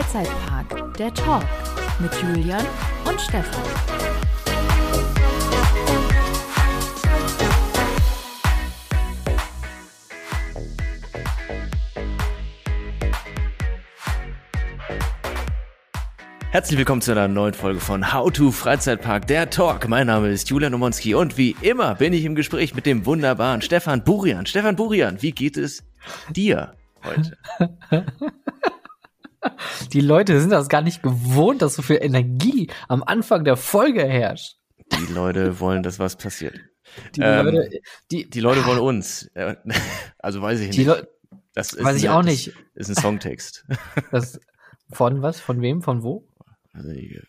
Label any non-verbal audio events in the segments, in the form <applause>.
Freizeitpark, der Talk mit Julian und Stefan. Herzlich willkommen zu einer neuen Folge von How to Freizeitpark, der Talk. Mein Name ist Julian Omonski und wie immer bin ich im Gespräch mit dem wunderbaren Stefan Burian. Stefan Burian, wie geht es dir heute? <laughs> Die Leute sind das gar nicht gewohnt, dass so viel Energie am Anfang der Folge herrscht. Die Leute wollen, dass was passiert. Die ähm, Leute, die, die Leute wollen uns. <laughs> Also weiß ich nicht. das ist weiß ich eine, auch nicht. Ist, ist ein Songtext. <laughs> Das, von was? Von wem? Von wo? Also hier,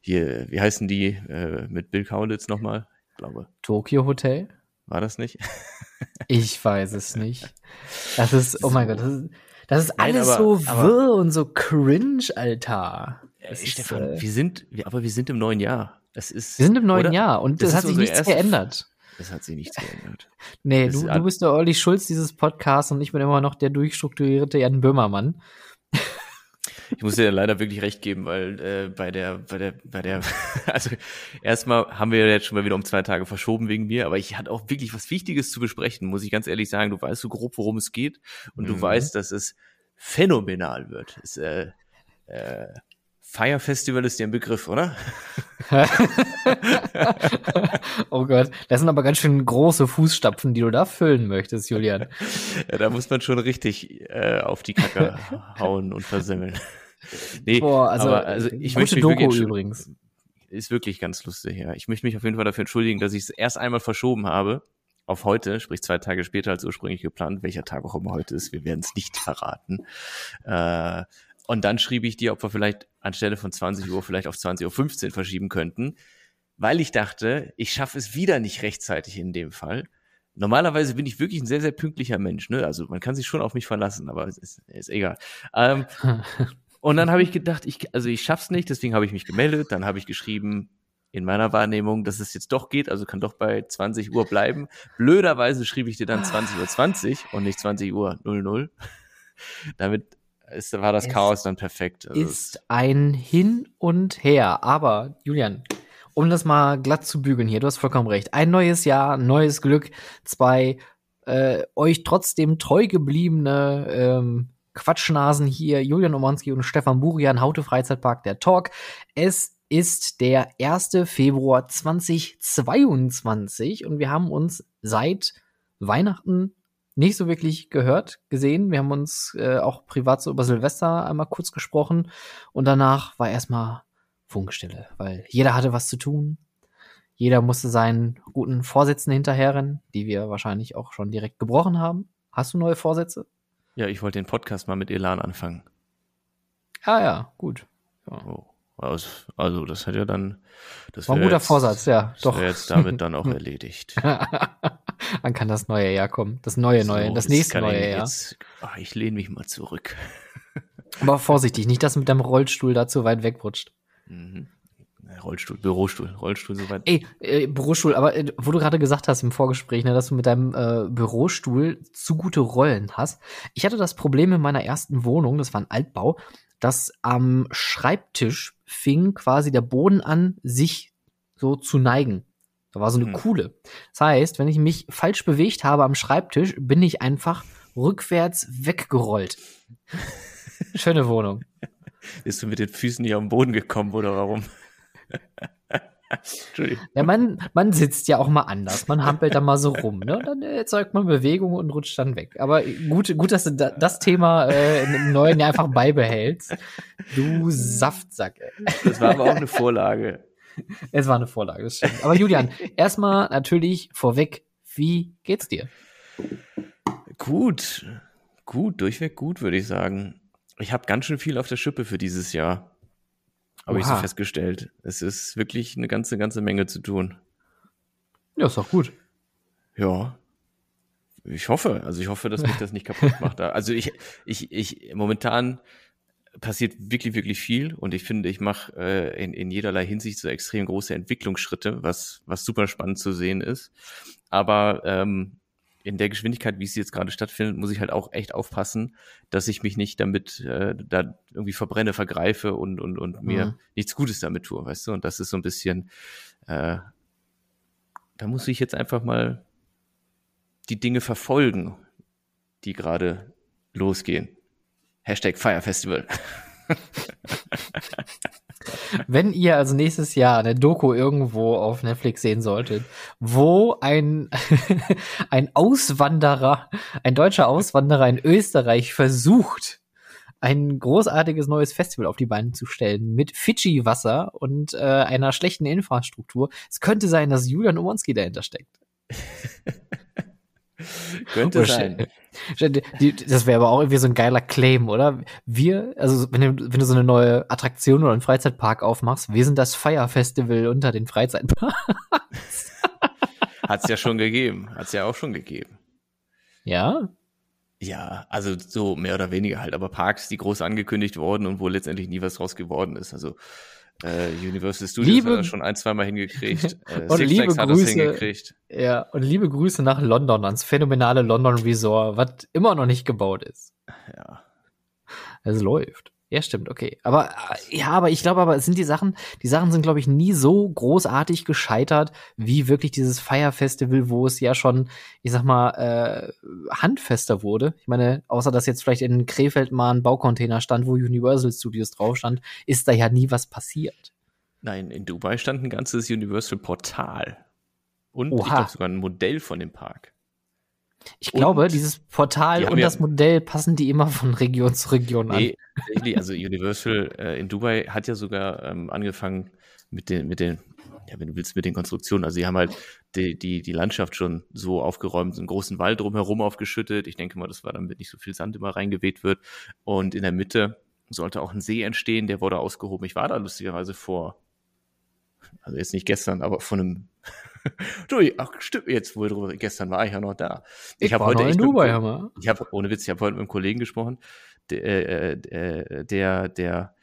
hier, wie heißen die äh, mit Bill Kaulitz nochmal? Ich glaube. Tokyo Hotel? War das nicht? <laughs> ich weiß es nicht. Das ist, oh mein Gott, das ist, das ist Nein, alles aber, so wirr und so cringe, Alter. Das Stefan, ist, äh, wir sind, wir, aber wir sind im neuen Jahr. Das ist, wir sind im neuen oder? Jahr und das, das hat sich nichts geändert. Das hat sich nichts geändert. Nee, du, du bist der Olli Schulz dieses Podcasts und ich bin immer noch der durchstrukturierte Jan Böhmermann. Ich muss dir leider wirklich recht geben, weil äh, bei der, bei der, bei der, <laughs> also erstmal haben wir jetzt schon mal wieder um zwei Tage verschoben wegen mir, aber ich hatte auch wirklich was Wichtiges zu besprechen, muss ich ganz ehrlich sagen. Du weißt so grob, worum es geht und mhm. du weißt, dass es phänomenal wird. Es, äh, äh, Fire Festival ist dir ein Begriff, oder? <laughs> oh Gott, das sind aber ganz schön große Fußstapfen, die du da füllen möchtest, Julian. Ja, da muss man schon richtig äh, auf die Kacke hauen und versemmeln. Nee, Boah, also, aber, also ich möchte Doku übrigens. Ist wirklich ganz lustig, ja. Ich möchte mich auf jeden Fall dafür entschuldigen, dass ich es erst einmal verschoben habe auf heute, sprich zwei Tage später als ursprünglich geplant. Welcher Tag auch immer heute ist, wir werden es nicht verraten. Äh, und dann schrieb ich dir, ob wir vielleicht anstelle von 20 Uhr vielleicht auf 20.15 Uhr verschieben könnten, weil ich dachte, ich schaffe es wieder nicht rechtzeitig in dem Fall. Normalerweise bin ich wirklich ein sehr, sehr pünktlicher Mensch. Ne? Also man kann sich schon auf mich verlassen, aber es ist, ist egal. Ähm, <laughs> und dann habe ich gedacht, ich, also ich schaff's nicht, deswegen habe ich mich gemeldet. Dann habe ich geschrieben, in meiner Wahrnehmung, dass es jetzt doch geht, also kann doch bei 20 Uhr bleiben. Blöderweise schrieb ich dir dann 20 Uhr 20 und nicht 20 Uhr 00. <laughs> Damit ist, war das es Chaos dann perfekt. Also ist ein Hin und Her. Aber, Julian, um das mal glatt zu bügeln hier, du hast vollkommen recht. Ein neues Jahr, neues Glück, zwei äh, euch trotzdem treu gebliebene ähm, Quatschnasen hier, Julian Omonski und Stefan Burian, Haute Freizeitpark, der Talk. Es ist der 1. Februar 2022 und wir haben uns seit Weihnachten nicht so wirklich gehört, gesehen. Wir haben uns äh, auch privat so über Silvester einmal kurz gesprochen und danach war erstmal Funkstille, weil jeder hatte was zu tun. Jeder musste seinen guten Vorsätzen hinterherrennen, die wir wahrscheinlich auch schon direkt gebrochen haben. Hast du neue Vorsätze? Ja, ich wollte den Podcast mal mit Elan anfangen. Ah ja, gut. Ja. Oh. Also, also das hat ja dann. Das war ein guter jetzt, Vorsatz, ja. Das doch. jetzt damit dann auch <laughs> erledigt. <laughs> <laughs> Dann kann das neue Jahr kommen. Das neue, so, neue, das nächste neue Jahr. Jetzt, ach, ich lehne mich mal zurück. <laughs> Aber vorsichtig, nicht, dass mit deinem Rollstuhl da zu weit wegrutscht. Mhm. Rollstuhl, Bürostuhl, Rollstuhl so weit. Ey, äh, Bürostuhl, aber äh, wo du gerade gesagt hast im Vorgespräch, ne, dass du mit deinem äh, Bürostuhl zu gute Rollen hast. Ich hatte das Problem in meiner ersten Wohnung, das war ein Altbau, dass am Schreibtisch fing quasi der Boden an, sich so zu neigen. Da war so eine mhm. Kuhle. Das heißt, wenn ich mich falsch bewegt habe am Schreibtisch, bin ich einfach rückwärts weggerollt. <laughs> Schöne Wohnung. Bist du mit den Füßen nicht am Boden gekommen oder warum? Entschuldigung. <laughs> Ja, man, man sitzt ja auch mal anders. Man hampelt da mal so rum, ne? Dann erzeugt man Bewegung und rutscht dann weg. Aber gut, gut dass du da, das Thema äh, im neuen Jahr einfach beibehältst. Du <laughs> Saftsack, ey. Das war aber auch eine Vorlage. <laughs> Es war eine Vorlage, das stimmt. Aber Julian, <laughs> erstmal natürlich vorweg, wie geht's dir? Gut, gut, durchweg gut, würde ich sagen. Ich habe ganz schön viel auf der Schippe für dieses Jahr. Habe ich so festgestellt. Es ist wirklich eine ganze, ganze Menge zu tun. Ja, ist auch gut. Ja. Ich hoffe, also ich hoffe, dass mich das nicht kaputt macht. <laughs> Also ich, ich, ich, momentan passiert wirklich, wirklich viel und ich finde, ich mache äh, in, in jederlei Hinsicht so extrem große Entwicklungsschritte, was, was super spannend zu sehen ist. Aber ähm, in der Geschwindigkeit, wie es jetzt gerade stattfindet, muss ich halt auch echt aufpassen, dass ich mich nicht damit äh, da irgendwie verbrenne, vergreife und, und, und mir Mhm. nichts Gutes damit tue, weißt du? Und das ist so ein bisschen, äh, da muss ich jetzt einfach mal die Dinge verfolgen, die gerade losgehen. Hashtag Fire Festival. <laughs> Wenn ihr also nächstes Jahr eine Doku irgendwo auf Netflix sehen solltet, wo ein, <laughs> ein Auswanderer, ein deutscher Auswanderer in Österreich versucht, ein großartiges neues Festival auf die Beine zu stellen mit Fidschi-Wasser und äh, einer schlechten Infrastruktur. Es könnte sein, dass Julian Omonski dahinter steckt. <laughs> <laughs> Könnte sein. <laughs> Das wäre aber auch irgendwie so ein geiler Claim, oder? Wir, also wenn du, wenn du so eine neue Attraktion oder einen Freizeitpark aufmachst, wir sind das Fire Festival unter den Freizeitparks. <laughs> Hat's ja schon gegeben. Hat's ja auch schon gegeben. Ja? Ja, also so mehr oder weniger halt, aber Parks, die groß angekündigt wurden und wo letztendlich nie was draus geworden ist. Also äh, Universal Studios Liebe- hat das schon ein, zweimal hingekriegt. <laughs> Äh, Und Six liebe hat das Grüße. hingekriegt. Ja. Und liebe Grüße nach London, ans phänomenale London Resort, was immer noch nicht gebaut ist. Ja. Es läuft. Ja, stimmt, okay. Aber äh, ja, aber ich glaube, aber es sind die Sachen, die Sachen sind, glaube ich, nie so großartig gescheitert, wie wirklich dieses Fire Festival, wo es ja schon, ich sag mal, äh, handfester wurde. Ich meine, außer dass jetzt vielleicht in Krefeld mal ein Baucontainer stand, wo Universal Studios drauf stand, ist da ja nie was passiert. Nein, in Dubai stand ein ganzes Universal Portal. Und ich Oha. glaube sogar ein Modell von dem Park. Ich Und glaube, dieses die Portal haben und ja- das Modell passen die immer von Region zu Region an. Nee, tatsächlich, also Universal äh, in Dubai hat ja sogar ähm, angefangen mit den, mit den, ja, wenn du willst, mit den Konstruktionen. Also die haben halt die, die, die Landschaft schon so aufgeräumt, einen großen Wald drumherum aufgeschüttet. Ich denke mal, das war damit nicht so viel Sand immer reingeweht wird. Und in der Mitte sollte auch ein See entstehen, der wurde ausgehoben. Ich war da lustigerweise vor, also jetzt nicht gestern, aber von einem, <laughs> du, ach stimmt, jetzt wohl drüber, gestern war ich ja noch da. Ich, hab war noch in echt mit- Dubai, Hammer. ich habe ohne Witz, ich habe heute mit einem Kollegen gesprochen, der, äh, äh, der, der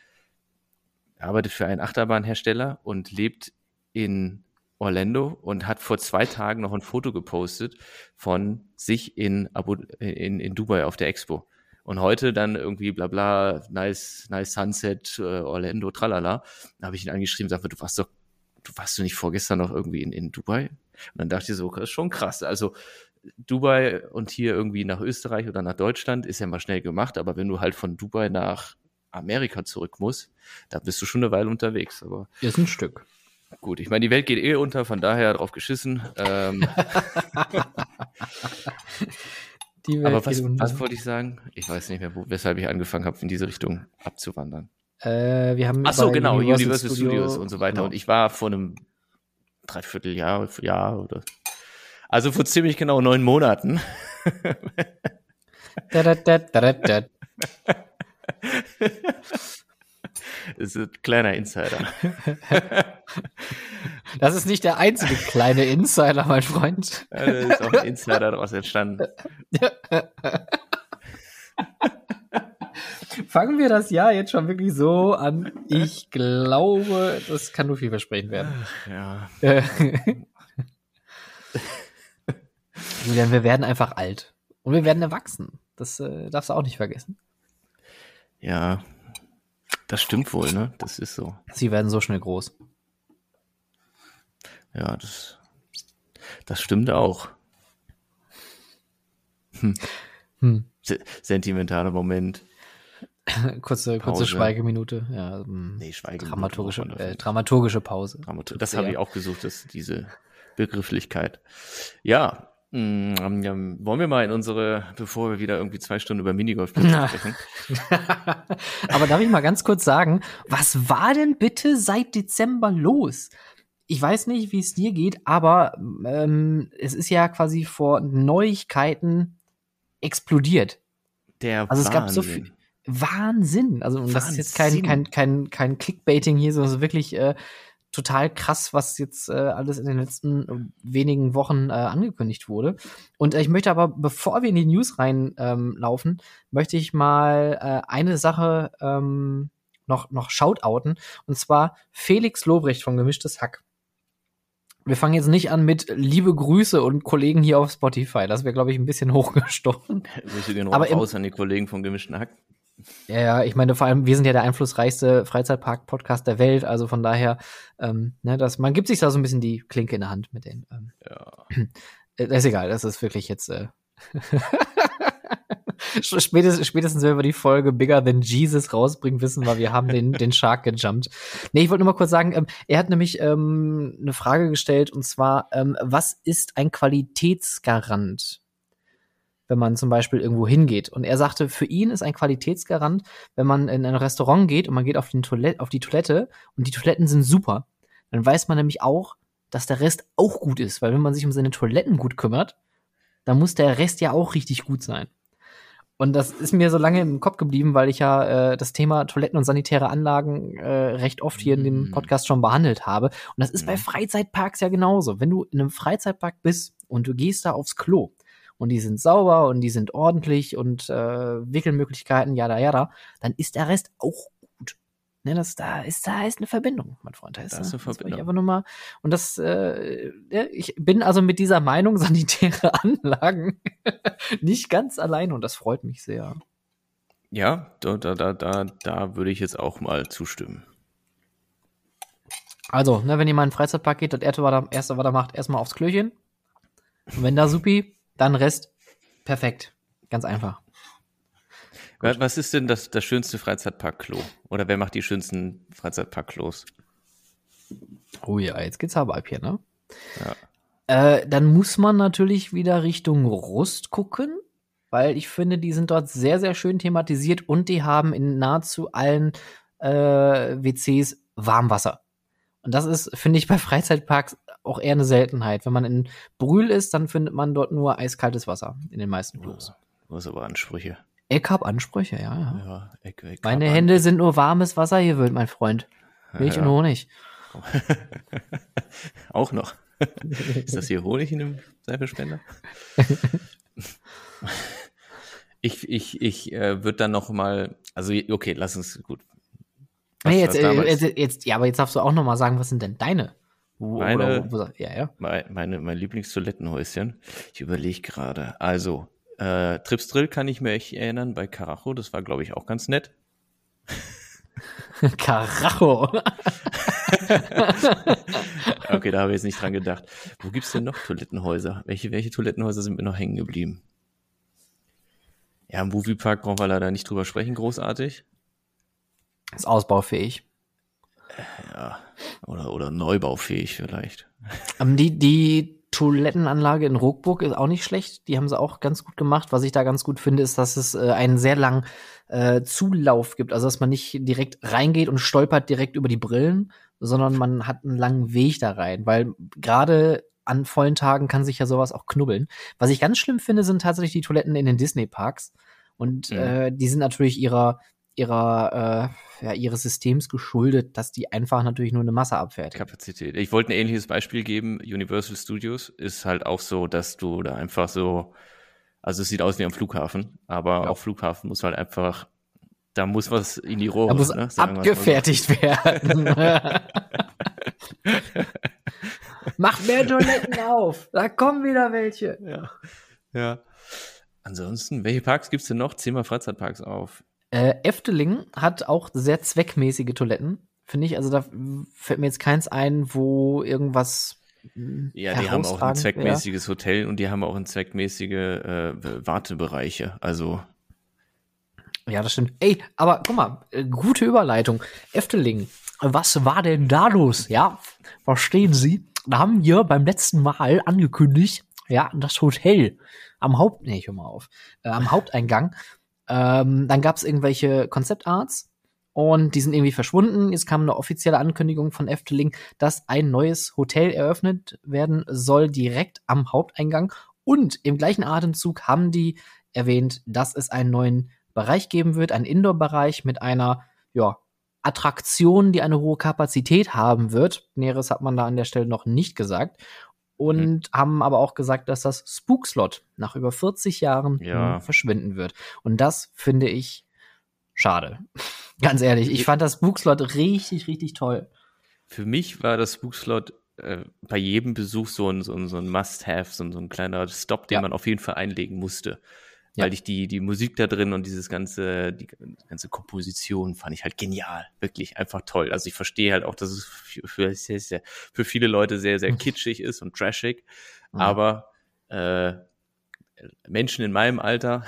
arbeitet für einen Achterbahnhersteller und lebt in Orlando und hat vor zwei Tagen noch ein Foto gepostet von sich in, Abu, in, in Dubai auf der Expo. Und heute dann irgendwie bla bla, nice, nice Sunset, äh, Orlando, tralala. Da habe ich ihn angeschrieben, sag mal, du warst doch, du warst du nicht vorgestern noch irgendwie in, in Dubai? Und dann dachte ich so, das ist schon krass. Also Dubai und hier irgendwie nach Österreich oder nach Deutschland ist ja mal schnell gemacht, aber wenn du halt von Dubai nach Amerika zurück musst, da bist du schon eine Weile unterwegs. Aber Ist ein Stück. gut, ich meine, die Welt geht eh unter, von daher drauf geschissen. Ähm, aber was, was wollte ich sagen? Ich weiß nicht mehr, wo, weshalb ich angefangen habe, in diese Richtung abzuwandern. Äh, wir haben Ach so, genau, Universal, Universal Studios Studio- und so weiter. genau. Und ich war vor einem Dreivierteljahr, Jahr oder also vor ziemlich genau neun Monaten <laughs> da, da, da, da, da. Das ist ein kleiner Insider. <laughs> Das ist nicht der einzige kleine Insider, mein Freund. Da ist auch ein Insider daraus entstanden. <laughs> Fangen wir das Jahr jetzt schon wirklich so an. Ich glaube, das kann nur vielversprechend werden. Ja. <laughs> Äh, Julian, wir werden einfach alt. Und wir werden erwachsen. Das äh, darfst du auch nicht vergessen. Ja. Das stimmt wohl, ne? Das ist so. Sie werden so schnell groß. Ja, das, das stimmt auch. Hm. Se sentimentaler Moment. <laughs> kurze, kurze Pause. Schweigeminute. Ja, hm. Nee, Schweigen. dramaturgische, äh, dramaturgische Pause. Dramatur das habe ich auch gesucht, dass diese Begrifflichkeit. Ja, mh, ja, wollen wir mal in unsere, bevor wir wieder irgendwie zwei Stunden über Minigolf <laughs> sprechen. <laughs> Aber darf ich mal ganz kurz sagen, was war denn bitte seit Dezember los? Ich weiß nicht, wie es dir geht, aber ähm, es ist ja quasi vor Neuigkeiten explodiert. Der Also es gab so Wahnsinn. viel Wahnsinn. Also und das ist jetzt kein Wahnsinn. kein kein kein Clickbaiting hier, sondern so wirklich äh, total krass, was jetzt äh, alles in den letzten äh, wenigen Wochen äh, angekündigt wurde. Und äh, ich möchte aber, bevor wir in die News reinlaufen, ähm, laufen, möchte ich mal äh, eine Sache ähm, noch noch shoutouten und zwar Felix Lobrecht von Gemischtes Hack. Wir fangen jetzt nicht an mit liebe Grüße und Kollegen hier auf Spotify. Das wäre, glaube ich, ein bisschen <laughs> hochgestochen. Grüße gehen Aber im- raus an die Kollegen vom gemischten Hack. Ja, ja, ich meine, vor allem, wir sind ja der einflussreichste Freizeitpark-Podcast der Welt, also von daher, ähm, ne, das, man gibt sich da so ein bisschen die Klinke in der Hand mit denen. Ähm, Ja. <clears throat> äh, das ist egal, das ist wirklich jetzt. Äh <laughs> spätestens, spätestens, wenn wir die Folge Bigger Than Jesus rausbringen, wissen wir, wir haben den, den Shark gejumpt. Nee, ich wollte nur mal kurz sagen, ähm, er hat nämlich ähm, eine Frage gestellt und zwar, ähm, was ist ein Qualitätsgarant? Wenn man zum Beispiel irgendwo hingeht. Und er sagte, für ihn ist ein Qualitätsgarant, wenn man in ein Restaurant geht und man geht auf, den Toilette, auf die Toilette und die Toiletten sind super, dann weiß man nämlich auch, dass der Rest auch gut ist. Weil wenn man sich um seine Toiletten gut kümmert, dann muss der Rest ja auch richtig gut sein. Und das ist mir so lange im Kopf geblieben, weil ich ja äh, das Thema Toiletten und sanitäre Anlagen äh, recht oft hier in dem Mm. Podcast schon behandelt habe. Und das ist bei Mhm. Freizeitparks ja genauso. Wenn du in einem Freizeitpark bist und du gehst da aufs Klo und die sind sauber und die sind ordentlich und äh, Wickelmöglichkeiten, jada jada, dann ist der Rest auch gut. Ne, das, da ist da ist eine Verbindung, mein Freund. Da ist, Da ist eine Verbindung. einfach nur mal. Und das, äh, ja, ich bin also mit dieser Meinung <laughs> sanitäre Anlagen <laughs> nicht ganz allein und das freut mich sehr. Ja, da, da, da, da, da würde ich jetzt auch mal zustimmen. Also, ne, wenn ihr mal in einen Freizeitpark geht, das erste, was er, erste, was er macht, erstmal aufs Klöchen. Und wenn da supi, dann Rest perfekt. Ganz einfach. Wa- Was ist denn das, das schönste Freizeitpark-Klo? Oder wer macht die schönsten Freizeitpark-Klos? Oh ja, jetzt geht's aber ab hier, ne? Ja. Äh, dann muss man natürlich wieder Richtung Rust gucken, weil ich finde, die sind dort sehr, sehr schön thematisiert und die haben in nahezu allen äh, WCs Warmwasser. Und das ist, finde ich, bei Freizeitparks auch eher eine Seltenheit. Wenn man in Brühl ist, dann findet man dort nur eiskaltes Wasser in den meisten Klos. Du hast aber Ansprüche. Ich hab Ansprüche, ja, ja. Ja, ich, ich Meine hab an- Hände sind nur warmes Wasser gewöhnt, mein Freund. Milch Ja. und Honig. <laughs> Auch noch. Ist das hier Honig in dem Seifenspender? <laughs> ich ich, ich äh, würde dann noch mal, also okay, lass uns gut. Was- Nee, jetzt, was äh, jetzt, jetzt, ja, aber jetzt darfst du auch noch mal sagen, was sind denn deine? Meine- oder, wo, wo, ja, ja. Mein, meine, mein Lieblingstoilettenhäuschen. Ich überlege gerade. Also, äh, Trips Drill kann ich mich erinnern bei Carajo. Das war, glaube ich, auch ganz nett. <laughs> Karacho. <laughs> Okay, da habe ich jetzt nicht dran gedacht. Wo gibt's denn noch Toilettenhäuser? Welche, welche Toilettenhäuser sind mir noch hängen geblieben? Ja, im Moviepark brauchen wir leider nicht drüber sprechen, großartig. Ist ausbaufähig. Ja, oder, oder neubaufähig vielleicht. Ähm, die, die Toilettenanlage in Rockburg ist auch nicht schlecht. Die haben sie auch ganz gut gemacht. Was ich da ganz gut finde, ist, dass es äh, einen sehr langen äh, Zulauf gibt. Also, dass man nicht direkt reingeht und stolpert direkt über die Brillen, sondern man hat einen langen Weg da rein. Weil gerade an vollen Tagen kann sich ja sowas auch knubbeln. Was ich ganz schlimm finde, sind tatsächlich die Toiletten in den Disney-Parks. Und Mhm. äh, die sind natürlich ihrer ihrer äh, ja, ihres Systems geschuldet, dass die einfach natürlich nur eine Masse abfertigen. Kapazität. Ich wollte ein ähnliches Beispiel geben. Universal Studios ist halt auch so, dass du da einfach so, also es sieht aus wie am Flughafen, aber Ja. auf Flughafen muss halt einfach, da muss was in die Rohre. Da muss ne? So. abgefertigt werden. <laughs> Mach mehr Toiletten auf. Da kommen wieder welche. Ja. ja. Ansonsten, welche Parks gibt's denn noch? Zähl mal Freizeitparks auf. Äh, Efteling hat auch sehr zweckmäßige Toiletten, finde ich. Also da fällt mir jetzt keins ein, wo irgendwas. mh, Ja, die haben auch ein zweckmäßiges Hotel und die haben auch ein zweckmäßige äh, Wartebereiche. Also, Ja, das stimmt. Ey, aber guck mal, äh, gute Überleitung. Efteling, was war denn da los? Ja, verstehen Sie? Da haben wir beim letzten Mal angekündigt, ja, das Hotel am Haupt, nee, ich hör mal auf, äh, am Haupteingang. Ähm, dann gab es irgendwelche Konzeptarts und die sind irgendwie verschwunden. Jetzt kam eine offizielle Ankündigung von Efteling, dass ein neues Hotel eröffnet werden soll, direkt am Haupteingang. Und im gleichen Atemzug haben die erwähnt, dass es einen neuen Bereich geben wird, einen Indoor-Bereich mit einer, ja, Attraktion, die eine hohe Kapazität haben wird. Näheres hat man da an der Stelle noch nicht gesagt. Und haben aber auch gesagt, dass das Spookslot nach über 40 Jahren Ja. nun verschwinden wird. Und das finde ich schade. <laughs> Ganz ehrlich, ich fand das Spookslot richtig, richtig toll. für mich war das Spookslot äh, bei jedem Besuch so ein, so ein, so ein Must-Have, so ein, so ein kleiner Stop, den Ja. man auf jeden Fall einlegen musste. Ja. Weil ich die, die Musik da drin und dieses ganze, die ganze Komposition fand ich halt genial. Wirklich einfach toll. Also ich verstehe halt auch, dass es für, für, für viele Leute sehr, sehr kitschig ist und trashig. Mhm. Aber äh, Menschen in meinem Alter,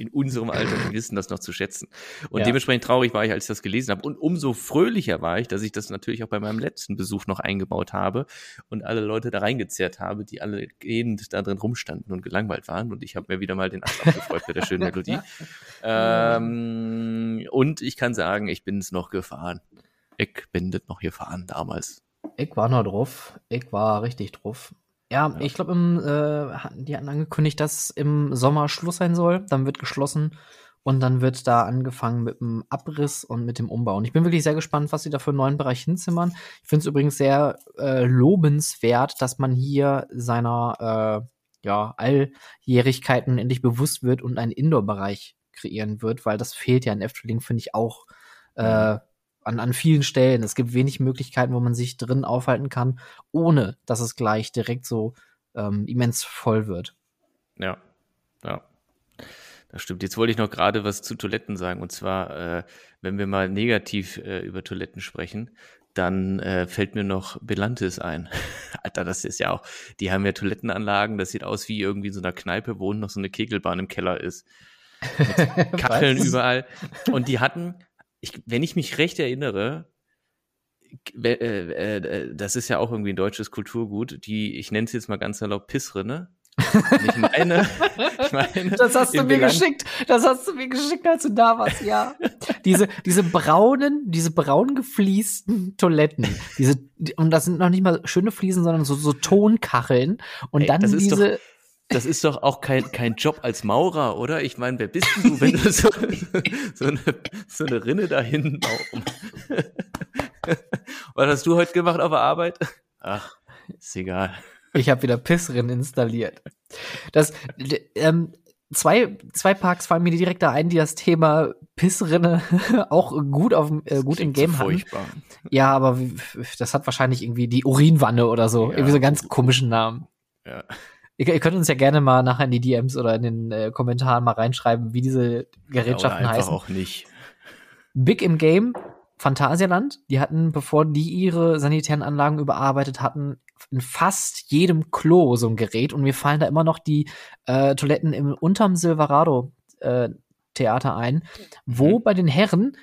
in unserem Alter, die wissen das noch zu schätzen. Und Ja. dementsprechend traurig war ich, als ich das gelesen habe. Und umso fröhlicher war ich, dass ich das natürlich auch bei meinem letzten Besuch noch eingebaut habe und alle Leute da reingezerrt habe, die alle gehend da drin rumstanden und gelangweilt waren. Und ich habe mir wieder mal den Ast abgefreut mit der schönen Melodie. <laughs> Ähm, und ich kann sagen, ich bin es noch gefahren. Ich bin das noch gefahren damals. Ich war noch drauf. Ich war richtig drauf. Ja, Ja. ich glaube, äh, die hatten angekündigt, dass im Sommer Schluss sein soll. Dann wird geschlossen und dann wird da angefangen mit dem Abriss und mit dem Umbau. Und ich bin wirklich sehr gespannt, was sie da für einen neuen Bereich hinzimmern. Ich finde es übrigens sehr äh, lobenswert, dass man hier seiner äh, ja, Alljährigkeiten endlich bewusst wird und einen Indoor-Bereich kreieren wird, weil das fehlt ja in Efteling, finde ich auch äh, an, an vielen Stellen. Es gibt wenig Möglichkeiten, wo man sich drin aufhalten kann, ohne dass es gleich direkt so ähm, immens voll wird. Ja, ja. Das stimmt. Jetzt wollte ich noch gerade was zu Toiletten sagen. Und zwar, äh, wenn wir mal negativ äh, über Toiletten sprechen, dann äh, fällt mir noch Belantis ein. <laughs> Alter, das ist ja auch, die haben ja Toilettenanlagen, das sieht aus wie irgendwie in so einer Kneipe, wo noch so eine Kegelbahn im Keller ist. <laughs> Kacheln Was? überall. Und die hatten, ich, wenn ich mich recht erinnere, äh, äh, äh, das ist ja auch irgendwie ein deutsches Kulturgut, die, ich nenne es jetzt mal ganz erlaubt, Pissrinne. Ich meine, <laughs> ich meine, Das hast du mir Belang- geschickt. Das hast du mir geschickt, als du da warst, ja. diese, diese braunen, diese braun gefliesten Toiletten. Diese, die- und das sind noch nicht mal schöne Fliesen, sondern so, so Tonkacheln. Und Ey, dann diese, Das ist doch auch kein, kein Job als Maurer, oder? Ich meine, wer bist denn du, wenn du so, <laughs> so, eine, so eine Rinne da hinten auch. Was hast du heute gemacht auf der Arbeit? Ach, ist egal. Ich habe wieder Pissrin installiert. Das, ähm, zwei, zwei Parks fallen mir direkt da ein, die das Thema Pissrinne <laughs> auch gut auf äh, gut im Klingt so Game haben. Furchtbar. Ja, aber das hat wahrscheinlich irgendwie die Urinwanne oder so. Ja. Irgendwie so ganz komischen Namen. Ja. Ihr, ihr könnt uns ja gerne mal nachher in die DMs oder in den äh, Kommentaren mal reinschreiben, wie diese Gerätschaften einfach heißen. auch nicht. Big im Game, Phantasialand, die hatten, bevor die ihre sanitären Anlagen überarbeitet hatten, in fast jedem Klo so ein Gerät und mir fallen da immer noch die äh, Toiletten im unterm Silverado äh, Theater ein, wo Mhm. bei den Herren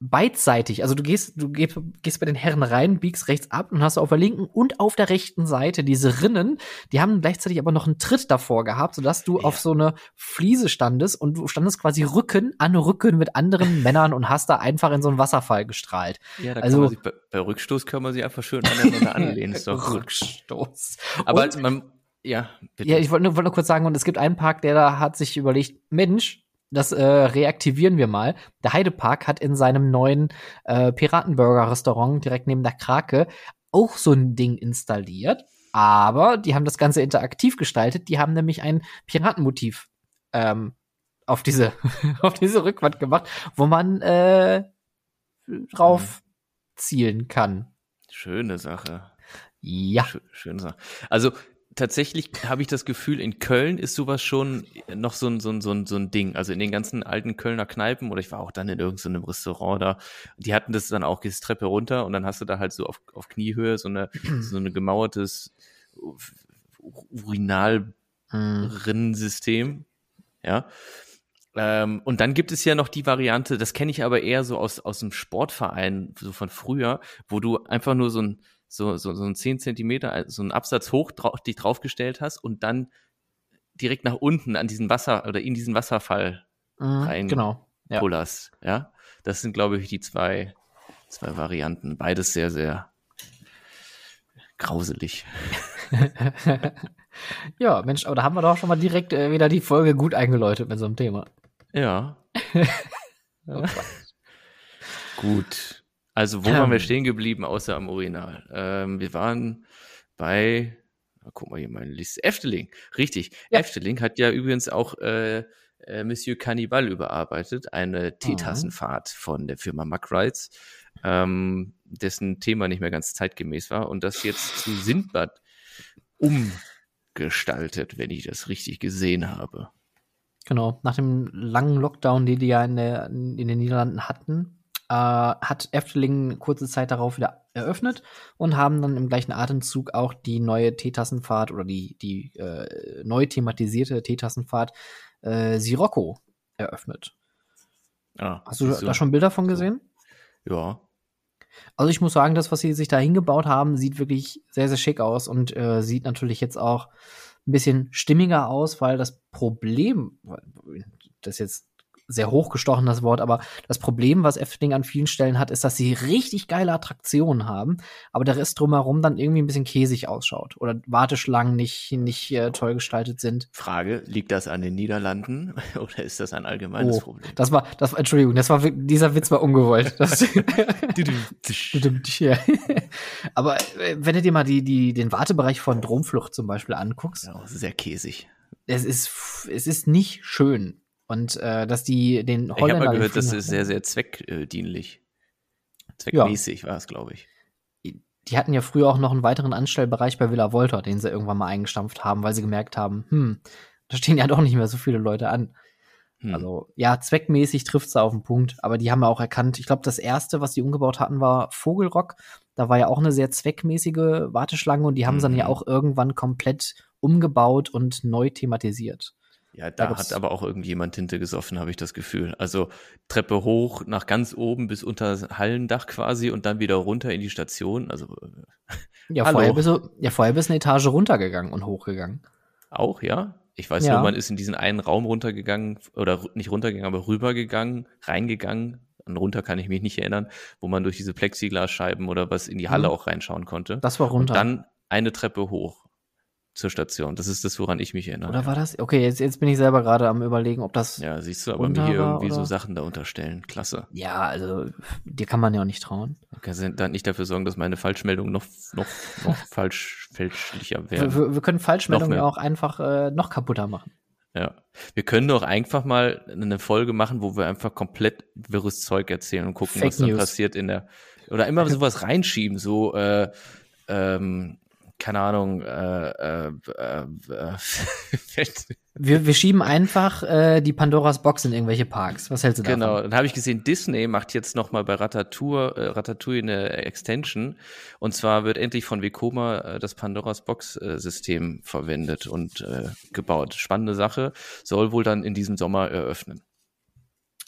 beidseitig, also du gehst, du gehst, gehst bei den Herren rein, biegst rechts ab und hast auf der linken und auf der rechten Seite diese Rinnen, die haben gleichzeitig aber noch einen Tritt davor gehabt, sodass du Ja. auf so eine Fliese standest und du standest quasi Rücken an Rücken mit anderen <laughs> Männern und hast da einfach in so einen Wasserfall gestrahlt. Ja, da Also- kann man sich, bei, bei Rückstoß kann man sich einfach schön aneinander <laughs> anlehnen. Ist doch. Rückstoß. Aber Und- man, ja, bitte. Ja, ich wollte nur, wollte nur kurz sagen, und es gibt einen Park, der da hat sich überlegt, Mensch, das äh, reaktivieren wir mal. Der Heidepark hat in seinem neuen äh, Piratenburger-Restaurant direkt neben der Krake auch so ein Ding installiert. Aber die haben das Ganze interaktiv gestaltet. Die haben nämlich ein Piratenmotiv ähm, auf diese <laughs> auf diese Rückwand gemacht, wo man äh, drauf zielen kann. Schöne Sache. Ja. Schö- Schöne Sache. Also tatsächlich habe ich das Gefühl, in Köln ist sowas schon noch so ein, so ein, so ein, so ein Ding. Also in den ganzen alten Kölner Kneipen oder ich war auch dann in irgendeinem Restaurant da, die hatten das dann auch, gehst Treppe runter und dann hast du da halt so auf, auf Kniehöhe so eine, <clears throat> so eine gemauertes Urinalrinnensystem. Ja. Ähm, und dann gibt es ja noch die Variante, das kenne ich aber eher so aus, aus dem Sportverein, so von früher, wo du einfach nur so ein, so, so, so ein 10 Zentimeter, also so einen Absatz hoch drau dich draufgestellt hast und dann direkt nach unten an diesen Wasser oder in diesen Wasserfall Mhm, rein genau. Ja. pullerst. Ja. Das sind, glaube ich, die zwei, zwei Varianten. Beides sehr, sehr grauselig. <laughs> ja, Mensch, aber da haben wir doch schon mal direkt äh, wieder die Folge gut eingeläutet mit so einem Thema. Ja. <laughs> Ja. Gut. Also, wo Ähm. waren wir stehen geblieben, außer am Urinal? Ähm, wir waren bei, na, guck mal hier meine Liste, Efteling. Richtig. Ja. Efteling hat ja übrigens auch äh, äh, Monsieur Cannibal überarbeitet, eine Teetassenfahrt von der Firma Mack Rides. ähm, dessen Thema nicht mehr ganz zeitgemäß war und das jetzt zu Sindbad umgestaltet, wenn ich das richtig gesehen habe. Genau, nach dem langen Lockdown, den die ja in, der, in den Niederlanden hatten, äh, hat Efteling kurze Zeit darauf wieder eröffnet und haben dann im gleichen Atemzug auch die neue Teetassenfahrt oder die, die äh, neu thematisierte Teetassenfahrt äh, Sirocco eröffnet. Ah, Hast du siehst da schon Bilder von So. gesehen? Ja, Also ich muss sagen, das, was sie sich da hingebaut haben, sieht wirklich sehr, sehr schick aus und äh, sieht natürlich jetzt auch ein bisschen stimmiger aus, weil das Problem, das jetzt sehr hochgestochen, das Wort, aber das Problem, was Efteling an vielen Stellen hat, ist, dass sie richtig geile Attraktionen haben, aber der Rest drumherum dann irgendwie ein bisschen käsig ausschaut oder Warteschlangen nicht, nicht äh, toll gestaltet sind. Frage, liegt das an den Niederlanden <laughs> oder ist das ein allgemeines Oh, Problem? das war, das war, Entschuldigung, das war, dieser Witz war ungewollt. <laughs> <laughs> Aber äh, wenn du dir mal die, die, den Wartebereich von Dromflucht zum Beispiel anguckst, Ja, sehr käsig. es ist, es ist nicht schön. Und äh, dass die den Ich habe Holländer. mal gehört, das ist sehr, sehr zweckdienlich. Zweckmäßig war es, glaube ich. Die hatten ja früher auch noch einen weiteren Anstellbereich bei Villa Volta, den sie irgendwann mal eingestampft haben, weil sie gemerkt haben, hm, da stehen ja <laughs> doch nicht mehr so viele Leute an. Hm. Also ja, zweckmäßig trifft's da auf den Punkt, aber die haben ja auch erkannt, ich glaube, das erste, was die umgebaut hatten, war Vogelrock. Da war ja auch eine sehr zweckmäßige Warteschlange und die haben sie dann ja Mhm. auch irgendwann komplett umgebaut und neu thematisiert. Ja, Da da hat aber auch irgendjemand Tinte gesoffen, habe ich das Gefühl. Also Treppe hoch nach ganz oben bis unter Hallendach quasi und dann wieder runter in die Station. Also äh, Ja, <laughs> Hallo. vorher bist du, ja, vorher bist du eine Etage runtergegangen und hochgegangen. auch, ja. Ich weiß Ja. nur, man ist in diesen einen Raum runtergegangen oder nicht runtergegangen, aber rübergegangen, reingegangen. An runter kann ich mich nicht erinnern, wo man durch diese Plexiglasscheiben oder was in die Halle Mhm. auch reinschauen konnte. Das war runter. Und dann eine Treppe hoch zur Station. Das ist das, woran ich mich erinnere. Oder war das? Okay, jetzt, jetzt bin ich selber gerade am überlegen, ob das. Ja, Ja, siehst du, aber mir hier irgendwie so oder? Sachen da unterstellen. Klasse. also dir kann man ja auch nicht trauen. Du dann nicht dafür sorgen, dass meine Falschmeldungen noch, noch, noch <laughs> falsch, fälschlicher werden. Wir, wir, können Falschmeldungen ja auch einfach äh, noch kaputter machen. Ja. Wir können doch einfach mal eine Folge machen, wo wir einfach komplett wirres Zeug erzählen und gucken, Fake was dann News. passiert in der. Oder immer <laughs> sowas reinschieben, so, äh, ähm, keine Ahnung, äh, äh, äh, äh, <laughs> Wir, wir schieben einfach äh, die Pandoras Box in irgendwelche Parks. Was hältst du davon? Genau, dann habe ich gesehen, Disney macht jetzt noch mal bei Ratatouille, äh, Ratatouille eine Extension. Und zwar wird endlich von Vekoma äh, das Pandoras Box-System verwendet und äh, gebaut. Spannende Sache, soll wohl dann in diesem Sommer eröffnen.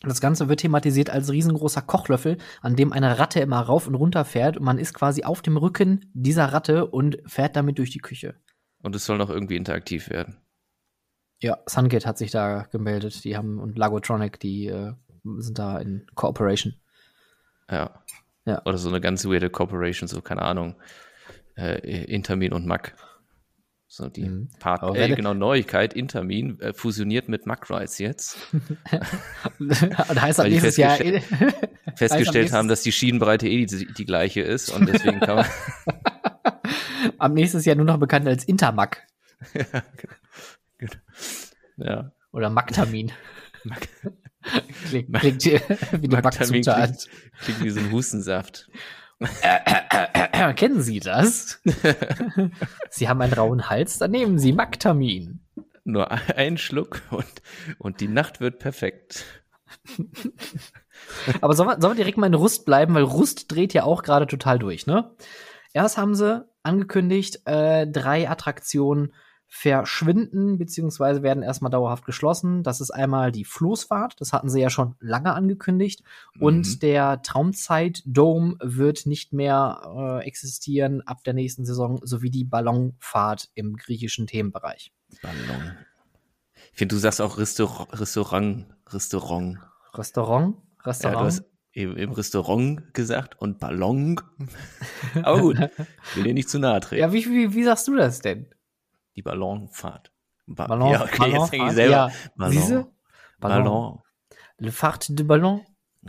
Das Ganze wird thematisiert als riesengroßer Kochlöffel, an dem eine Ratte immer rauf und runter fährt und man ist quasi auf dem Rücken dieser Ratte und fährt damit durch die Küche. Und es soll noch irgendwie interaktiv werden. Ja, Sungate hat sich da gemeldet. Die haben und Lagotronic, die äh, sind da in Cooperation. Ja. Ja. Oder so eine ganz weirde Corporation, so keine Ahnung. Äh, Intermin und Mac. So die Mhm. Part, Aber genau, Neuigkeit, Intermin äh, fusioniert mit Macrites jetzt. <laughs> und heißt die nächstes Jahr. <laughs> <laughs> Festgestellt nächstes- haben, dass die Schienenbreite eh die, die gleiche ist und deswegen kann man. Ab nächstes Jahr nur noch bekannt als Intermac ja. oder Maktamin. klingt, klingt wie die Maktamin Backzutat. klingt, klingt wie so ein Hustensaft. <clears throat> Kennen Sie das? <laughs> Sie haben einen rauen Hals, dann nehmen Sie Maktamin. Nur ein Schluck und, und die Nacht wird perfekt. <laughs> Aber sollen wir, sollen wir direkt mal in Rust bleiben, weil Rust dreht ja auch gerade total durch, ne? Erst haben sie angekündigt, äh, drei Attraktionen verschwinden, beziehungsweise werden erstmal dauerhaft geschlossen. Das ist einmal die Floßfahrt, das hatten sie ja schon lange angekündigt. Und Mhm. der Traumzeit-Dome wird nicht mehr äh, existieren ab der nächsten Saison, sowie die Ballonfahrt im griechischen Themenbereich. Ballon. Ich finde, du sagst auch Restaurant, Restaurant, Restaurant. Restaurant? Ja, du hast eben im Restaurant gesagt und Ballon. <laughs> Aber gut, <laughs> will dir nicht zu nahe treten. ja, wie, wie, wie sagst du das denn? Die Ballonfahrt. Ba Ballon, ja, okay, jetzt denke ich selber. Ja. Ballon. Siehste? Ballon. Le Fart de Ballon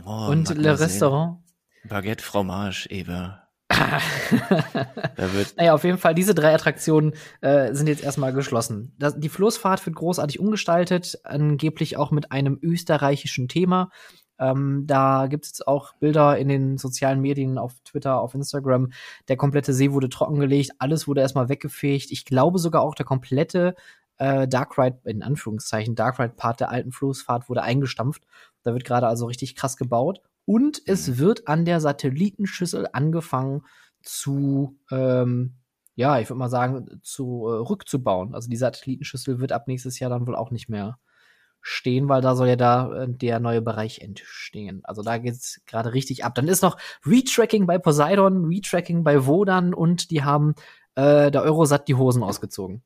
Oh, und Le. Restaurant. Baguette Fromage, eben. <laughs> Da wird, Naja, auf jeden Fall, diese drei Attraktionen äh, sind jetzt erstmal geschlossen. Das, die Floßfahrt wird großartig umgestaltet, angeblich auch mit einem österreichischen Thema. Ähm, da gibt es auch Bilder in den sozialen Medien, auf Twitter, auf Instagram. Der komplette See wurde trockengelegt, alles wurde erstmal weggefegt. Ich glaube sogar auch der komplette äh, Dark Ride, in Anführungszeichen, Dark Ride Part der alten Flussfahrt wurde eingestampft. Da wird gerade also richtig krass gebaut. Und es mhm. wird an der Satellitenschüssel angefangen zu, ähm, ja, ich würde mal sagen, zu äh, rückzubauen. Also die Satellitenschüssel wird ab nächstes Jahr dann wohl auch nicht mehr stehen, weil da soll ja da äh, der neue Bereich entstehen. Also da geht's gerade richtig ab. Dann ist noch Retracking bei Poseidon, Retracking bei Wodan und die haben äh, der Eurosat die Hosen ausgezogen.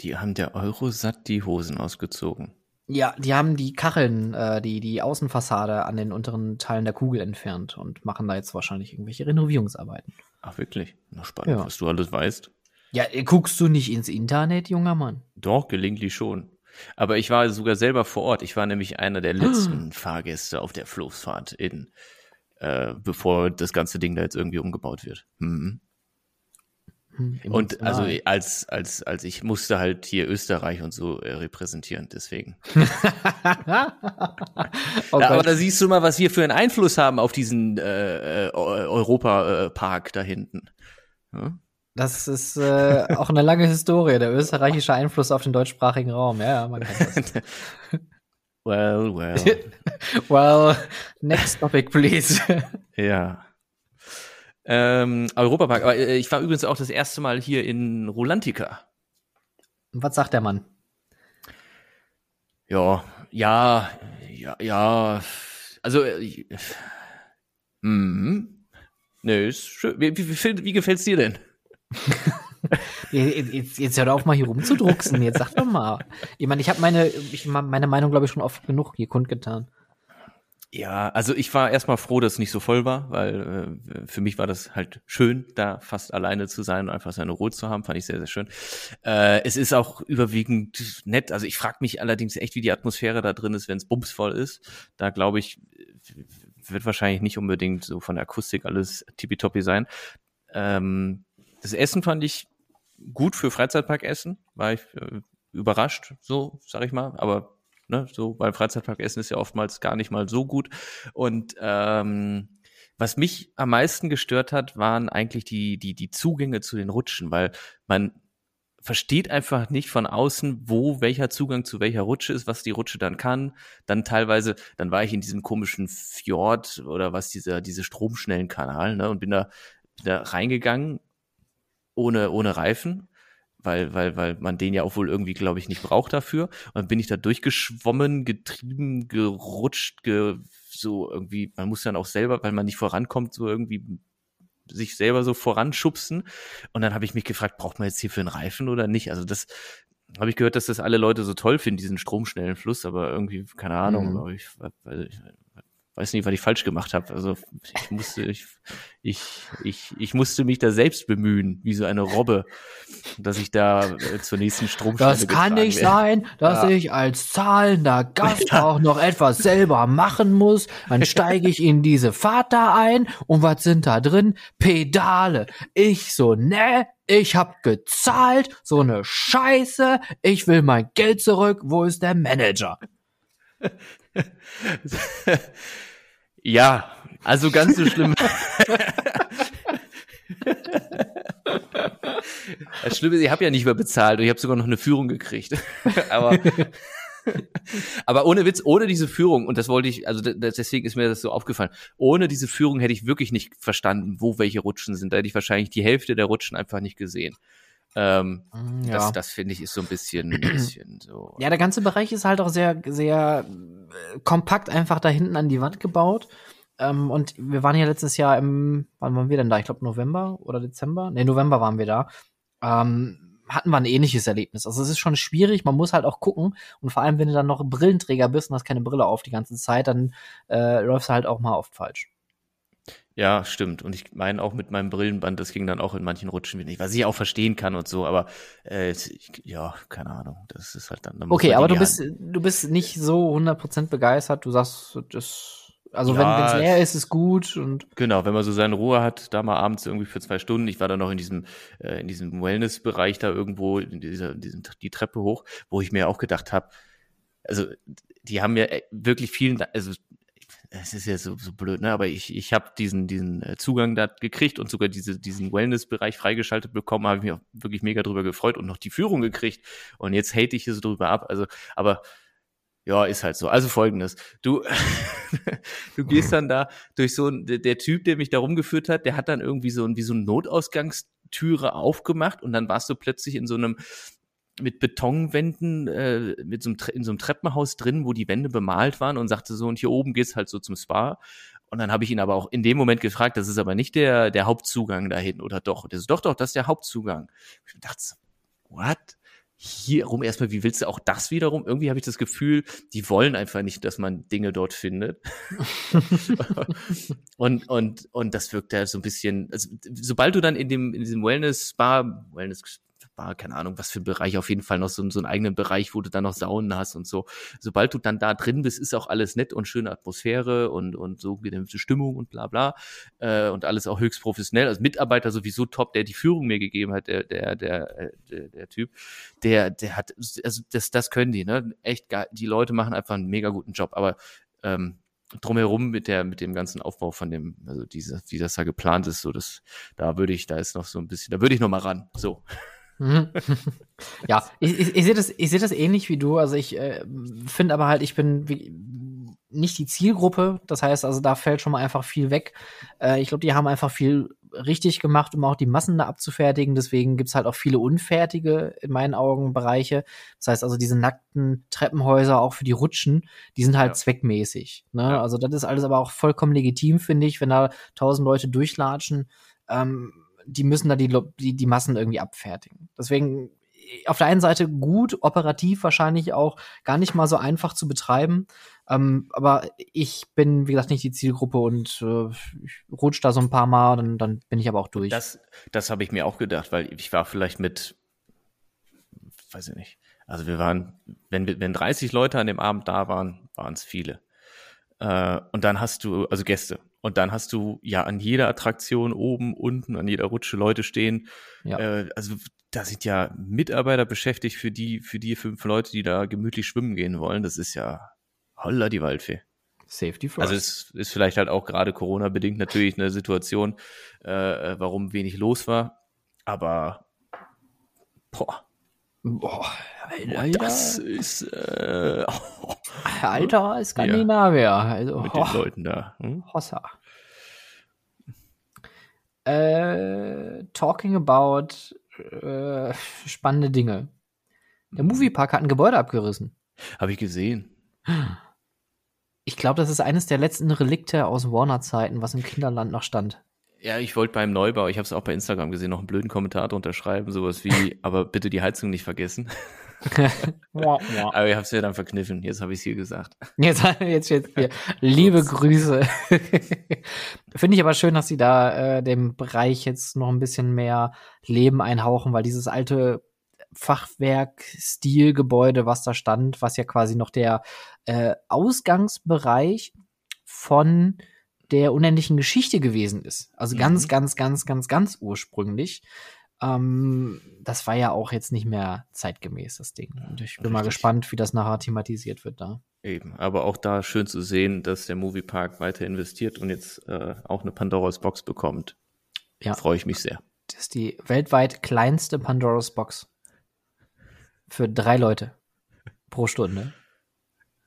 Die haben der Eurosat die Hosen ausgezogen. Ja, die haben die Kacheln, äh, die, die Außenfassade an den unteren Teilen der Kugel entfernt und machen da jetzt wahrscheinlich irgendwelche Renovierungsarbeiten. Ach, wirklich? Na, spannend, ja. was du alles weißt. Ja, äh, guckst du nicht ins Internet, junger Mann? Doch, gelegentlich schon. Aber ich war sogar selber vor Ort. Ich war nämlich einer der letzten Fahrgäste auf der Floßfahrt in, äh, bevor das ganze Ding da jetzt irgendwie umgebaut wird. Mhm. Hm, und also als, als, als ich musste halt hier Österreich und so äh, repräsentieren, deswegen. <laughs> ja, aber da siehst du mal, was wir für einen Einfluss haben auf diesen äh, äh Europa-Park da hinten. Ja? Das ist äh, auch eine lange Historie, der österreichische Einfluss auf den deutschsprachigen Raum. Ja, man kennt das. <laughs> well, well. <laughs> well, next topic, please. <laughs> ja. Ähm, Europapark. Aber äh, ich war übrigens auch das erste Mal hier in Rolantica. Was sagt der Mann? Ja, ja, ja, ja. Also, äh, hm. Nee, ist schön. Wie, wie, wie gefällt's dir denn? <laughs> jetzt, jetzt hör auf mal hier rumzudrucksen. Jetzt sag doch mal. Ich meine, ich habe meine, ich, meine Meinung, glaube ich, schon oft genug hier kundgetan. Ja, also ich war erstmal froh, dass es nicht so voll war, weil äh, für mich war das halt schön, da fast alleine zu sein und einfach seine Ruhe zu haben, fand ich sehr, sehr schön. Äh, es ist auch überwiegend nett. Also ich frage mich allerdings echt, wie die Atmosphäre da drin ist, wenn es bumsvoll ist. Da glaube ich, wird wahrscheinlich nicht unbedingt so von der Akustik alles tippitoppi sein. Ähm, das Essen fand ich gut für Freizeitparkessen, war ich äh, überrascht, so sag ich mal, aber Ne? So, weil Freizeitparkessen ist ja oftmals gar nicht mal so gut. Und ähm, was mich am meisten gestört hat, waren eigentlich die, die, die Zugänge zu den Rutschen, weil man versteht einfach nicht von außen, wo welcher Zugang zu welcher Rutsche ist, was die Rutsche dann kann. Dann teilweise, dann war ich in diesem komischen Fjord oder was dieser, diese stromschnellen Kanal, ne, und bin da, bin da reingegangen ohne, ohne Reifen weil, weil, weil man den ja auch wohl irgendwie, glaube ich, nicht braucht dafür. Und dann bin ich da durchgeschwommen, getrieben, gerutscht, ge, so irgendwie, man muss dann auch selber, weil man nicht vorankommt, so irgendwie sich selber so voranschubsen. Und dann habe ich mich gefragt, braucht man jetzt hier für einen Reifen oder nicht? Also das habe ich gehört, dass das alle Leute so toll finden, diesen stromschnellen Fluss, aber irgendwie, keine Ahnung, mhm. ich, weil ich, weiß nicht, was ich falsch gemacht habe. Also ich musste, ich, ich, ich, ich musste mich da selbst bemühen, wie so eine Robbe, dass ich da äh, zur nächsten Stromstelle Das kann nicht werde. sein, dass ja. ich als zahlender <laughs> Gast ja. auch noch etwas selber machen muss. Dann steige ich in diese Fahrt da ein und was sind da drin? Pedale. Ich so, ne, ich hab gezahlt, so eine Scheiße, ich will mein Geld zurück, wo ist der Manager? <laughs> <laughs> Ja, also ganz so schlimm. <laughs> das Schlimme ist, ich habe ja nicht mehr bezahlt und ich habe sogar noch eine Führung gekriegt. <laughs> aber, aber ohne Witz, ohne diese Führung, und das wollte ich, also deswegen ist mir das so aufgefallen, ohne diese Führung hätte ich wirklich nicht verstanden, wo welche Rutschen sind. Da hätte ich wahrscheinlich die Hälfte der Rutschen einfach nicht gesehen. Ähm, mm, ja. Das, das finde ich ist so ein bisschen, ein bisschen so. Ja, der ganze Bereich ist halt auch sehr, sehr äh, kompakt einfach da hinten an die Wand gebaut. Ähm, und wir waren ja letztes Jahr im, wann waren wir denn da? Ich glaube November oder Dezember? Ne, November waren wir da. Ähm, hatten wir ein ähnliches Erlebnis. Also es ist schon schwierig, man muss halt auch gucken. Und vor allem, wenn du dann noch Brillenträger bist und hast keine Brille auf die ganze Zeit, dann äh, läufst du halt auch mal oft falsch. Ja, stimmt. Und ich meine auch mit meinem Brillenband, das ging dann auch in manchen Rutschen wieder nicht, was ich auch verstehen kann und so, aber äh, ja, keine Ahnung. Das ist halt dann. dann okay, aber du bist, du bist nicht so 100% begeistert. Du sagst, das, also ja, wenn es leer ist, ist gut und. Genau, wenn man so seine Ruhe hat, da mal abends irgendwie für zwei Stunden. Ich war dann noch in diesem, äh, in diesem Wellness-Bereich da irgendwo, in dieser, diesen, die Treppe hoch, wo ich mir auch gedacht habe, also die haben ja äh, wirklich vielen, also es ist ja so, so blöd, ne? Aber ich, ich habe diesen, diesen äh, Zugang da gekriegt und sogar diese, diesen Wellness-Bereich freigeschaltet bekommen, habe ich mich auch wirklich mega drüber gefreut und noch die Führung gekriegt. Und jetzt hate ich hier so drüber ab. Also, aber ja, ist halt so. Also folgendes. Du, <laughs> du gehst dann da durch so ein, der, Typ, der mich da rumgeführt hat, der hat dann irgendwie so ein, wie so eine Notausgangstüre aufgemacht und dann warst du plötzlich in so einem, mit Betonwänden, äh, mit so einem, in so einem Treppenhaus drin, wo die Wände bemalt waren und sagte so, und hier oben geht's halt so zum Spa. Und dann habe ich ihn aber auch in dem Moment gefragt, das ist aber nicht der, der Hauptzugang dahin, oder doch? Und so, doch, doch, das ist der Hauptzugang. Ich dachte, what? Hier rum erstmal, wie willst du auch das wiederum? Irgendwie habe ich das Gefühl, die wollen einfach nicht, dass man Dinge dort findet. <laughs> und, und, und das wirkt ja so ein bisschen, also, sobald du dann in dem, in diesem Wellness-Spa, Wellness, war, keine Ahnung, was für ein Bereich, auf jeden Fall noch so, so einen eigenen Bereich, wo du dann noch Saunen hast und so. Sobald du dann da drin bist, ist auch alles nett und schöne Atmosphäre und, und so gedämpfte Stimmung und bla bla. Äh, und alles auch höchst professionell. Also Mitarbeiter sowieso top, der die Führung mir gegeben hat, der, der, der, äh, der, der Typ, der, der hat, also das, das können die, ne? Echt geil. Die Leute machen einfach einen mega guten Job. Aber ähm, drumherum mit der mit dem ganzen Aufbau von dem also diese wie das da geplant ist so das da würde ich da ist noch so ein bisschen da würde ich noch mal ran so. Ja, ich, ich, ich sehe das, ich sehe das ähnlich wie du. Also ich äh, finde aber halt, ich bin wie, nicht die Zielgruppe. Das heißt, also da fällt schon mal einfach viel weg. Äh, ich glaube, die haben einfach viel richtig gemacht, um auch die Massen da abzufertigen. Deswegen gibt's halt auch viele unfertige, in meinen Augen, Bereiche. Das heißt also, diese nackten Treppenhäuser auch für die Rutschen, die sind halt ja. zweckmäßig. Ne? Ja. Also das ist alles aber auch vollkommen legitim, finde ich, wenn da tausend Leute durchlatschen. Ähm, die müssen da die, die, die Massen irgendwie abfertigen. Deswegen auf der einen Seite gut, operativ wahrscheinlich auch gar nicht mal so einfach zu betreiben. Ähm, aber ich bin, wie gesagt, nicht die Zielgruppe und äh, ich rutsch da so ein paar Mal, dann, dann bin ich aber auch durch. Das, das habe ich mir auch gedacht, weil ich war vielleicht mit, weiß ich nicht, also wir waren, wenn, wenn 30 Leute an dem Abend da waren, waren es viele. Äh, und dann hast du, also Gäste, und dann hast du ja an jeder Attraktion oben, unten, an jeder Rutsche Leute stehen. Ja. Äh, also da sind ja Mitarbeiter beschäftigt für die, für die fünf Leute, die da gemütlich schwimmen gehen wollen. Das ist ja holla die Waldfee. Safety first. Also es ist vielleicht halt auch gerade Corona-bedingt natürlich eine Situation, äh, warum wenig los war. Aber boah. Boah, Alter. Das ist äh, oh. <laughs> Alter Skandinavier. Ja, also, mit oh. den Leuten da. Hm? Hossa. Äh, talking about äh, spannende Dinge. Der Moviepark hat ein Gebäude abgerissen. Habe ich gesehen. Ich glaube, das ist eines der letzten Relikte aus Warner-Zeiten, was im Kinderland noch stand. Ja, ich wollte beim Neubau, ich habe es auch bei Instagram gesehen, noch einen blöden Kommentar unterschreiben, sowas wie, <laughs> aber bitte die Heizung nicht vergessen. <laughs> aber ich habe es ja dann verkniffen, jetzt habe ich es hier gesagt. Jetzt, <laughs> jetzt, jetzt hier. Liebe Grüße. Finde ich aber schön, dass sie da äh, dem Bereich jetzt noch ein bisschen mehr Leben einhauchen, weil dieses alte Fachwerk-Stilgebäude, was da stand, was ja quasi noch der äh, Ausgangsbereich von der unendlichen Geschichte gewesen ist. Also ganz, mhm. ganz, ganz, ganz, ganz ursprünglich. Ähm, das war ja auch jetzt nicht mehr zeitgemäß, das Ding. Und ich bin Richtig. mal gespannt, wie das nachher thematisiert wird da. Eben, aber auch da schön zu sehen, dass der Moviepark weiter investiert und jetzt äh, auch eine Pandoras Box bekommt. Ja. Freue ich mich sehr. Das ist die weltweit kleinste Pandoras Box. Für drei Leute pro Stunde.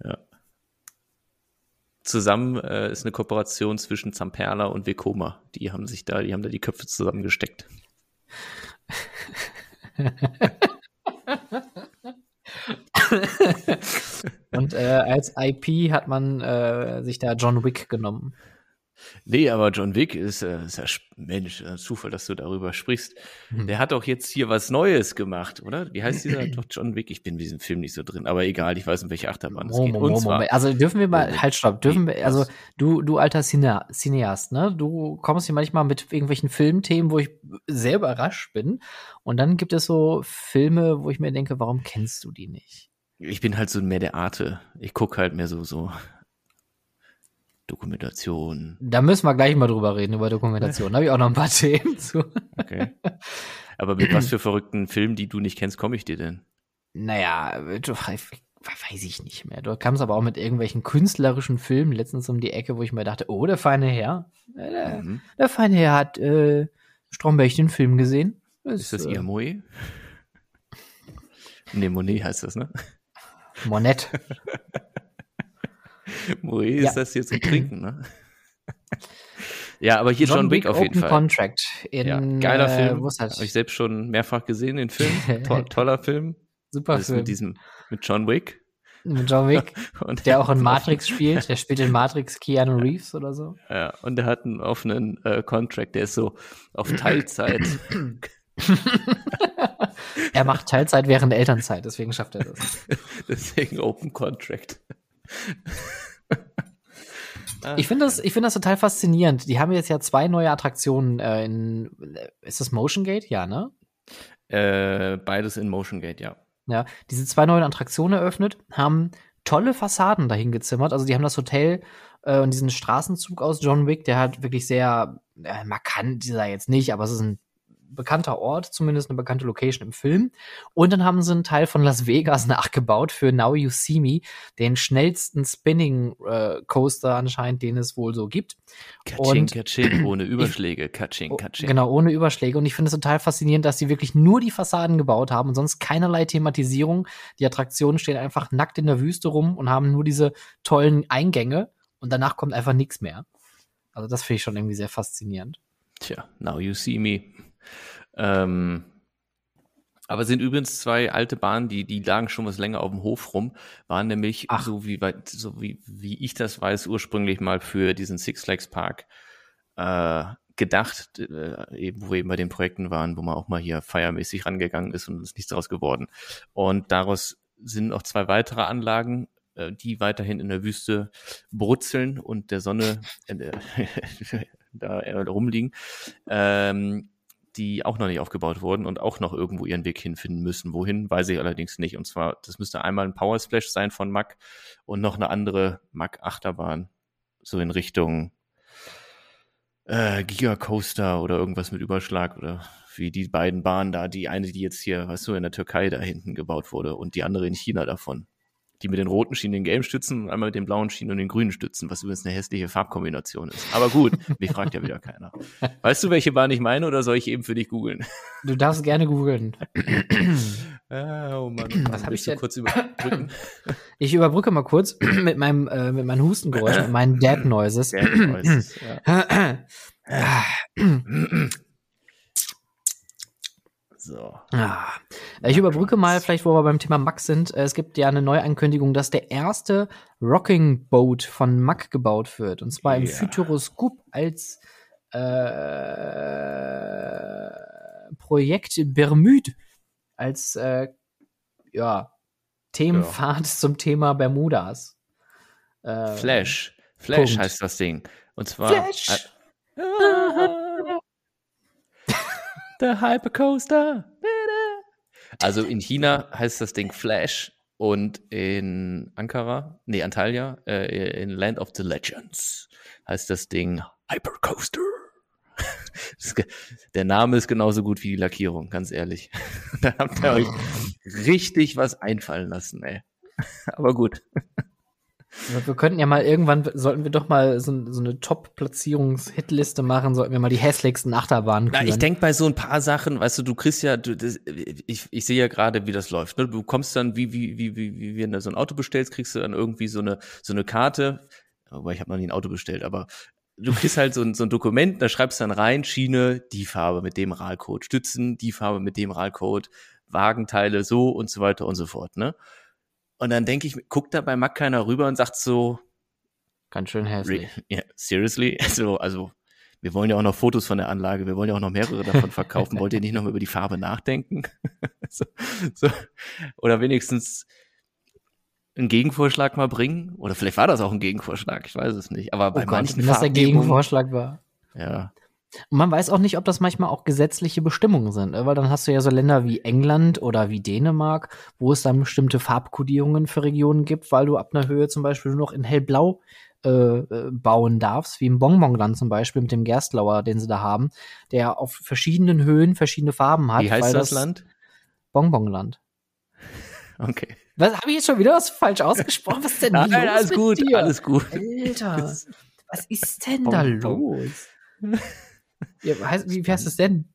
Ja zusammen äh, ist eine Kooperation zwischen Zamperla und Vekoma. Die haben sich da, die haben da die Köpfe zusammengesteckt. <laughs> und äh, als IP hat man äh, sich da John Wick genommen. Nee, aber John Wick ist, äh, ist ja Mensch, äh, Zufall, dass du darüber sprichst. Mhm. Der hat doch jetzt hier was Neues gemacht, oder? Wie heißt dieser <clears throat> doch John Wick? Ich bin in diesem Film nicht so drin, aber egal, ich weiß, in welche Achterbahn es geht. Und zwar, also dürfen wir mal, halt stopp, dürfen wir, also du, du alter Cine, Cineast, ne? Du kommst hier manchmal mit irgendwelchen Filmthemen, wo ich sehr überrascht bin. Und dann gibt es so Filme, wo ich mir denke, warum kennst du die nicht? Ich bin halt so mehr der Arte. Ich gucke halt mehr so, so Dokumentation. Da müssen wir gleich mal drüber reden, über Dokumentation. Da habe ich auch noch ein paar <laughs> Themen zu. Okay. Aber mit was für verrückten Filmen, die du nicht kennst, komme ich dir denn? Naja, weiß ich nicht mehr. Du kamst aber auch mit irgendwelchen künstlerischen Filmen letztens um die Ecke, wo ich mir dachte, oh, der feine Herr, äh, der, Mhm. der feine Herr hat äh, Stromberg den Film gesehen. Ist das äh, ihr Moe? Nee, Monet heißt das, ne? Monette. <laughs> Moe Ja. ist das hier zum Trinken, ne? ja, aber hier John, Wick auf jeden Open Fall. Contract in, ja, geiler äh, Film. Das? Habe ich selbst schon mehrfach gesehen, den Film. <laughs> To toller Film. Super Das Film. mit diesem, mit John Wick. Mit John Wick, <laughs> Und der auch in <laughs> Matrix spielt. Der spielt in Matrix Keanu Reeves oder so. Ja, und der hat einen offenen äh, Contract, der ist so auf <clears throat> Teilzeit. er macht Teilzeit während Elternzeit, deswegen schafft er das. Deswegen Open Contract. Ah, Ich finde das, ich finde das total faszinierend. Die haben jetzt ja zwei neue Attraktionen äh, in, ist das Motion Gate? Ja, ne? äh, beides in Motion Gate, ja. Ja, diese zwei neuen Attraktionen eröffnet, haben tolle Fassaden dahin gezimmert. Also die haben das Hotel äh, und diesen Straßenzug aus John Wick, der halt wirklich sehr äh, markant, dieser jetzt nicht, aber es ist ein bekannter Ort, zumindest eine bekannte Location im Film. Und dann haben sie einen Teil von Las Vegas <laughs> nachgebaut für Now You See Me, den schnellsten Spinning äh, Coaster anscheinend, den es wohl so gibt. Katsching, Und- Katsching, <clears throat> ohne Überschläge. Katsching, Oh, Katsching. Genau, ohne Überschläge. Und ich finde es total faszinierend, dass sie wirklich nur die Fassaden gebaut haben und sonst keinerlei Thematisierung. Die Attraktionen stehen einfach nackt in der Wüste rum und haben nur diese tollen Eingänge und danach kommt einfach nichts mehr. Also das finde ich schon irgendwie sehr faszinierend. Tja, now you see me. Ähm, aber sind übrigens zwei alte Bahnen, die, die lagen schon was länger auf dem Hof rum, waren nämlich, Ach. so wie, so wie, wie ich das weiß, ursprünglich mal für diesen Six Flags Park äh, gedacht, äh, eben, wo wir eben bei den Projekten waren, wo man auch mal hier feiermäßig rangegangen ist und es ist nichts daraus geworden. Und daraus sind noch zwei weitere Anlagen, äh, die weiterhin in der Wüste brutzeln und der Sonne äh, <laughs> da rumliegen, ähm, die auch noch nicht aufgebaut wurden und auch noch irgendwo ihren Weg hinfinden müssen. Wohin, weiß ich allerdings nicht. Und zwar, das müsste einmal ein Power Splash sein von Mack und noch eine andere Mack Achterbahn, so in Richtung äh, Giga Coaster oder irgendwas mit Überschlag oder wie die beiden Bahnen da, die eine, die jetzt hier, weißt du, in der Türkei da hinten gebaut wurde und die andere in China davon. Die mit den roten Schienen den gelben Stützen und einmal mit den blauen Schienen und den grünen Stützen, was übrigens eine hässliche Farbkombination ist. Aber gut, mich fragt ja wieder keiner. Weißt du, welche Bahn ich meine oder soll ich eben für dich googeln? Du darfst gerne googeln. Ah, oh Mann. Was hab Willst ich denn? kurz überbrücken? Ich überbrücke mal kurz <clears throat> mit meinem, äh, mit meinen Hustengeräuschen, mit meinen Dad Noises. Sehr nice. ja. <clears throat> So. Ah. Ich überbrücke mal, vielleicht, wo wir beim Thema Mack sind. Äh, Es gibt ja eine Neuankündigung, dass der erste Rocking Boat von Mack gebaut wird. Und zwar im Ja. Futuroscope als äh, Projekt Bermude. Als äh, ja, Themenfahrt zum Thema Bermudas. Äh, Flash. Flash Punkt. heißt das Ding. Und zwar. Flash! <laughs> Der Hypercoaster. Also in China heißt das Ding Flash und in Ankara, nee, Antalya, äh, in Land of the Legends heißt das Ding Hypercoaster. <laughs> Der Name ist genauso gut wie die Lackierung, ganz ehrlich. <laughs> Da habt ihr euch <laughs> richtig was einfallen lassen, ey. Aber gut. Wir könnten ja mal irgendwann, sollten wir doch mal so, so eine Top-Platzierungs-Hitliste machen, sollten wir mal die hässlichsten Achterbahnen Na, küren. ich denke bei so ein paar Sachen, weißt du, du kriegst ja, du, das, ich, ich sehe ja gerade, wie das läuft. Ne? Du kommst dann, wie, wie, wie, wie, wie wenn du so ein Auto bestellst, kriegst du dann irgendwie so eine, so eine Karte. Wobei ich habe noch nie ein Auto bestellt, aber du kriegst halt so ein, so ein Dokument, da schreibst dann rein, Schiene, die Farbe mit dem Rahlcode, Stützen, die Farbe mit dem Rahlcode, Wagenteile, so und so weiter und so fort, ne? Und dann denke ich, guckt da bei Mack keiner rüber und sagt so, Ganz schön hässlich. <laughs> ja, seriously? <laughs> Also, also, wir wollen ja auch noch Fotos von der Anlage, wir wollen ja auch noch mehrere davon verkaufen. <laughs> Wollt ihr nicht noch mal über die Farbe nachdenken? so, so. Oder wenigstens einen Gegenvorschlag mal bringen? Oder vielleicht war das auch ein Gegenvorschlag, ich weiß es nicht. Aber bei Oh Gott, manchen wenn das der Gegenvorschlag war. Ja, Und man weiß auch nicht, ob das manchmal auch gesetzliche Bestimmungen sind, ne? weil dann hast du ja so Länder wie England oder wie Dänemark, wo es dann bestimmte Farbkodierungen für Regionen gibt, weil du ab einer Höhe zum Beispiel nur noch in hellblau äh, äh, bauen darfst, wie im Bonbonland zum Beispiel mit dem Gerstlauer, den sie da haben, der auf verschiedenen Höhen verschiedene Farben hat. wie heißt weil das Land? Bonbonland. <laughs> Okay. Was habe ich jetzt schon wieder was falsch ausgesprochen? Was ist denn Nein, los alles mit gut, dir? alles gut. Alter, <laughs> was ist denn da Bon, bon. los? <laughs> Ja, heißt, wie, heißt es denn?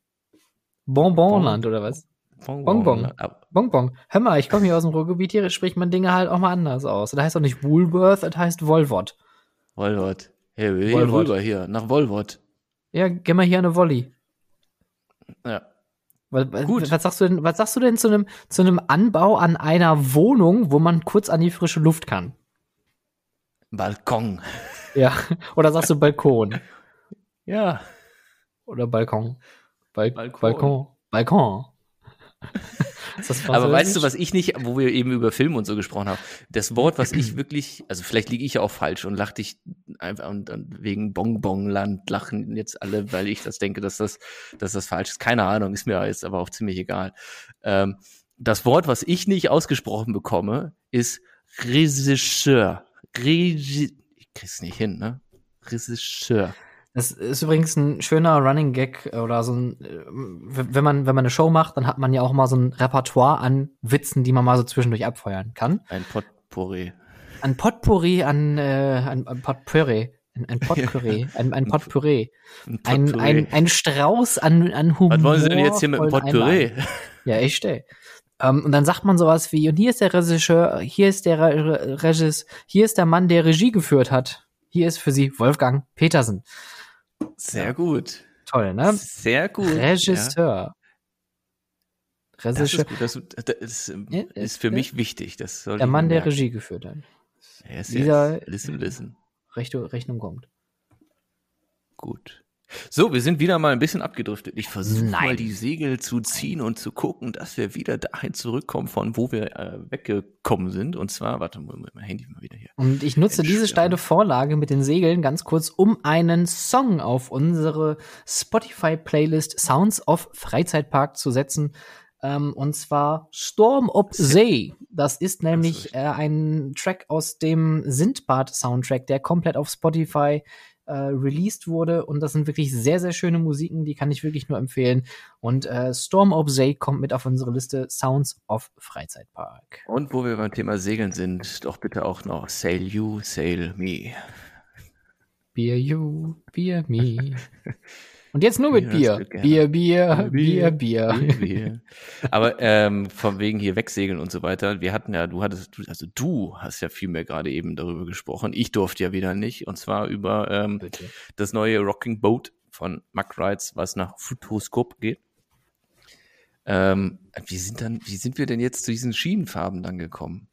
Bonbonland oder was? Bonbon. Aber- Bonbon. Hör mal, ich komme hier aus dem Ruhrgebiet, hier spricht man Dinge halt auch mal anders aus. Das heißt auch nicht Woolworth, das heißt Wolvot. Wolwort. Hey, wir Wolwort. hier rüber hier, nach Wolwort. Ja, geh mal hier an eine Volley. Ja. Was- Gut. Was sagst du denn, was sagst du denn zu einem, zu einem Anbau an einer Wohnung, wo man kurz an die frische Luft kann? Balkon. Ja. Oder sagst du Balkon? Ja. Oder Balkon? Bal Balkon. Balkon. Balkon. <laughs> Aber weißt du, was ich nicht, wo wir eben über Film und so gesprochen haben, das Wort, was ich <clears throat> wirklich, also vielleicht liege ich ja auch falsch und lach dich einfach und, und wegen Bonbonland lachen jetzt alle, weil ich das denke, dass das, dass das falsch ist. Keine Ahnung, ist mir jetzt aber auch ziemlich egal. Ähm, das Wort, was ich nicht ausgesprochen bekomme, ist Regisseur. Regi ich krieg's nicht hin, ne? Regisseur. Das ist übrigens ein schöner Running Gag oder so ein, äh, wenn man, wenn man eine Show macht, dann hat man ja auch mal so ein Repertoire an Witzen, die man mal so zwischendurch abfeuern kann. Ein Potpourri. Ein Potpourri an, äh, ein, ein Potpourri. Ein, <laughs> Potpourri. Ein, ein Potpourri. Ein Ein, ein, ein Strauß an, an Humor. was wollen Sie denn jetzt hier mit dem Potpourri? Ja, echt, ey. Ähm, und dann sagt man sowas wie, und hier ist der Regisseur, hier ist der Re Re Regis, hier ist der Mann, der Regie geführt hat. Hier ist für Sie Wolfgang Petersen. Sehr gut. Toll, ne? Sehr gut. Ja. Regisseur. Das Regisseur. ist gut. Das, das ist, ähm, Ja, ist für ja. mich wichtig. Das soll Der Mann, der. Regie geführt hat. Yes, yes. Listen, listen. Rechnung, Rechnung kommt. Gut. So, wir sind wieder mal ein bisschen abgedriftet. Ich versuche mal die Segel zu ziehen und zu gucken, dass wir wieder dahin zurückkommen, von wo wir äh, weggekommen sind. Und zwar, warte mal, mein Handy mal wieder hier. Und ich nutze diese Entsperren. steile Vorlage mit den Segeln ganz kurz, um einen Song auf unsere Spotify-Playlist Sounds of Freizeitpark zu setzen. Ähm, und zwar Storm Up See. Das ist nämlich äh, ein Track aus dem Sindbad-Soundtrack, der komplett auf Spotify äh, released wurde. Und das sind wirklich sehr, sehr schöne Musiken, die kann ich wirklich nur empfehlen. Und äh, Storm Up See kommt mit auf unsere Liste Sounds of Freizeitpark. Und wo wir beim Thema Segeln sind, doch bitte auch noch Sail You, Sail Me. Beer you, Beer me. <laughs> Und jetzt nur mit Bier. gerne. Bier, Bier, Bier, Bier. <laughs> Bier. Aber ähm, von wegen hier Wegsegeln und so weiter. Wir hatten ja, du hattest, also du hast ja viel mehr gerade eben darüber gesprochen. Ich durfte ja wieder nicht. Und zwar über ähm, Bitte. das neue Rocking Boat von Mack Rides, was nach Futuroskop geht. Ähm, wie sind dann, wie sind wir denn jetzt zu diesen Schienenfarben dann gekommen?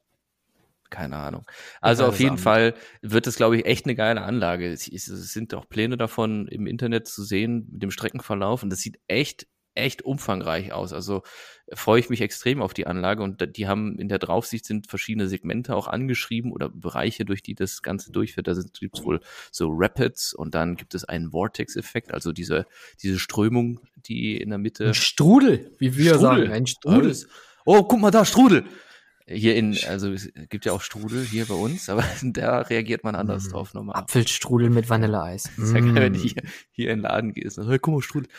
Keine Ahnung. Also auf jeden Fall wird es, glaube ich, echt eine geile Anlage. Es, es sind auch Pläne davon im Internet zu sehen mit dem Streckenverlauf und das sieht echt, echt umfangreich aus. Also äh, freue ich mich extrem auf die Anlage und die haben in der Draufsicht sind verschiedene Segmente auch angeschrieben oder Bereiche, durch die das Ganze durchführt. Da gibt es wohl so Rapids und dann gibt es einen Vortex-Effekt, also diese, diese Strömung, die in der Mitte Ein Strudel, wie wir Strudel. sagen. Ein Strudel. Oh, guck mal da, Strudel. Hier in, also es gibt ja auch Strudel hier bei uns, aber <laughs> da reagiert man anders Mm. drauf normal. Apfelstrudel mit Vanilleeis. Das ist ja geil, wenn du Mm. hier, hier in den Laden gehst. Hey, guck mal, Strudel.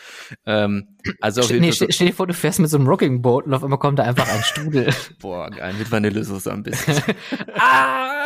Ähm, also auf jeden nee, Fall, stell, dir vor, du fährst mit so einem Rocking Boat und auf einmal kommt da einfach ein <laughs> Strudel. boah, geil, mit Vanillesoße am besten. <laughs> ah!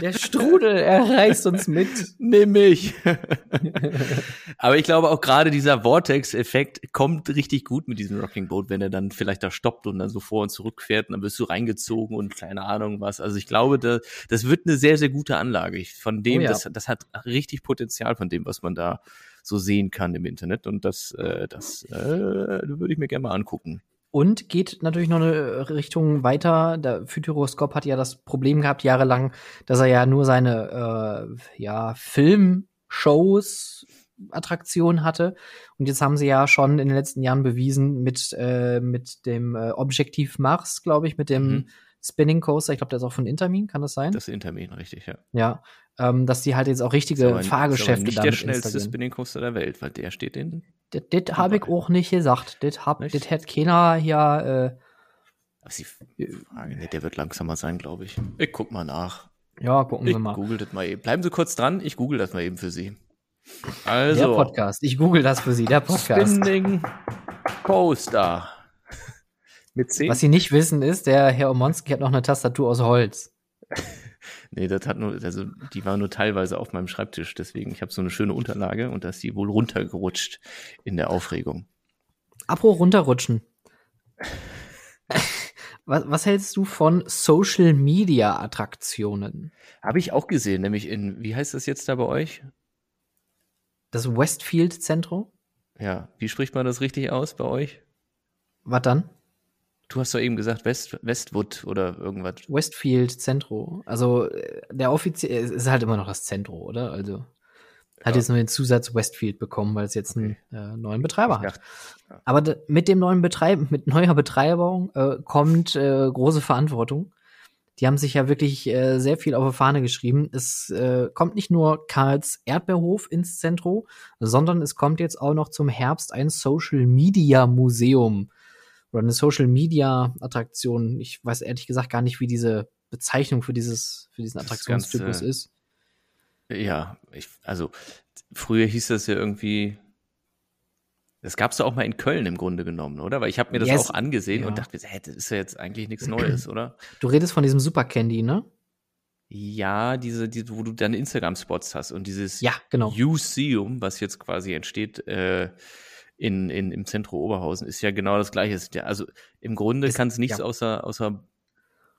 Der Strudel, er reißt uns mit. Nimm mich. <laughs> Aber ich glaube auch gerade dieser Vortex-Effekt kommt richtig gut mit diesem Rocking Boat, wenn er dann vielleicht da stoppt und dann so vor und zurück fährt und dann wirst du reingezogen und keine Ahnung was. Also ich glaube, da, das wird eine sehr, sehr gute Anlage. Ich, von dem, Oh ja. das, das hat richtig Potenzial von dem, was man da so sehen kann im Internet. Und das, äh, das äh, würde ich mir gerne mal angucken. Und geht natürlich noch eine Richtung weiter. Der Futuroskop hat ja das Problem gehabt, jahrelang, dass er ja nur seine äh, ja, Filmshows Attraktion hatte. Und jetzt haben sie ja schon in den letzten Jahren bewiesen mit, äh, mit dem äh, Objektiv Mars, glaube ich, mit dem Mhm. Spinning Coaster. Ich glaube, der ist auch von Intermin, kann das sein? Das Intermin, richtig, ja. ja. Ähm, dass die halt jetzt auch Ist richtige aber- ist aber Fahrgeschäfte nicht der schnellste installieren. Spinning Coaster der Welt, weil der steht in. Das, das habe ich auch nicht gesagt. Das das hat keiner ja, äh, Aber sie Frage, nee, der wird langsamer sein, glaube ich. Ich guck mal nach. ja, gucken Ich wir mal. google das mal eben. Bleiben Sie kurz dran, ich google das mal eben für Sie. Der Also, Podcast. Ich google das für Sie, der Podcast. Spinning Coaster. Mit C? Was Sie nicht wissen ist, der Herr Omonski hat noch eine Tastatur aus Holz. Nee, das hat nur, also die war nur teilweise auf meinem Schreibtisch, deswegen, ich habe so eine schöne Unterlage und da ist die wohl runtergerutscht in der Aufregung. Apro runterrutschen. was, was hältst du von Social Media Attraktionen? Habe ich auch gesehen, nämlich in, wie heißt das jetzt da bei euch? Das Westfield Zentrum? Ja, wie spricht man das richtig aus bei euch? Was dann? Du hast doch eben gesagt West, Westwood oder irgendwas. Westfield Zentro. Also äh, der offizielle ist halt immer noch das Zentro, oder? Also hat Ja. jetzt nur den Zusatz Westfield bekommen, weil es jetzt einen äh, neuen Betreiber hat. dachte, Aber mit dem neuen Betreib mit neuer Betreibung äh, kommt äh, große Verantwortung. Die haben sich ja wirklich äh, sehr viel auf die Fahne geschrieben. Es äh, kommt nicht nur Karls Erdbeerhof ins Zentrum, sondern es kommt jetzt auch noch zum Herbst ein Social Media Museum oder eine Social Media Attraktion. Ich weiß ehrlich gesagt gar nicht, wie diese Bezeichnung für dieses für diesen Ganze- ist. Ja, ich, also früher hieß das ja irgendwie, das gab's doch auch mal in Köln im Grunde genommen, oder? Weil ich habe mir das Yes. auch angesehen Ja. und dachte, hä, das ist ja jetzt eigentlich nichts Neues, <clears throat> oder? Du redest von diesem Super Candy, ne? Ja, diese, diese, wo du deine Instagram-Spots hast und dieses Ja, genau. Museum, was jetzt quasi entsteht äh, in, in, im Zentrum Oberhausen, ist ja genau das Gleiche. Es ja- Also im Grunde kann es nichts ja. außer, außer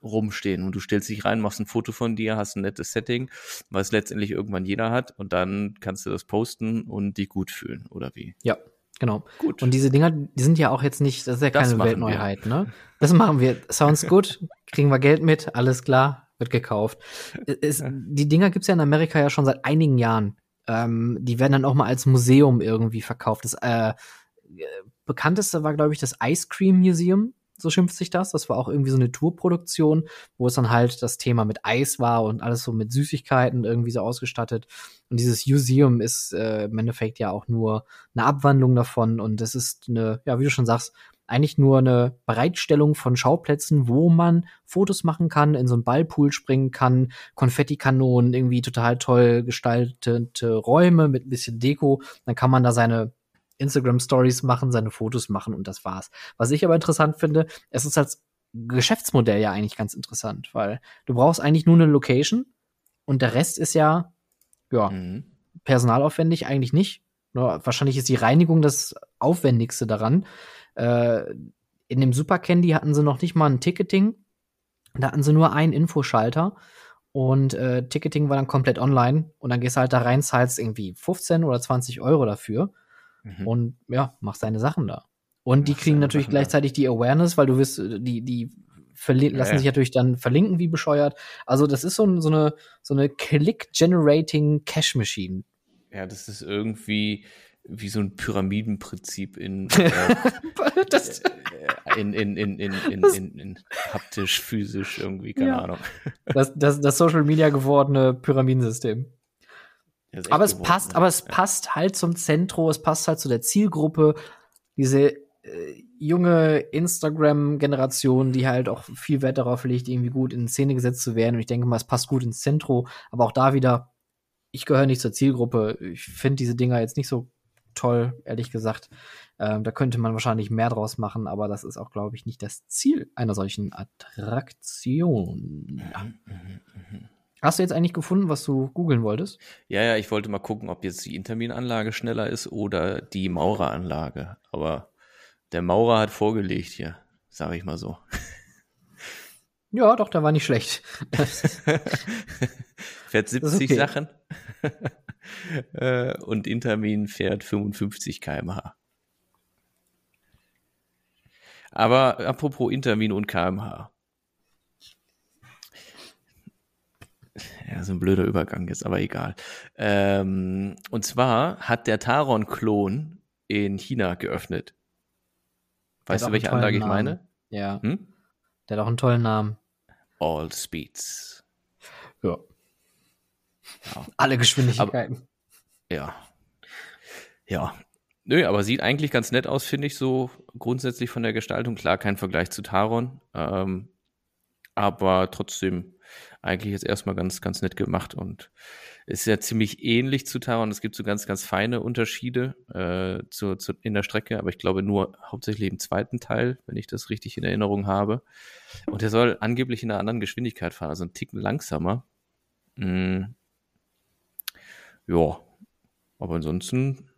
rumstehen und du stellst dich rein, machst ein Foto von dir, hast ein nettes Setting, was letztendlich irgendwann jeder hat und dann kannst du das posten und dich gut fühlen, oder wie? Ja, genau. Gut. Und diese Dinger, die sind ja auch jetzt nicht, das ist ja keine Weltneuheit, ne? Das machen wir. Sounds gut, kriegen wir Geld mit, alles klar, wird gekauft. Es, die Dinger gibt's ja in Amerika ja schon seit einigen Jahren. Ähm, die werden dann auch mal als Museum irgendwie verkauft. Das äh, bekannteste war, glaube ich, das Ice Cream Museum. So schimpft sich das. Das war auch irgendwie so eine Tourproduktion, wo es dann halt das Thema mit Eis war und alles so mit Süßigkeiten irgendwie so ausgestattet. Und dieses Museum ist äh, im Endeffekt ja auch nur eine Abwandlung davon und es ist eine, ja, wie du schon sagst, eigentlich nur eine Bereitstellung von Schauplätzen, wo man Fotos machen kann, in so einen Ballpool springen kann, Konfettikanonen, irgendwie total toll gestaltete Räume mit ein bisschen Deko. Dann kann man da seine Instagram Stories machen, seine Fotos machen und das war's. Was ich aber interessant finde, es ist als Geschäftsmodell ja eigentlich ganz interessant, weil du brauchst eigentlich nur eine Location und der Rest ist ja, ja, Mhm. personalaufwendig eigentlich nicht. Wahrscheinlich ist die Reinigung das Aufwendigste daran. Äh, in dem Super Candy hatten sie noch nicht mal ein Ticketing. Da hatten sie nur einen Infoschalter. Und äh, Ticketing war dann komplett online. Und dann gehst du halt da rein, zahlst irgendwie 15 oder 20 Euro dafür. Mhm. Und ja, machst deine Sachen da. Und die Machst kriegen deine natürlich Sachen da. gleichzeitig die Awareness, weil du wirst, äh, die, die verli- Ja, lassen ja. sich natürlich dann verlinken wie bescheuert. Also das ist so, so eine, so eine Click-Generating Cash-Machine. Ja, das ist irgendwie wie so ein Pyramidenprinzip in, <laughs> äh, äh, in, in, in, in, in, haptisch, physisch irgendwie, keine. Ahnung. das, das, das Social Media gewordene Pyramidensystem. Aber es passt, aber es passt halt zum Zentrum, es passt halt zu der Zielgruppe, diese äh, junge Instagram-Generation, die halt auch viel Wert darauf legt, irgendwie gut in Szene gesetzt zu werden. Und ich denke mal, es passt gut ins Zentrum. Aber auch da wieder, ich gehöre nicht zur Zielgruppe. Ich finde diese Dinger jetzt nicht so toll, ehrlich gesagt. Ähm, da könnte man wahrscheinlich mehr draus machen, aber das ist auch, glaube ich, nicht das Ziel einer solchen Attraktion. Hast du jetzt eigentlich gefunden, was du googeln wolltest? Ja, ja, ich wollte mal gucken, ob jetzt die Intermin-Anlage schneller ist oder die Maurer-Anlage. Aber der Maurer hat vorgelegt hier, sage ich mal so. Ja, doch, der war nicht schlecht. <laughs> fährt ist 70 okay. Sachen <laughs> und Intermin fährt 55 km/h. Aber apropos Intermin und km/h. Ja, so ein blöder Übergang jetzt, aber egal. Ähm, und zwar hat der Taron-Klon in China geöffnet. Weißt du, welche Anlage ich Namen. meine? Ja, Hm? der hat auch einen tollen Namen. All Speeds. Ja. Ja. Alle Geschwindigkeiten. Ja. Ja. Nö, aber sieht eigentlich ganz nett aus, finde ich so grundsätzlich von der Gestaltung. Klar, kein Vergleich zu Taron. Ähm, aber trotzdem eigentlich jetzt erstmal ganz, ganz nett gemacht und ist ja ziemlich ähnlich zu Taron. Es gibt so ganz, ganz feine Unterschiede äh, zu, zu, in der Strecke, aber ich glaube nur hauptsächlich im zweiten Teil, wenn ich das richtig in Erinnerung habe. Und er soll angeblich in einer anderen Geschwindigkeit fahren, also einen Ticken langsamer. Mm. Ja, aber ansonsten,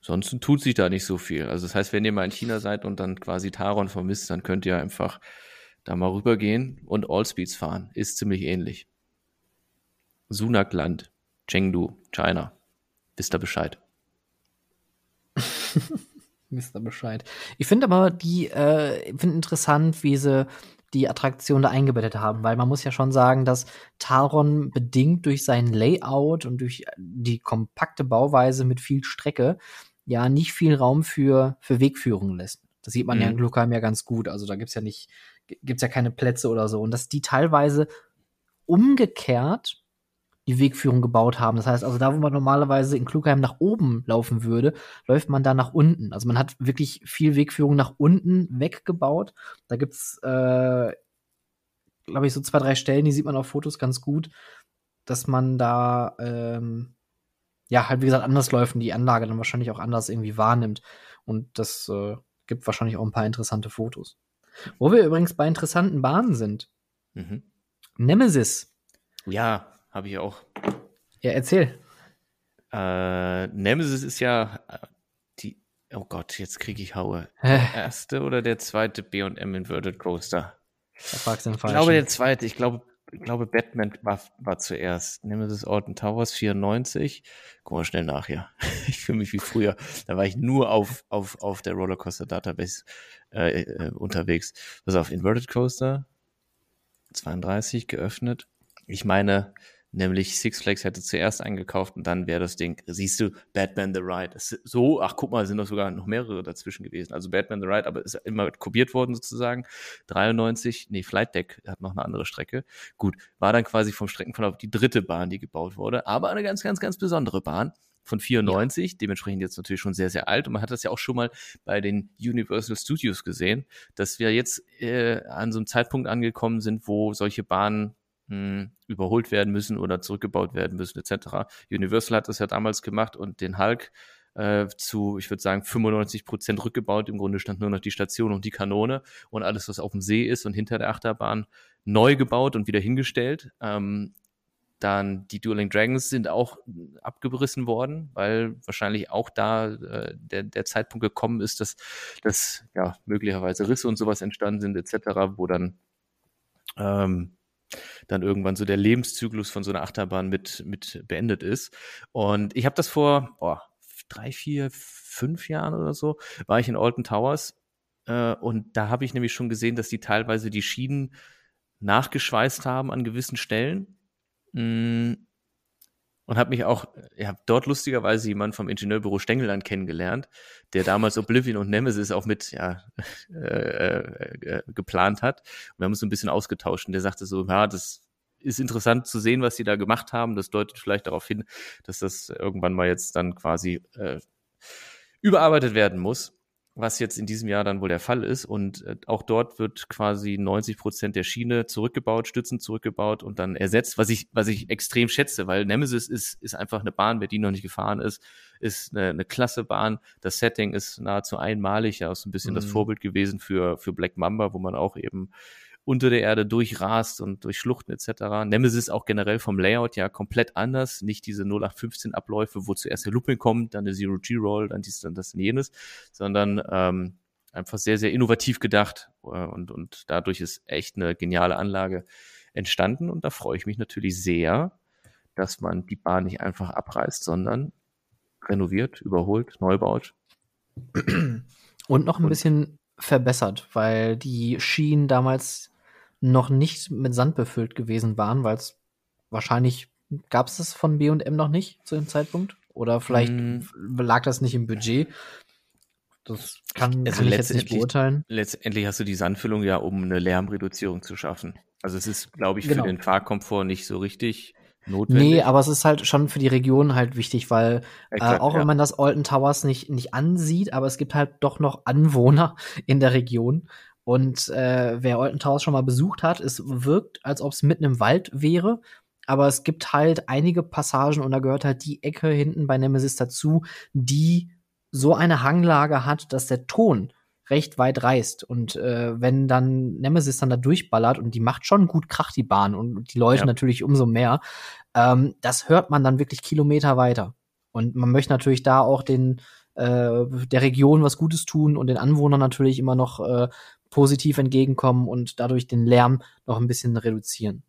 ansonsten tut sich da nicht so viel. Also das heißt, wenn ihr mal in China seid und dann quasi Taron vermisst, dann könnt ihr einfach da mal rübergehen und Allspeeds fahren. Ist ziemlich ähnlich. Sunakland, Chengdu, China. Wisst ihr Bescheid? <laughs> Wisst ihr Bescheid. Ich finde aber die, äh, finde interessant, wie sie die Attraktion da eingebettet haben, weil man muss ja schon sagen, dass Taron bedingt durch sein Layout und durch die kompakte Bauweise mit viel Strecke ja nicht viel Raum für, für Wegführung lässt. Das sieht man mhm. ja in Glukheim ja ganz gut. Also da gibt's ja nicht, gibt's ja keine Plätze oder so. Und dass die teilweise umgekehrt die Wegführung gebaut haben. Das heißt also, da wo man normalerweise in Klugheim nach oben laufen würde, läuft man da nach unten. Also man hat wirklich viel Wegführung nach unten weggebaut. Da gibt's, äh, glaube ich, so zwei, drei Stellen, die sieht man auf Fotos ganz gut, dass man da, ähm, ja, halt wie gesagt, anders läuft und die Anlage dann wahrscheinlich auch anders irgendwie wahrnimmt. Und das äh, gibt wahrscheinlich auch ein paar interessante Fotos. Wo wir übrigens bei interessanten Bahnen sind. Mhm. Nemesis. Ja, habe ich auch. Ja, erzähl. Äh, Nemesis ist ja äh, die. Oh Gott, jetzt kriege ich Haue. Der erste oder der zweite BM Inverted Coaster? Da Ich glaube, der zweite. Ich glaube, ich glaube, Batman war, war zuerst. Nemesis Alton Towers 94. Guck mal schnell nach hier. <laughs> Ich fühle mich wie früher. Da war ich nur auf, auf, auf der Rollercoaster Database äh, äh, unterwegs. Pass auf, Inverted Coaster 32 geöffnet. Ich meine, Nämlich Six Flags hätte zuerst eingekauft und dann wäre das Ding, siehst du, Batman the Ride. So, ach guck mal, sind doch sogar noch mehrere dazwischen gewesen. Also Batman the Ride, aber ist immer kopiert worden sozusagen. 93, nee, Flight Deck hat noch eine andere Strecke. Gut, war dann quasi vom Streckenverlauf die dritte Bahn, die gebaut wurde, aber eine ganz, ganz, ganz besondere Bahn von 94, ja. dementsprechend jetzt natürlich schon sehr, sehr alt. Und man hat das ja auch schon mal bei den Universal Studios gesehen, dass wir jetzt äh, an so einem Zeitpunkt angekommen sind, wo solche Bahnen mh, hm, überholt werden müssen oder zurückgebaut werden müssen, etc. Universal hat das ja damals gemacht und den Hulk äh, zu, ich würde sagen, 95 Prozent rückgebaut. Im Grunde stand nur noch die Station und die Kanone und alles, was auf dem See ist und hinter der Achterbahn neu gebaut und wieder hingestellt. Ähm, dann die Dueling Dragons sind auch abgerissen worden, weil wahrscheinlich auch da äh, der, der Zeitpunkt gekommen ist, dass, dass ja möglicherweise Risse und sowas entstanden sind, etc., wo dann ähm, dann irgendwann so der Lebenszyklus von so einer Achterbahn mit, mit beendet ist. Und ich habe das vor boah, drei, vier, fünf Jahren oder so, war ich in Alton Towers äh, und da habe ich nämlich schon gesehen, dass die teilweise die Schienen nachgeschweißt haben an gewissen Stellen. Mm, und habe mich auch, ich habe dort lustigerweise jemanden vom Ingenieurbüro Stengeland kennengelernt, der damals Oblivion und Nemesis auch mit ja, <laughs> äh, äh, geplant hat. Und wir haben uns so ein bisschen ausgetauscht und der sagte so, ja, das ist interessant zu sehen, was sie da gemacht haben. Das deutet vielleicht darauf hin, dass das irgendwann mal jetzt dann quasi äh, überarbeitet werden muss was jetzt in diesem Jahr dann wohl der Fall ist. Und äh, auch dort wird quasi 90 Prozent der Schiene zurückgebaut, Stützen zurückgebaut und dann ersetzt, was ich, was ich extrem schätze, weil Nemesis ist, ist einfach eine Bahn, wer die noch nicht gefahren ist, ist eine, eine klasse Bahn. Das Setting ist nahezu einmalig, ja, so ein bisschen mhm. das Vorbild gewesen für, für Black Mamba, wo man auch eben unter der Erde durchrast und durch Schluchten etc. Nemesis auch generell vom Layout ja komplett anders. Nicht diese 0815 Abläufe, wo zuerst der Looping kommt, dann der Zero-G-Roll, dann dies, dann das und jenes, sondern ähm, einfach sehr, sehr innovativ gedacht äh, und, und dadurch ist echt eine geniale Anlage entstanden und da freue ich mich natürlich sehr, dass man die Bahn nicht einfach abreißt, sondern renoviert, überholt, neu baut. Und noch ein und, bisschen verbessert, weil die Schienen damals noch nicht mit Sand befüllt gewesen waren, weil es wahrscheinlich gab es das von B&M noch nicht zu dem Zeitpunkt oder vielleicht mm. lag das nicht im Budget. Das kann, also kann ich jetzt nicht beurteilen. Letztendlich hast du die Sandfüllung ja, um eine Lärmreduzierung zu schaffen. Also es ist, glaube ich, für genau. den Fahrkomfort nicht so richtig notwendig. Nee, aber es ist halt schon für die Region halt wichtig, weil äh, Exakt, äh, auch ja. wenn man das Alton Towers nicht, nicht ansieht, aber es gibt halt doch noch Anwohner in der Region Und äh, wer Olten Towers schon mal besucht hat, es wirkt, als ob es mitten im Wald wäre. Aber es gibt halt einige Passagen und da gehört halt die Ecke hinten bei Nemesis dazu, die so eine Hanglage hat, dass der Ton recht weit reißt. Und äh, wenn dann Nemesis dann da durchballert und die macht schon gut Krach, die Bahn und die Leute Ja. natürlich umso mehr, ähm, das hört man dann wirklich Kilometer weiter. Und man möchte natürlich da auch den äh, der Region was Gutes tun und den Anwohnern natürlich immer noch äh, positiv entgegenkommen und dadurch den Lärm noch ein bisschen reduzieren.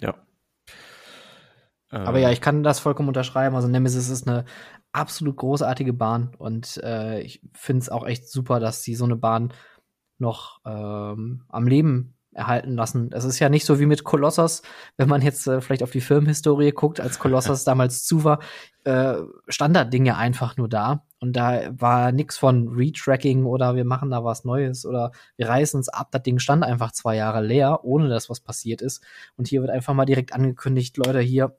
Ja. Aber Ähm, ja, ich kann das vollkommen unterschreiben. Also Nemesis ist eine absolut großartige Bahn und äh, ich finde es auch echt super, dass sie so eine Bahn noch ähm, am Leben erhalten lassen. Es ist ja nicht so wie mit Kolossos, wenn man jetzt äh, vielleicht auf die Filmhistorie guckt, als Kolossos <laughs> damals zu war, äh, Standarddinge einfach nur da. Und da war nix von Retracking oder wir machen da was Neues oder wir reißen es ab. Das Ding stand einfach zwei Jahre leer, ohne dass was passiert ist. Und hier wird einfach mal direkt angekündigt, Leute, hier,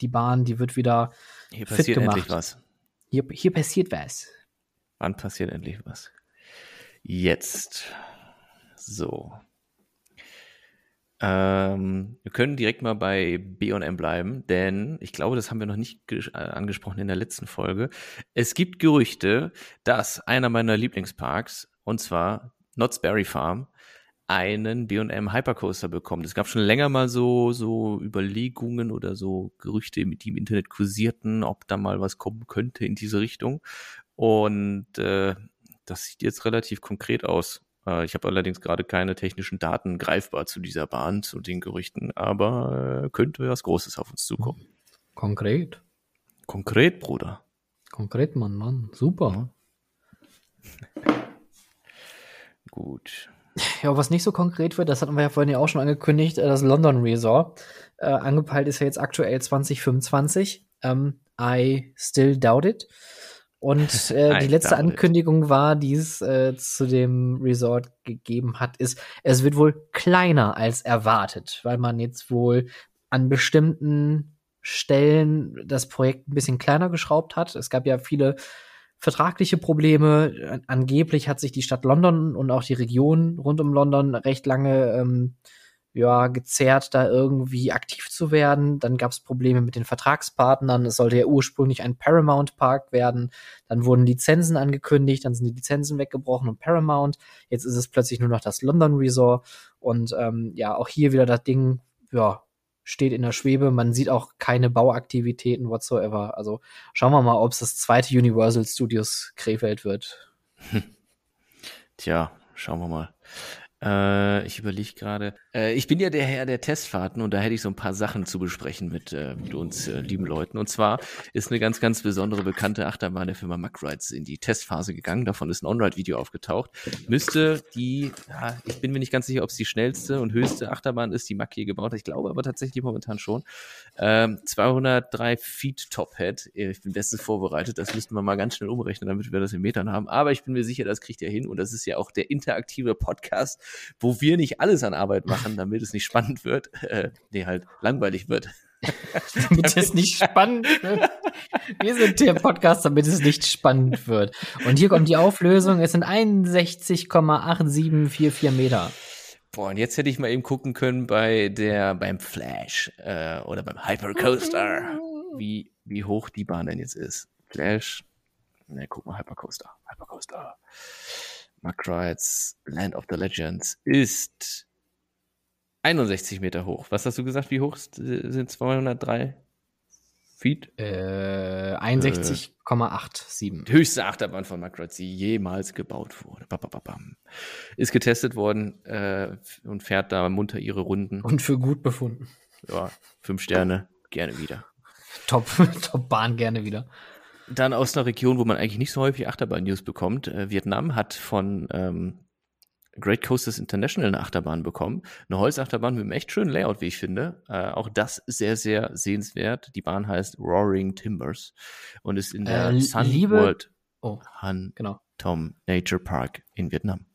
die Bahn, die wird wieder, hier fit passiert gemacht. endlich was. hier, hier passiert was. Wann passiert endlich was? Jetzt. So. Ähm, wir können direkt mal bei B&M bleiben, denn ich glaube, das haben wir noch nicht äh, angesprochen in der letzten Folge. Es gibt Gerüchte, dass einer meiner Lieblingsparks, und zwar Knott's Berry Farm, einen B&M Hypercoaster bekommt. Es gab schon länger mal so, so Überlegungen oder so Gerüchte, die im Internet kursierten, ob da mal was kommen könnte in diese Richtung. Und äh, das sieht jetzt relativ konkret aus. Äh, ich habe allerdings gerade keine technischen Daten greifbar zu dieser Bahn, zu den Gerüchten, aber äh, könnte was Großes auf uns zukommen. Konkret. Konkret, Bruder. Konkret, Mann, Mann. Super. <laughs> Gut. Ja, was nicht so konkret wird, das hatten wir ja vorhin ja auch schon angekündigt, äh, das London Resort. Äh, angepeilt ist ja jetzt aktuell 2025. Ähm, I still doubt it. Und <laughs> äh, die letzte. Ankündigung war, die es äh, zu dem Resort gegeben hat, ist, es wird wohl kleiner als erwartet, weil man jetzt wohl an bestimmten Stellen das Projekt ein bisschen kleiner geschraubt hat. Es gab ja viele vertragliche Probleme. Angeblich hat sich die Stadt London und auch die Region rund um London recht lange ähm, ja, gezerrt, da irgendwie aktiv zu werden. Dann gab es Probleme mit den Vertragspartnern. Es sollte ja ursprünglich ein Paramount Park werden. Dann wurden Lizenzen angekündigt, dann sind die Lizenzen weggebrochen und Paramount. Jetzt ist es plötzlich nur noch das London Resort. Und ähm, ja, auch hier wieder das Ding, ja, steht in der Schwebe. Man sieht auch keine Bauaktivitäten whatsoever. Also schauen wir mal, ob es das zweite Universal Studios Krefeld wird. Tja, schauen wir mal. Äh, ich überlege gerade. Äh, ich bin ja der Herr der Testfahrten und da hätte ich so ein paar Sachen zu besprechen mit, äh, mit uns äh, lieben Leuten. Und zwar ist eine ganz, ganz besondere bekannte Achterbahn der Firma Mack in die Testphase gegangen. Davon ist ein On-Ride-Video aufgetaucht. Müsste die, ja, ich bin mir nicht ganz sicher, ob es die schnellste und höchste Achterbahn ist, die Mack je gebaut hat. Ich glaube aber tatsächlich momentan schon. Ähm, 203 Feet Top-Head. Ich bin bestens vorbereitet. Das müssten wir mal ganz schnell umrechnen, damit wir das in Metern haben. Aber ich bin mir sicher, das kriegt ihr hin. Und das ist ja auch der interaktive Podcast, wo wir nicht alles an Arbeit machen, damit es nicht spannend wird. Äh, nee, halt langweilig wird. <laughs> damit es nicht spannend wird. Wir sind der Podcast, damit es nicht spannend wird. Und hier kommt die Auflösung. Es sind 61,8744 Meter. Boah, und jetzt hätte ich mal eben gucken können bei der, beim Flash äh, oder beim Hypercoaster, wie, wie hoch die Bahn denn jetzt ist. Flash, ne, guck mal, Hypercoaster, Hypercoaster. Mack Rides, Land of the Legends ist 61 Meter hoch. Was hast du gesagt, wie hoch ist- sind 203 Feet? Äh, 61,87. Die höchste Achterbahn von Mack Rides, die jemals gebaut wurde. Babababam. Ist getestet worden äh, und fährt da munter ihre Runden. Und für gut befunden. Ja, fünf Sterne, gerne wieder. Top, <laughs> Top Bahn gerne wieder. Dann aus einer Region, wo man eigentlich nicht so häufig Achterbahn-News bekommt. Äh, Vietnam hat von ähm, Great Coasters International eine Achterbahn bekommen. Eine Holzachterbahn mit einem echt schönen Layout, wie ich finde. Äh, auch das ist sehr, sehr sehenswert. Die Bahn heißt Roaring Timbers und ist in der Äh, Sun liebe- World Oh, Han genau. Tom Nature Park in Vietnam.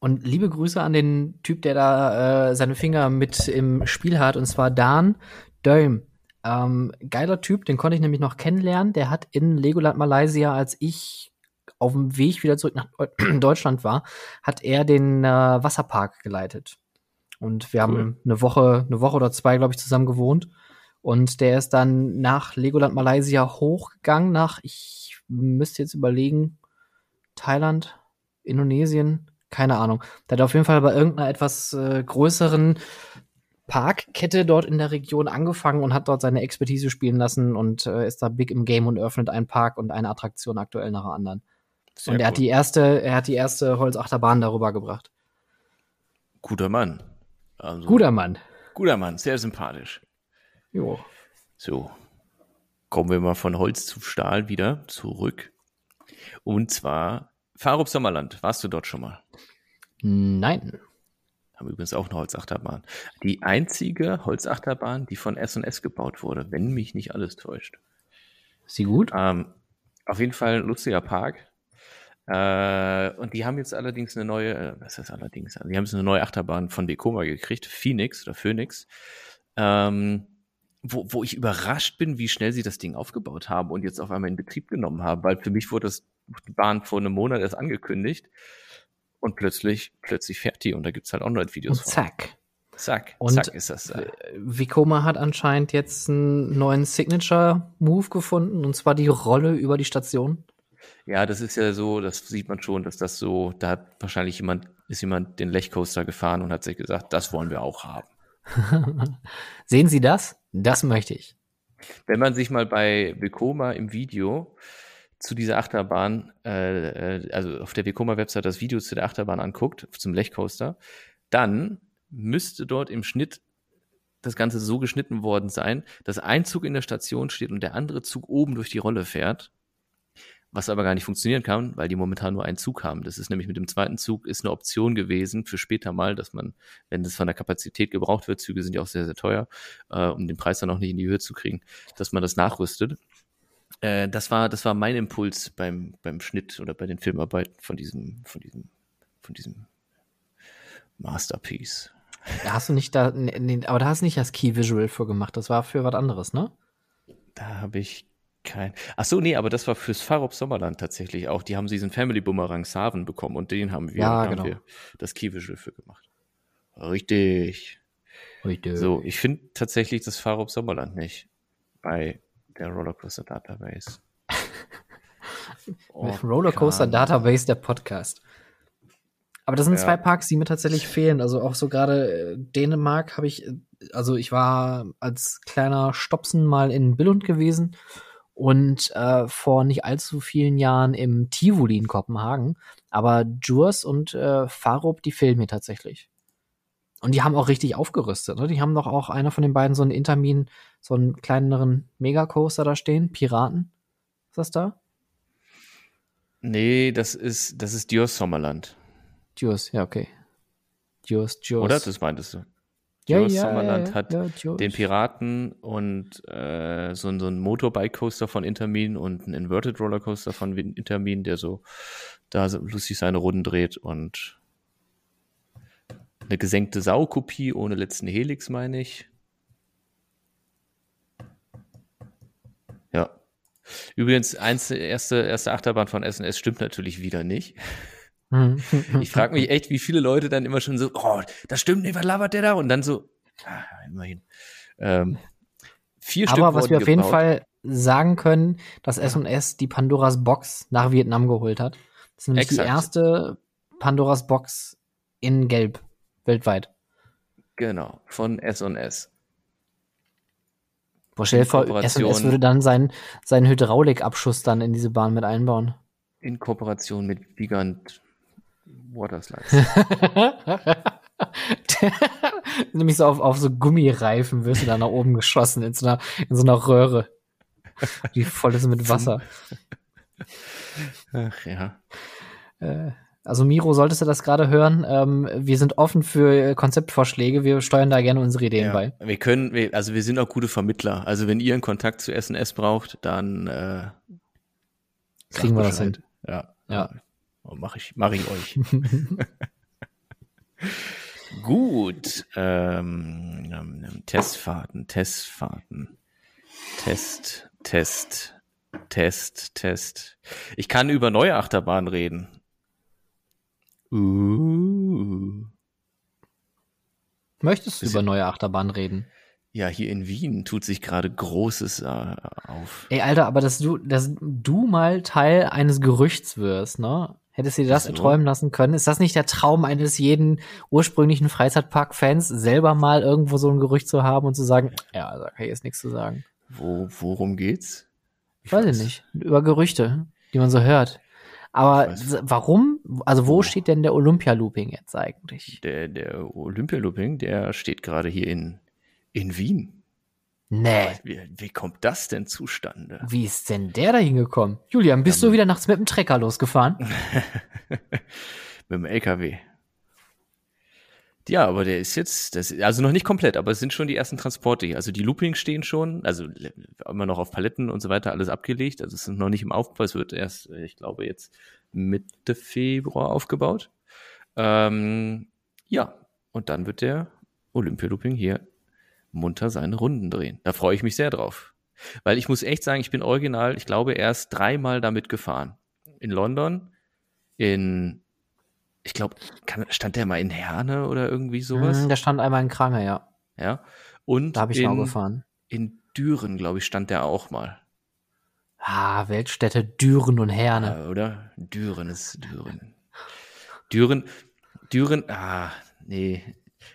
Und liebe Grüße an den Typ, der da äh, seine Finger mit im Spiel hat, und zwar Dan Döm. Ähm, geiler Typ, den konnte ich nämlich noch kennenlernen. Der hat in Legoland Malaysia, als ich auf dem Weg wieder zurück nach <clears throat> Deutschland war, hat er den äh, Wasserpark geleitet. Und wir Cool. haben eine Woche, eine Woche oder zwei, glaube ich, zusammen gewohnt. Und der ist dann nach Legoland Malaysia hochgegangen, nach, ich müsste jetzt überlegen, Thailand, Indonesien, keine Ahnung. Der hat auf jeden Fall bei irgendeiner etwas äh, größeren Parkkette dort in der Region angefangen und hat dort seine Expertise spielen lassen und äh, ist da big im Game und öffnet einen Park und eine Attraktion aktuell nach der anderen. Sehr und er hat cool. die erste, er hat die erste Holzachterbahn darüber gebracht. Guter Mann. Also, Guter Mann. Guter Mann, sehr sympathisch. Jo. So, kommen wir mal von Holz zu Stahl wieder zurück. Und zwar Farup Sommerland. Warst du dort schon mal? Nein. Haben übrigens auch eine Holzachterbahn. Die einzige Holzachterbahn, die von S&S gebaut wurde, wenn mich nicht alles täuscht. Ist sie gut? Ähm, auf jeden Fall ein lustiger Park. Äh, und die haben jetzt allerdings eine neue, äh, was heißt allerdings? Die haben jetzt eine neue Achterbahn von Vekoma gekriegt, Phoenix oder Phoenix. Ähm, wo, wo ich überrascht bin, wie schnell sie das Ding aufgebaut haben und jetzt auf einmal in Betrieb genommen haben, weil für mich wurde das die Bahn vor einem Monat erst angekündigt und plötzlich, plötzlich fährt die und da gibt's halt auch neue Videos Und zack. Zack, Und zack ist das da. Vicoma hat anscheinend jetzt einen neuen Signature-Move gefunden, und zwar die Rolle über die Station. Ja, das ist ja so, das sieht man schon, dass das so, da hat wahrscheinlich jemand, ist jemand den Lechcoaster gefahren und hat sich gesagt, das wollen wir auch haben. <laughs> Sehen Sie das? Das möchte ich. Wenn man sich mal bei Vekoma im Video zu dieser Achterbahn, äh, äh, also auf der Vekoma-Website das Video zu der Achterbahn anguckt, zum Lechcoaster, dann müsste dort im Schnitt das Ganze so geschnitten worden sein, dass ein Zug in der Station steht und der andere Zug oben durch die Rolle fährt. Was aber gar nicht funktionieren kann, weil die momentan nur einen Zug haben. Das ist nämlich mit dem zweiten Zug ist eine Option gewesen für später mal, dass man, wenn das von der Kapazität gebraucht wird, Züge sind ja auch sehr, sehr teuer, äh, um den Preis dann auch nicht in die Höhe zu kriegen, dass man das nachrüstet. Äh, das war, das war mein Impuls beim, beim Schnitt oder bei den Filmarbeiten von diesem, von diesem, von diesem Masterpiece. Da hast du nicht da, nee, aber da hast du nicht das Key Visual für gemacht. Das war für was anderes, ne? Da habe ich kein. Ach so, nee, aber das war fürs Farup Sommerland tatsächlich auch. Die haben diesen Family Boomerang Saven bekommen und den haben wir, Ja, haben genau. wir das Key Visual für gemacht. Richtig. Heute. So, ich finde tatsächlich das Farup Sommerland nicht bei der Rollercoaster Database. <laughs> Oh, Rollercoaster. Database, der Podcast. Aber das sind Ja. zwei Parks, die mir tatsächlich fehlen. Also auch so gerade äh, Dänemark habe ich, äh, also ich war als kleiner Stopsen mal in Billund gewesen und äh, vor nicht allzu vielen Jahren im Tivoli in Kopenhagen. Aber Jurs und äh, Farup, die fehlen mir tatsächlich. Und die haben auch richtig aufgerüstet. Ne? Die haben doch auch einer von den beiden so einen Intermin, so einen kleineren Megacoaster da stehen. Piraten. Ist das da? Nee, das ist, das ist Dios Sommerland. Jurs, ja, okay. Jurs, Jurs. Oder? Das meintest du. Dios ja, Sommerland ja, hat ja, Jurs. den Piraten und äh, so, so ein Motorbike-Coaster von Intermin und einen Inverted Rollercoaster von Intermin, der so da so lustig seine Runden dreht und eine gesenkte Saukopie ohne letzten Helix, meine ich. Ja. Übrigens, eins, erste, erste Achterbahn von S&S stimmt natürlich wieder nicht. Mhm. Ich frage mich echt, wie viele Leute dann immer schon so, oh, das stimmt nicht, was labert der da? Und dann so, ah, immerhin. Ähm, vier Stück Aber was wurden wir auf jeden gebaut. Fall sagen können, dass S&S die Pandoras Box nach Vietnam geholt hat. Das ist nämlich Exakt. die erste Pandoras Box in Gelb weltweit. Genau, von S&S. Boah, stell dir vor, S&S würde dann seinen, seinen Hydraulikabschuss dann in diese Bahn mit einbauen. In Kooperation mit Gigant Waterslides. <laughs> Nämlich so auf, auf so Gummireifen wirst du da nach oben geschossen in so einer, in so einer Röhre. Die voll ist mit Wasser. Ach ja. Äh, Also Miro, solltest du das gerade hören? Ähm, wir sind offen für Konzeptvorschläge. Wir steuern da gerne unsere Ideen ja. bei. Wir können, wir, also wir sind auch gute Vermittler. Also wenn ihr einen Kontakt zu S&S braucht, dann äh, Kriegen wir das hin. Ja. Ja. Mache ich, mach ich euch. <laughs> Gut. Ähm, ähm, Testfahrten, Testfahrten. Test, Test. Test, Test. Ich kann über neue Achterbahnen reden. Uh. Möchtest du über neue Achterbahnen reden? Ja, hier in Wien tut sich gerade Großes äh, auf. Ey, Alter, aber dass du, dass du mal Teil eines Gerüchts wirst, ne? Hättest du dir das So. erträumen lassen können? Ist das nicht der Traum eines jeden ursprünglichen Freizeitpark-Fans, selber mal irgendwo so ein Gerücht zu haben und zu sagen, ja, da kann ich jetzt nichts zu sagen. Wo, worum geht's? Weiß ich nicht. Über Gerüchte, die man so hört. Aber warum? Also wo steht denn der Olympia-Looping jetzt eigentlich? Der, der Olympialooping, der steht gerade hier in, in Wien. Nee. Wie, wie kommt das denn zustande? Wie ist denn der da hingekommen? Julian, bist du wieder nachts mit dem Trecker losgefahren? <laughs> Mit dem LKW. Ja, aber der ist jetzt, das, also noch nicht komplett, aber es sind schon die ersten Transporte hier. Also die Loopings stehen schon, also immer noch auf Paletten und so weiter, alles abgelegt. Also es sind noch nicht im Aufbau, es wird erst, äh, ich glaube, jetzt Mitte Februar aufgebaut. Ähm, ja, und dann wird der Olympia-Looping hier munter seine Runden drehen. Da freue ich mich sehr drauf. Weil ich muss echt sagen, ich bin original, ich glaube, erst dreimal damit gefahren. In London, in, ich glaube, stand der mal in Herne oder irgendwie sowas? Hm, der stand einmal in Krange, ja. Ja. Und Da habe ich in, gefahren. in Düren, glaube ich, stand der auch mal. Ah, Weltstädte Düren und Herne. Ja, oder? Düren ist Düren. Düren, Düren, ah, nee.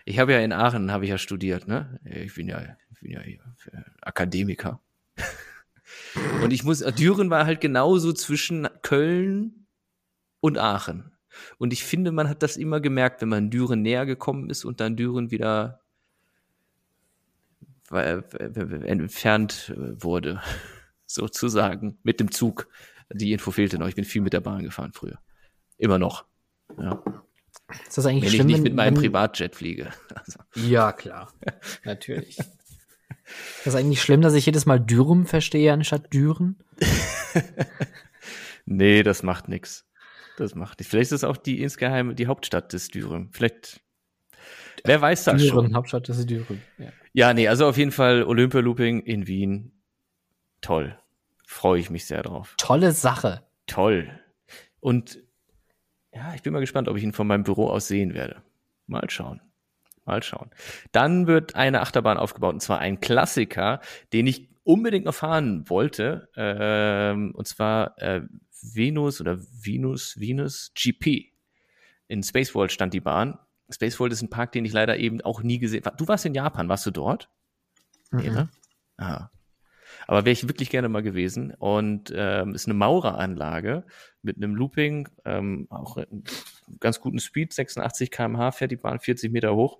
Ich habe ja in Aachen, habe ich ja studiert, ne? Ich bin ja, ich bin ja Akademiker. <laughs> Und ich muss, Düren war halt genauso zwischen Köln und Aachen. Und ich finde, man hat das immer gemerkt, wenn man Düren näher gekommen ist und dann Düren wieder entfernt äh, wurde, <laughs> sozusagen, mit dem Zug. Die Info fehlte noch. Ich bin viel mit der Bahn gefahren früher. Immer noch. Ja. Ist das eigentlich Wenn ich schlimm? nicht wenn- mit meinem Privatjet fliege. <laughs> Also, Ja, klar. <laughs> Natürlich. Ist das eigentlich schlimm, dass ich jedes Mal Dürum verstehe anstatt Düren? nee, das macht nix. Das macht. Vielleicht ist es auch die insgeheim die Hauptstadt des Dürüm. Vielleicht. Wer weiß das Düren, schon? Hauptstadt ist Düren. Ja. Ja, nee, also auf jeden Fall Olympia Looping in Wien. Toll. Freue ich mich sehr drauf. Tolle Sache. Toll. Und ja, ich bin mal gespannt, ob ich ihn von meinem Büro aus sehen werde. Mal schauen. Mal schauen. Dann wird eine Achterbahn aufgebaut, und zwar ein Klassiker, den ich unbedingt noch fahren wollte. Ähm, und zwar äh, Venus oder Venus, Venus GP. In Space World stand die Bahn. Space World ist ein Park, den ich leider eben auch nie gesehen habe. Du warst in Japan, warst du dort? Nee, Mhm. ne? Aha. Aber wäre ich wirklich gerne mal gewesen. Und ähm, ist eine Maureranlage mit einem Looping, ähm, auch einen ganz guten Speed, 86 km/h fährt die Bahn 40 Meter hoch.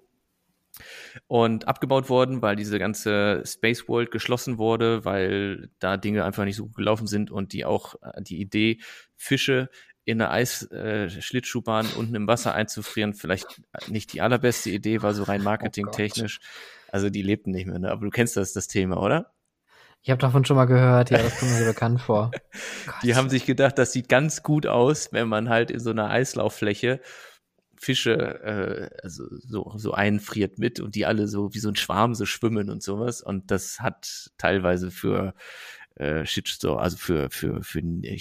Und abgebaut worden, weil diese ganze Space World geschlossen wurde, weil da Dinge einfach nicht so gut gelaufen sind und die auch äh, die Idee, Fische in eine Eisschlittschuhbahn unten im Wasser einzufrieren, vielleicht nicht die allerbeste Idee, war so rein <laughs> marketingtechnisch. also die lebten nicht mehr, ne? Aber du kennst das, das Thema, oder? Ich habe davon schon mal gehört, ja, das kommt mir so <laughs> bekannt vor. Die haben sich gedacht, das sieht ganz gut aus, wenn man halt in so einer Eislauffläche Fische äh, also so, so einfriert mit und die alle so wie so ein Schwarm so schwimmen und sowas. Und das hat teilweise für äh, Shitstorm, also für, für, für äh,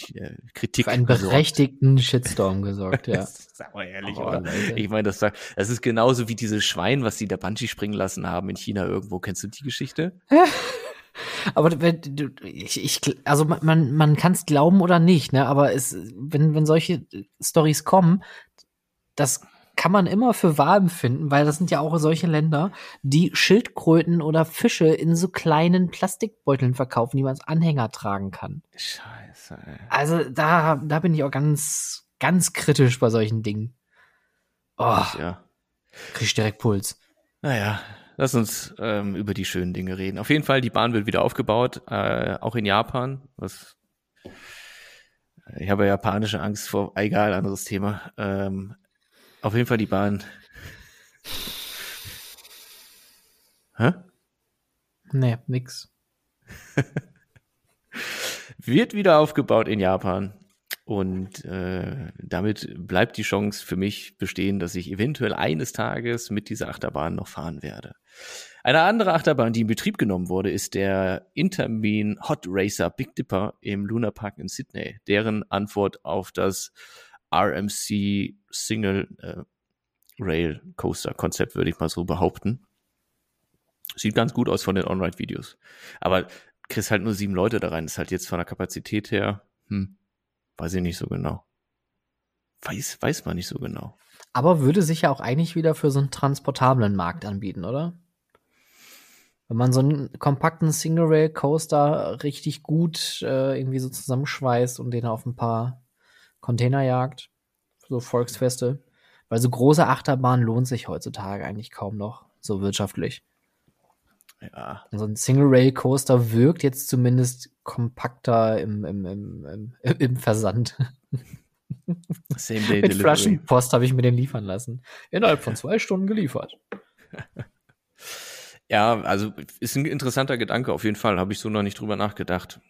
Kritik. Für einen gesorgt. berechtigten Shitstorm gesorgt, <laughs> ja. Sag mal ehrlich, Oh, oder? Leute. Ich meine, das, das ist genauso wie diese Schwein, was die da Bungee springen lassen haben in China irgendwo. Kennst du die Geschichte? <laughs> Aber wenn du, ich, ich, also man, man, man kann es glauben oder nicht, ne? Aber es, wenn, wenn solche Stories kommen, das kann man immer für wahr empfinden, weil das sind ja auch solche Länder, die Schildkröten oder Fische in so kleinen Plastikbeuteln verkaufen, die man als Anhänger tragen kann. Scheiße, ey. Also da, da bin ich auch ganz, ganz kritisch bei solchen Dingen. Oh, Ja. krieg ich direkt Puls. Naja, lass uns ähm, über die schönen Dinge reden. Auf jeden Fall, die Bahn wird wieder aufgebaut, äh, auch in Japan. Was ich habe japanische Angst vor, egal, anderes Thema. Ähm, auf jeden Fall die Bahn. Hä? Nee, nix. <laughs> Wird wieder aufgebaut in Japan. Und äh, damit bleibt die Chance für mich bestehen, dass ich eventuell eines Tages mit dieser Achterbahn noch fahren werde. Eine andere Achterbahn, die in Betrieb genommen wurde, ist der Intermin Hot Racer Big Dipper im Luna Park in Sydney. Deren Antwort auf das RMC Single äh, Rail Coaster Konzept, würde ich mal so behaupten. Sieht ganz gut aus von den On-Ride-Videos. Aber kriegst halt nur sieben Leute da rein. Ist halt jetzt von der Kapazität her, hm, weiß ich nicht so genau. Weiß, weiß man nicht so genau. Aber würde sich ja auch eigentlich wieder für so einen transportablen Markt anbieten, oder? Wenn man so einen kompakten Single-Rail-Coaster richtig gut äh, irgendwie so zusammenschweißt und den auf ein paar Container jagt, so Volksfeste. Weil so große Achterbahnen lohnt sich heutzutage eigentlich kaum noch, so wirtschaftlich. Ja. So ein Single-Rail-Coaster wirkt jetzt zumindest kompakter im, im, im, im, im Versand. <laughs> Same Day Mit Delivery. Flaschenpost habe ich mir den liefern lassen. Innerhalb von <laughs> zwei Stunden geliefert. Ja, also ist ein interessanter Gedanke auf jeden Fall. Habe ich so noch nicht drüber nachgedacht.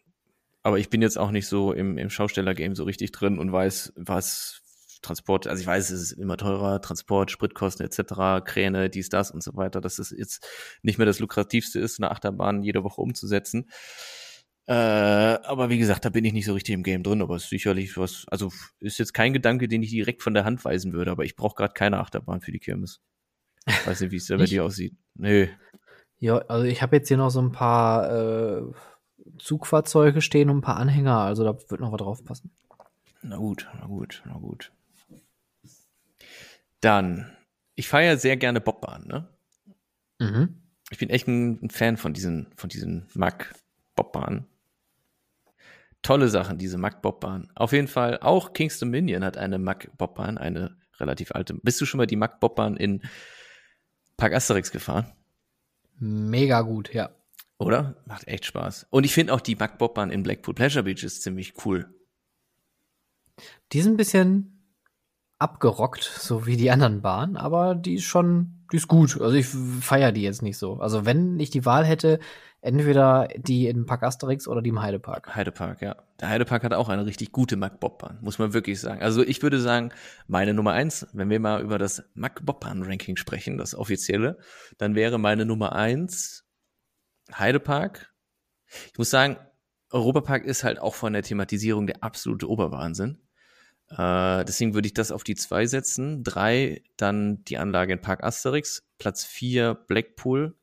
Aber ich bin jetzt auch nicht so im, im Schausteller-Game so richtig drin und weiß, was Transport, also ich weiß, es ist immer teurer, Transport, Spritkosten etc., Kräne, dies, das und so weiter, dass es jetzt nicht mehr das lukrativste ist, eine Achterbahn jede Woche umzusetzen. Äh, aber wie gesagt, da bin ich nicht so richtig im Game drin, aber es ist sicherlich was, also ist jetzt kein Gedanke, den ich direkt von der Hand weisen würde, aber ich brauche gerade keine Achterbahn für die Kirmes. Weiß nicht, wie es da bei dir aussieht. Nee. Ja, also ich habe jetzt hier noch so ein paar äh, Zugfahrzeuge stehen und ein paar Anhänger, also da wird noch was drauf passen. Na gut, na gut, na gut. Dann, ich fahre ja sehr gerne Bobbahn, ne? Mhm. Ich bin echt ein, ein Fan von diesen, von diesen Mack-Bobbahnen. Tolle Sachen, diese Mack-Bobbahn. Auf jeden Fall, auch Kings Dominion hat eine Mack-Bobbahn, eine relativ alte. Bist du schon mal die Mack-Bobbahn in Park Asterix gefahren? Mega gut, ja. Oder? Macht echt Spaß. Und ich finde auch die Mack-Bobbahn in Blackpool Pleasure Beach ist ziemlich cool. Die sind ein bisschen abgerockt, so wie die anderen Bahnen, aber die ist schon, die ist gut. Also ich feiere die jetzt nicht so. Also wenn ich die Wahl hätte, entweder die im Park Asterix oder die im Heidepark. Heidepark, ja. Der Heidepark hat auch eine richtig gute Mack-Bobbahn, muss man wirklich sagen. Also ich würde sagen, meine Nummer eins, wenn wir mal über das Mack-Bobbahn-Ranking sprechen, das offizielle, dann wäre meine Nummer eins Heidepark. Ich muss sagen, Europapark ist halt auch von der Thematisierung der absolute Oberwahnsinn. Äh, deswegen würde ich das auf die zwei setzen. Drei, dann die Anlage in Park Asterix. Platz vier, Blackpool.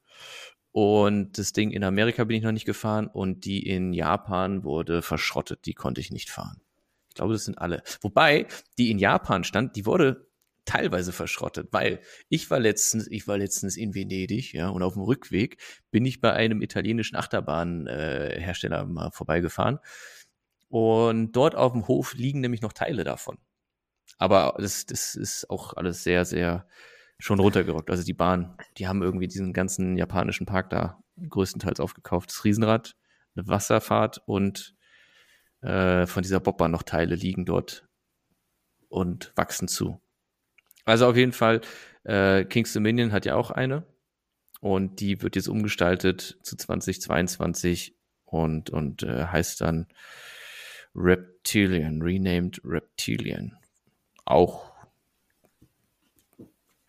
Und das Ding in Amerika bin ich noch nicht gefahren und die in Japan wurde verschrottet. Die konnte ich nicht fahren. Ich glaube, das sind alle. Wobei, die in Japan stand, die wurde teilweise verschrottet, weil ich war letztens, ich war letztens in Venedig, ja, und auf dem Rückweg bin ich bei einem italienischen Achterbahnhersteller äh, mal vorbeigefahren. Und dort auf dem Hof liegen nämlich noch Teile davon. Aber das, das ist auch alles sehr, sehr schon runtergerockt. Also die Bahn, die haben irgendwie diesen ganzen japanischen Park da größtenteils aufgekauft. Das Riesenrad, eine Wasserfahrt und äh, von dieser Bobbahn noch Teile liegen dort und wachsen zu. Also auf jeden Fall, äh, Kings Dominion hat ja auch eine und die wird jetzt umgestaltet zu 2022 und, und äh, heißt dann Reptilian, renamed Reptilian. Auch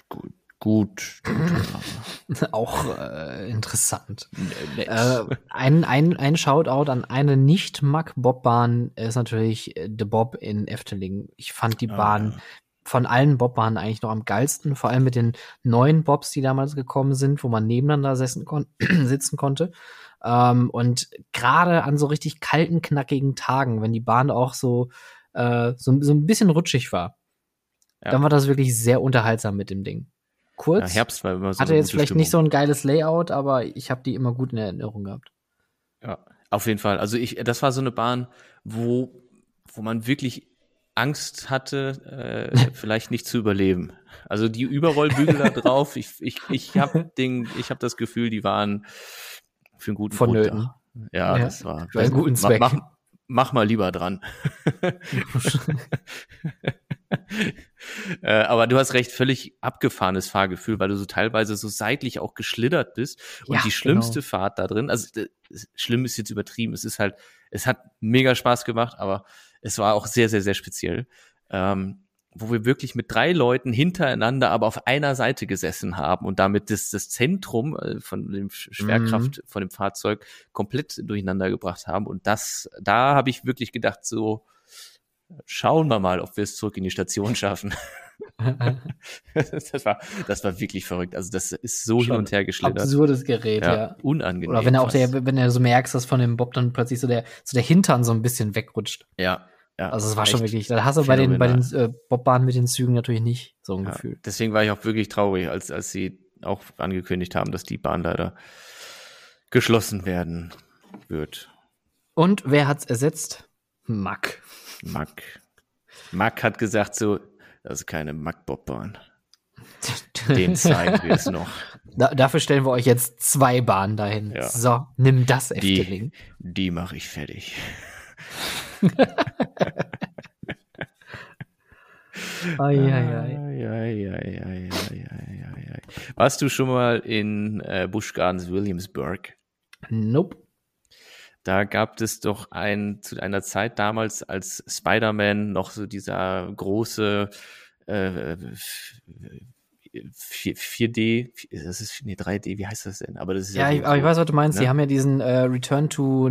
gut, gut. <laughs> Auch äh, interessant. Äh, ein, ein, ein Shoutout an eine Nicht-Mack-Bobbahn ist natürlich äh, The Bob in Efteling. Ich fand die Ah, Bahn ja. Von allen Bobbahnen eigentlich noch am geilsten, vor allem mit den neuen Bobs, die damals gekommen sind, wo man nebeneinander sitzen, kon <clears throat> sitzen konnte. Ähm, und gerade an so richtig kalten, knackigen Tagen, wenn die Bahn auch so, äh, so, so ein bisschen rutschig war, Ja. dann war das wirklich sehr unterhaltsam mit dem Ding. Ja, Kurz, Herbst war immer so. hatte jetzt vielleicht nicht so Stimmung. ein geiles Layout, aber ich habe die immer gut in Erinnerung gehabt. Ja, auf jeden Fall. Also ich, das war so eine Bahn, wo, wo man wirklich Angst hatte, äh, <laughs> vielleicht nicht zu überleben. Also die Überrollbügel da drauf, ich, ich, ich habe <laughs> habe das Gefühl, die waren für einen guten Grund Vonnöten. da. Ja, Ja, das war für einen guten mach- Zweck. Mach, mach mal lieber dran. <laughs> äh, aber du hast recht, völlig abgefahrenes Fahrgefühl, weil du so teilweise so seitlich auch geschlittert bist. Und Ja, die schlimmste genau. Fahrt da drin, also äh, schlimm ist jetzt übertrieben, es ist halt, es hat mega Spaß gemacht, aber es war auch sehr, sehr, sehr speziell. Ähm, wo wir wirklich mit drei Leuten hintereinander, aber auf einer Seite gesessen haben und damit das, das Zentrum äh, von dem Schwerkraft mhm. von dem Fahrzeug komplett durcheinander gebracht haben. Und das, da habe ich wirklich gedacht, so, schauen wir mal, ob wir es zurück in die Station schaffen. <laughs> <laughs> das, war, das war wirklich verrückt. Also das ist so Schon hin und her geschlittert. Absurdes Gerät, ja. ja. Unangenehm. Oder wenn er auch der, wenn er so merkst, dass von dem Bob dann plötzlich so der, so der Hintern so ein bisschen wegrutscht. Ja. Ja, also es war schon wirklich, da hast du bei den, bei den äh, Bobbahnen mit den Zügen natürlich nicht so ein ja, Gefühl. Deswegen war ich auch wirklich traurig, als, als sie auch angekündigt haben, dass die Bahn leider geschlossen werden wird. Und wer hat's ersetzt? Mack. Mack. Mack hat gesagt so, das ist keine Mack-Bobbahn. <laughs> Den zeigen wir es noch. Da, dafür stellen wir euch jetzt zwei Bahnen dahin. Ja. So, nimm das Efteling. Die, die mache ich fertig. Warst du schon mal in äh, Busch Gardens Williamsburg? Nope. Da gab es doch ein, zu einer Zeit damals, als Spider-Man noch so dieser große äh, 4, d das ist nee, 3D, wie heißt das denn? Aber das ist ja, ja ich, aber ich weiß, was du meinst. Ne? Die haben ja diesen äh, Return to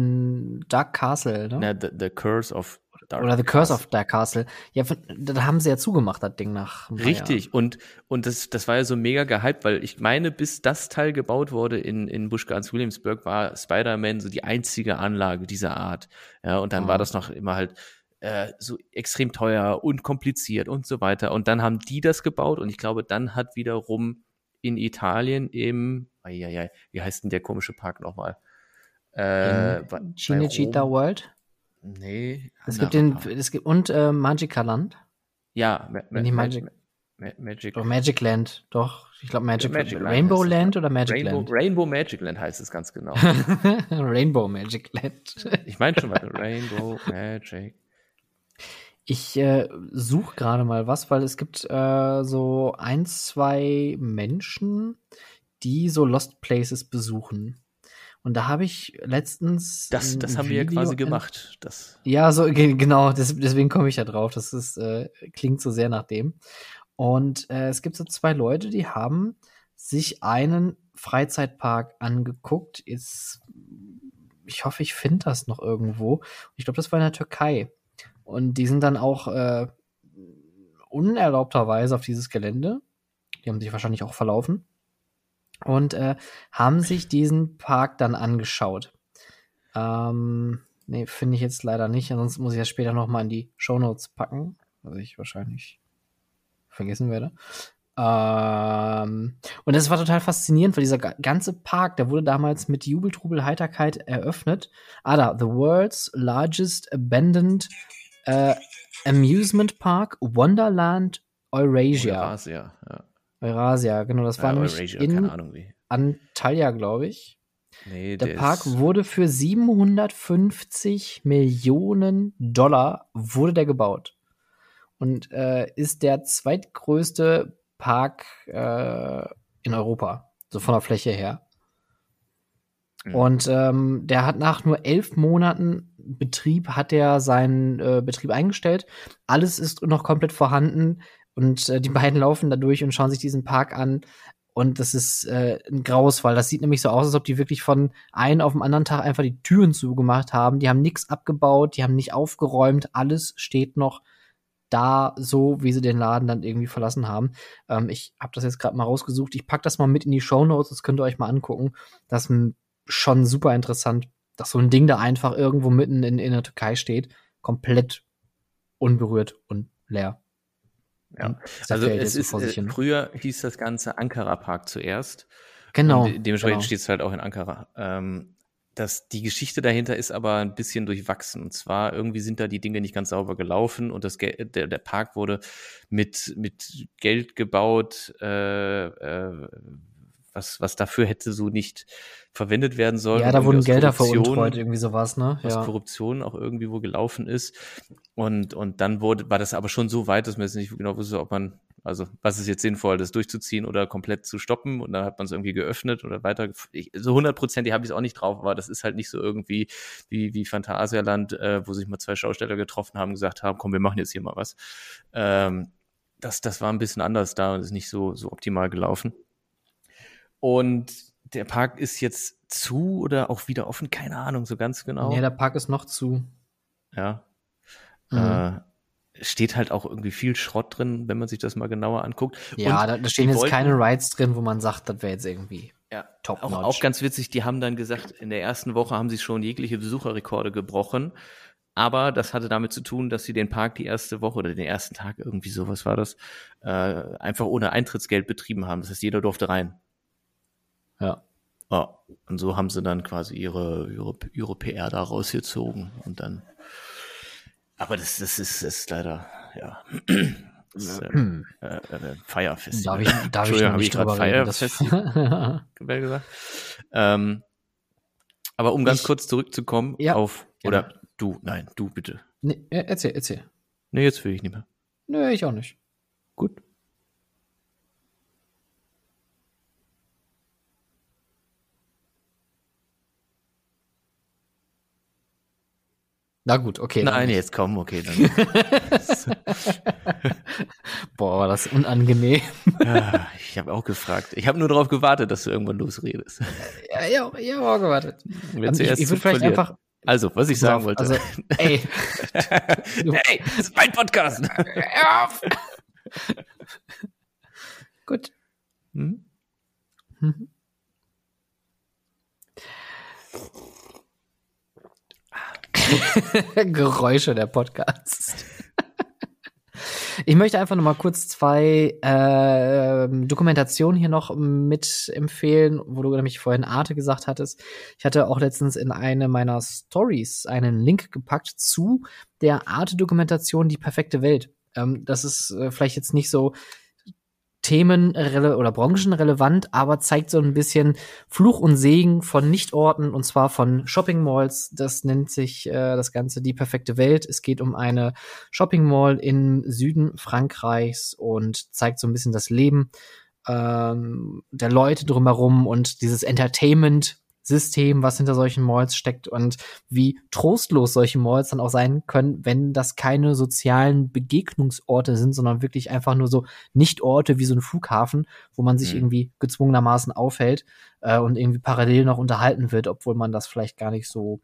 Dark Castle, ne? Na, the, the Curse of Dark Oder The Curse of Dark Castle. Ja, da haben sie ja zugemacht, das Ding nach. Richtig. Und, und das, das war ja so mega gehypt, weil ich meine, bis das Teil gebaut wurde in, in Busch Gardens Williamsburg, war Spider-Man so die einzige Anlage dieser Art. Ja, und dann oh. war das noch immer halt äh, so extrem teuer und kompliziert und so weiter. Und dann haben die das gebaut und ich glaube, dann hat wiederum in Italien im, ai, wie heißt denn der komische Park nochmal? Äh, Cinecittà World? Nee. Es gibt den, es gibt, und äh, Magicaland? Ja, Ma Ma Magic. Ma Magic. Doch, Magic Land, doch. Ich glaube Magic, Magic Land. Rainbow Land oder Magic Rainbow, Land? Rainbow Magic Land heißt es ganz genau. <laughs> Rainbow Magic Land. ich meine schon mal Rainbow Magic ich äh, suche gerade mal was, weil es gibt äh, so ein, zwei Menschen, die so Lost Places besuchen. Und da habe ich letztens. Das, das haben Video wir ja quasi gemacht. Das. Ja, so genau, deswegen komme ich ja drauf. Das ist, äh, klingt so sehr nach dem. Und äh, es gibt so zwei Leute, die haben sich einen Freizeitpark angeguckt. Ist, ich hoffe, ich finde das noch irgendwo. Ich glaube, das war in der Türkei. Und die sind dann auch äh, unerlaubterweise auf dieses Gelände. Die haben sich wahrscheinlich auch verlaufen. Und äh, haben sich diesen Park dann angeschaut. Ähm, nee, finde ich jetzt leider nicht. Ansonsten muss ich das später nochmal in die Shownotes packen. Was ich wahrscheinlich vergessen werde. Ähm, und das war total faszinierend, weil dieser ganze Park, der wurde damals mit Jubeltrubel Heiterkeit eröffnet. Ah, da, The World's Largest Abandoned äh, Amusement Park Wonderland Eurasia. Eurasia, ja. Eurasia, genau, das war ja, nämlich Eurasia, in Antalya, glaube ich. Nee, der, der Park wurde für 750 Millionen Dollar wurde der gebaut und äh, ist der zweitgrößte Park äh, in Europa, so von der Fläche her. Mhm. Und ähm, der hat nach nur elf Monaten Betrieb hat er seinen äh, Betrieb eingestellt. Alles ist noch komplett vorhanden und äh, die beiden laufen da durch und schauen sich diesen Park an. Und das ist äh, ein graues Fall. Das sieht nämlich so aus, als ob die wirklich von einem auf den anderen Tag einfach die Türen zugemacht haben. Die haben nichts abgebaut, die haben nicht aufgeräumt. Alles steht noch da so, wie sie den Laden dann irgendwie verlassen haben. Ähm, ich habe das jetzt gerade mal rausgesucht. Ich pack das mal mit in die Show Notes. Das könnt ihr euch mal angucken. Das ist schon super interessant dass so ein Ding da einfach irgendwo mitten in, in der Türkei steht, komplett unberührt und leer. Ja, also es ist, äh, früher hieß das Ganze Ankara Park zuerst. Genau. Und dementsprechend genau. steht es halt auch in Ankara. Ähm, das, die Geschichte dahinter ist aber ein bisschen durchwachsen. Und zwar irgendwie sind da die Dinge nicht ganz sauber gelaufen und das der, der Park wurde mit, mit Geld gebaut, äh, äh, was, was dafür hätte so nicht verwendet werden sollen. Ja, da wurden Gelder veruntreut, irgendwie sowas, ne? Was Korruption auch irgendwie wo gelaufen ist. Und, und dann wurde, war das aber schon so weit, dass man jetzt nicht genau wusste, ob man Also was ist jetzt sinnvoll, das durchzuziehen oder komplett zu stoppen und dann hat man es irgendwie geöffnet oder weiter. Ich, so 100 Prozent, die habe ich auch nicht drauf, aber das ist halt nicht so irgendwie wie, wie Phantasialand, äh, wo sich mal zwei Schausteller getroffen haben, gesagt haben, komm, wir machen jetzt hier mal was. Ähm, das, das war ein bisschen anders da und ist nicht so, so optimal gelaufen. Und der Park ist jetzt zu oder auch wieder offen, keine Ahnung, so ganz genau. Nee, der Park ist noch zu. Ja. Mhm. Äh, steht halt auch irgendwie viel Schrott drin, wenn man sich das mal genauer anguckt. Ja, da, da, stehen jetzt wollten, keine Rides drin, wo man sagt, das wäre jetzt irgendwie ja, top auch, auch ganz witzig, die haben dann gesagt, in der ersten Woche haben sie schon jegliche Besucherrekorde gebrochen. Aber das hatte damit zu tun, dass sie den Park die erste Woche oder den ersten Tag, irgendwie sowas war das, äh, einfach ohne Eintrittsgeld betrieben haben. Das heißt, jeder durfte rein. Ja. Oh, und so haben sie dann quasi ihre, ihre, ihre PR da rausgezogen und dann aber das, das, ist, das ist leider, ja. <clears throat> Das äh, äh, äh, Feierfestival. Darf ich, darf ich habe ich gerade Feierfestival <laughs> gesagt. Ähm, aber um ganz ich, kurz zurückzukommen ja, auf, oder ja. du, nein, du bitte. Nee, erzähl, erzähl. Nee, jetzt will ich nicht mehr. Nee, ich auch nicht. Gut. Na gut, okay. Nein, jetzt komm, okay. <laughs> Boah, war das unangenehm. ja, ich habe auch gefragt. Ich habe nur darauf gewartet, dass du irgendwann losredest. Ja, ja, ich habe auch gewartet. ich, ich würde vielleicht einfach. Also, was ich sagen wollte. Also, ey. <laughs> ey, das ist mein Podcast. <laughs> Hör auf. Gut. Hm? Mhm. <laughs> Geräusche der Podcast. Ich möchte einfach noch mal kurz zwei äh, Dokumentationen hier noch mit empfehlen, wo du nämlich vorhin Arte gesagt hattest. Ich hatte auch letztens in eine meiner Stories einen Link gepackt zu der Arte-Dokumentation Die perfekte Welt. Ähm, das ist äh, vielleicht jetzt nicht so Themen oder branchenrelevant, aber zeigt so ein bisschen Fluch und Segen von Nichtorten und zwar von Shopping Malls. Das nennt sich äh, das Ganze die perfekte Welt. Es geht um eine Shopping Mall im Süden Frankreichs und zeigt so ein bisschen das Leben ähm, der Leute drumherum und dieses Entertainment System, was hinter solchen Malls steckt und wie trostlos solche Malls dann auch sein können, wenn das keine sozialen Begegnungsorte sind, sondern wirklich einfach nur so Nicht-Orte wie so ein Flughafen, wo man sich mhm. irgendwie gezwungenermaßen aufhält äh, und irgendwie parallel noch unterhalten wird, obwohl man das vielleicht gar nicht so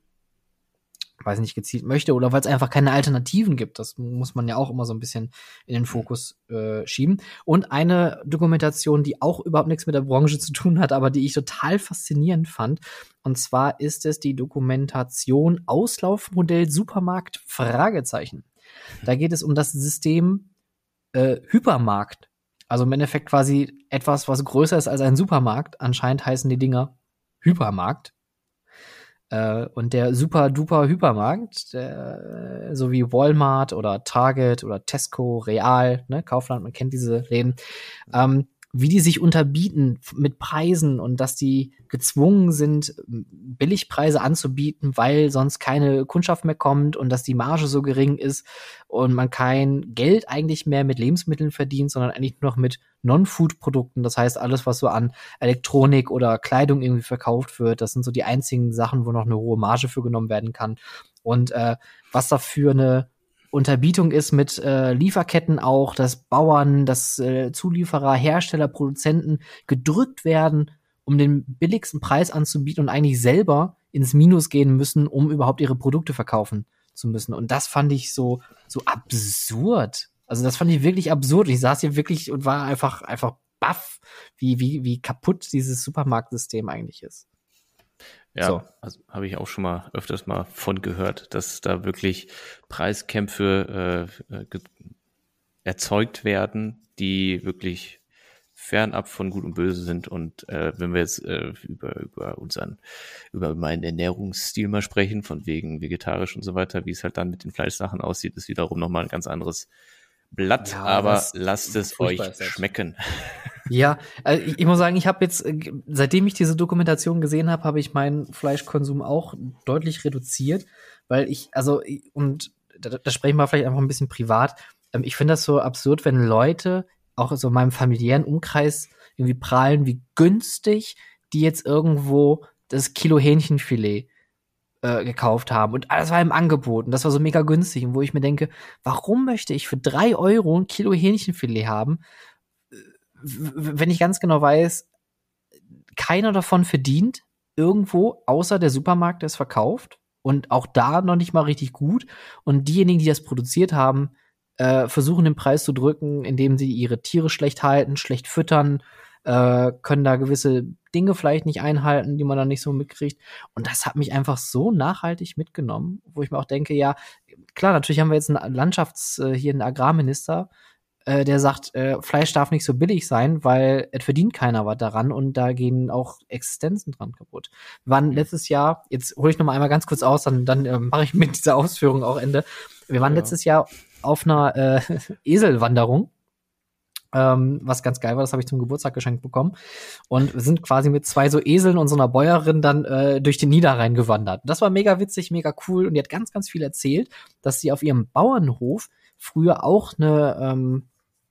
weiß nicht, gezielt möchte oder weil es einfach keine Alternativen gibt. Das muss man ja auch immer so ein bisschen in den Fokus äh, schieben. Und eine Dokumentation, die auch überhaupt nichts mit der Branche zu tun hat, aber die ich total faszinierend fand. Und zwar ist es die Dokumentation Auslaufmodell Supermarkt Fragezeichen. Da geht es um das System äh, Hypermarkt. Also im Endeffekt quasi etwas, was größer ist als ein Supermarkt. Anscheinend heißen die Dinger Hypermarkt. Äh, und der super duper Hypermarkt, der, so wie Walmart oder Target oder Tesco, Real, ne, Kaufland, man kennt diese Läden, ähm, wie die sich unterbieten mit Preisen und dass die gezwungen sind, Billigpreise anzubieten, weil sonst keine Kundschaft mehr kommt und dass die Marge so gering ist und man kein Geld eigentlich mehr mit Lebensmitteln verdient, sondern eigentlich nur noch mit Non-Food-Produkten. Das heißt, alles, was so an Elektronik oder Kleidung irgendwie verkauft wird, das sind so die einzigen Sachen, wo noch eine hohe Marge für genommen werden kann. Und äh, was da für eine Unterbietung ist mit äh, Lieferketten auch, dass Bauern, dass äh, Zulieferer, Hersteller, Produzenten gedrückt werden, um den billigsten Preis anzubieten und eigentlich selber ins Minus gehen müssen, um überhaupt ihre Produkte verkaufen zu müssen. Und das fand ich so, so absurd. Also das fand ich wirklich absurd. Ich saß hier wirklich und war einfach, einfach baff, wie, wie, wie kaputt dieses Supermarktsystem eigentlich ist. Ja, so. also habe ich auch schon mal öfters mal von gehört, dass da wirklich Preiskämpfe äh, äh erzeugt werden, die wirklich fernab von Gut und Böse sind. Und äh, wenn wir jetzt äh, über, über unseren, über meinen Ernährungsstil mal sprechen, von wegen vegetarisch und so weiter, wie es halt dann mit den Fleischsachen aussieht, ist wiederum nochmal ein ganz anderes Blatt, ja, aber lasst es euch schmecken. <laughs> Ja, also ich, ich, muss sagen, ich habe jetzt, äh, seitdem ich diese Dokumentation gesehen habe, habe ich meinen Fleischkonsum auch deutlich reduziert, weil ich, also, und da, da sprechen wir vielleicht einfach ein bisschen privat. Ähm, ich finde das so absurd, wenn Leute auch so in meinem familiären Umkreis irgendwie prahlen, wie günstig die jetzt irgendwo das Kilo Hähnchenfilet äh, gekauft haben. Und alles war im Angebot. Und das war so mega günstig. Und wo ich mir denke, warum möchte ich für drei Euro ein Kilo Hähnchenfilet haben, wenn ich ganz genau weiß, keiner davon verdient irgendwo, außer der Supermarkt, der es verkauft. Und auch da noch nicht mal richtig gut. Und diejenigen, die das produziert haben, äh, versuchen den Preis zu drücken, indem sie ihre Tiere schlecht halten, schlecht füttern, äh, können da gewisse Dinge vielleicht nicht einhalten, die man dann nicht so mitkriegt. Und das hat mich einfach so nachhaltig mitgenommen, wo ich mir auch denke, ja, klar, natürlich haben wir jetzt einen Landschafts-, äh, hier einen Agrarminister, äh, der sagt, äh, Fleisch darf nicht so billig sein, weil es verdient keiner was daran und da gehen auch Existenzen dran kaputt. Wir waren letztes Jahr, jetzt hole ich noch mal einmal ganz kurz aus, dann, dann äh, mache ich mit dieser Ausführung auch Ende. Wir waren ja. letztes Jahr auf einer äh, <laughs> Eselwanderung ähm, was ganz geil war, das habe ich zum Geburtstag geschenkt bekommen. Und wir sind quasi mit zwei so Eseln und so einer Bäuerin dann äh, durch den Niederrhein gewandert. Das war mega witzig, mega cool und die hat ganz, ganz viel erzählt, dass sie auf ihrem Bauernhof früher auch eine, ähm,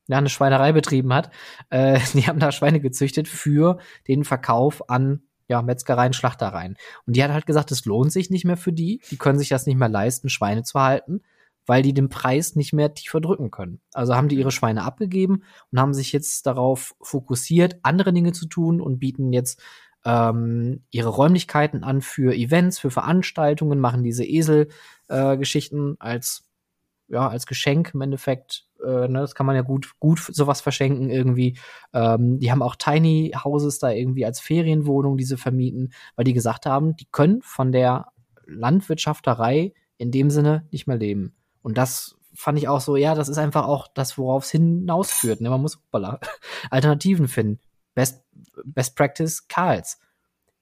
ja, eine Schweinerei betrieben hat. Äh, <laughs> die haben da Schweine gezüchtet für den Verkauf an ja, Metzgereien, Schlachtereien. Und die hat halt gesagt, es lohnt sich nicht mehr für die. Die können sich das nicht mehr leisten, Schweine zu halten weil die den Preis nicht mehr tiefer drücken können. Also haben die ihre Schweine abgegeben und haben sich jetzt darauf fokussiert, andere Dinge zu tun und bieten jetzt ähm, ihre Räumlichkeiten an für Events, für Veranstaltungen, machen diese Esel-Geschichten äh, als ja als Geschenk im Endeffekt. Äh, ne, das kann man ja gut gut sowas verschenken irgendwie. Ähm, die haben auch Tiny Houses da irgendwie als Ferienwohnung diese vermieten, weil die gesagt haben, die können von der Landwirtschafterei in dem Sinne nicht mehr leben. Und das fand ich auch so, ja, das ist einfach auch das, worauf es hinausführt. Ne? Man muss hoppala, <laughs> Alternativen finden. Best, Best Practice Karls.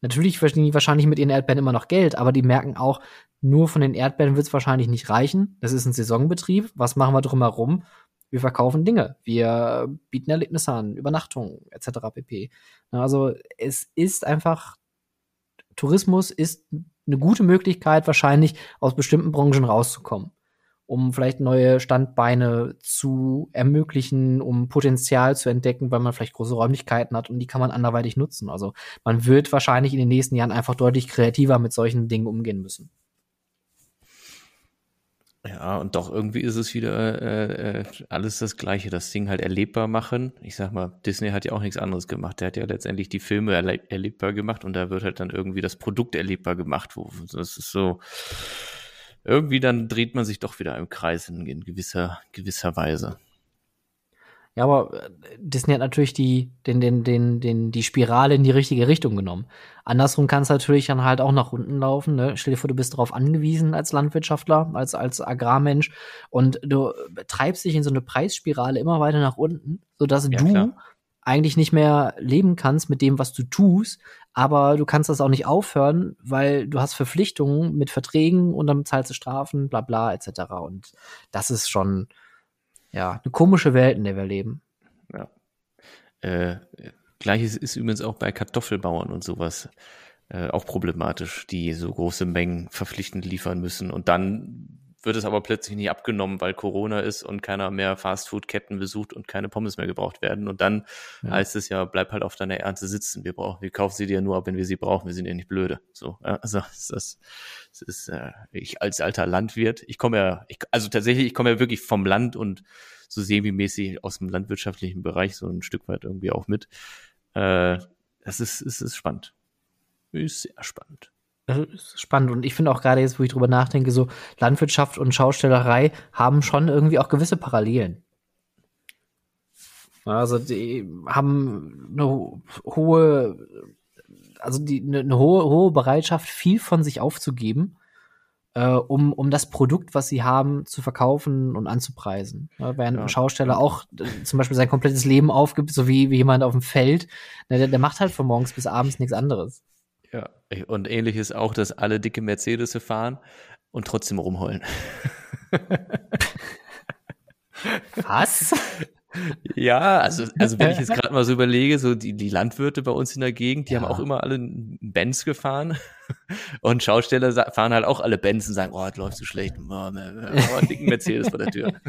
Natürlich verdienen die wahrscheinlich mit ihren Erdbeeren immer noch Geld, aber die merken auch, nur von den Erdbeeren wird es wahrscheinlich nicht reichen. Das ist ein Saisonbetrieb. Was machen wir drumherum? Wir verkaufen Dinge. Wir bieten Erlebnisse an, Übernachtungen etc. pp. Also es ist einfach, Tourismus ist eine gute Möglichkeit, wahrscheinlich aus bestimmten Branchen rauszukommen um vielleicht neue Standbeine zu ermöglichen, um Potenzial zu entdecken, weil man vielleicht große Räumlichkeiten hat und die kann man anderweitig nutzen. Also man wird wahrscheinlich in den nächsten Jahren einfach deutlich kreativer mit solchen Dingen umgehen müssen. Ja, und doch irgendwie ist es wieder äh, äh, alles das Gleiche, das Ding halt erlebbar machen. Ich sag mal, Disney hat ja auch nichts anderes gemacht. Der hat ja letztendlich die Filme erleb erlebbar gemacht und da wird halt dann irgendwie das Produkt erlebbar gemacht. Das ist so, irgendwie dann dreht man sich doch wieder im Kreis in, in gewisser, gewisser Weise. Ja, aber äh, Disney hat natürlich die, den, den, den, den, die Spirale in die richtige Richtung genommen. Andersrum kann es natürlich dann halt auch nach unten laufen. Ne? Stell dir vor, du bist darauf angewiesen als Landwirtschaftler, als, als Agrarmensch und du treibst dich in so eine Preisspirale immer weiter nach unten, sodass ja, du klar eigentlich nicht mehr leben kannst mit dem, was du tust, aber du kannst das auch nicht aufhören, weil du hast Verpflichtungen mit Verträgen und dann zahlst du Strafen, bla bla etc. Und das ist schon ja eine komische Welt, in der wir leben. Ja. Äh, Gleiches ist übrigens auch bei Kartoffelbauern und sowas äh, auch problematisch, die so große Mengen verpflichtend liefern müssen und dann wird es aber plötzlich nicht abgenommen, weil Corona ist und keiner mehr Fastfood-Ketten besucht und keine Pommes mehr gebraucht werden. Und dann ja. heißt es ja, bleib halt auf deiner Ernte sitzen. Wir brauchen, wir kaufen sie dir nur ab, wenn wir sie brauchen. Wir sind ja nicht blöde. So, also das, das ist, äh, ich als alter Landwirt, ich komme ja, ich, also tatsächlich, ich komme ja wirklich vom Land und so semi-mäßig aus dem landwirtschaftlichen Bereich so ein Stück weit irgendwie auch mit. Äh, das ist, es ist spannend. Ist sehr spannend. Ist spannend. Und ich finde auch gerade jetzt, wo ich drüber nachdenke, so Landwirtschaft und Schaustellerei haben schon irgendwie auch gewisse Parallelen. Also die haben eine hohe, also die, eine hohe, hohe Bereitschaft, viel von sich aufzugeben, äh, um, um das Produkt, was sie haben, zu verkaufen und anzupreisen. Ja, während ja. ein Schausteller auch äh, zum Beispiel sein komplettes Leben aufgibt, so wie, wie jemand auf dem Feld, ne, der, der macht halt von morgens bis abends nichts anderes. Ja, und ähnlich ist auch, dass alle dicke Mercedes fahren und trotzdem rumheulen. <laughs> Was? Ja, also, also wenn ich jetzt <laughs> gerade mal so überlege, so die, die Landwirte bei uns in der Gegend, die ja. haben auch immer alle Benz gefahren. <laughs> Und Schausteller fahren halt auch alle Benz und sagen, oh, das läuft so schlecht. Oh, dicken Mercedes vor der Tür. <laughs>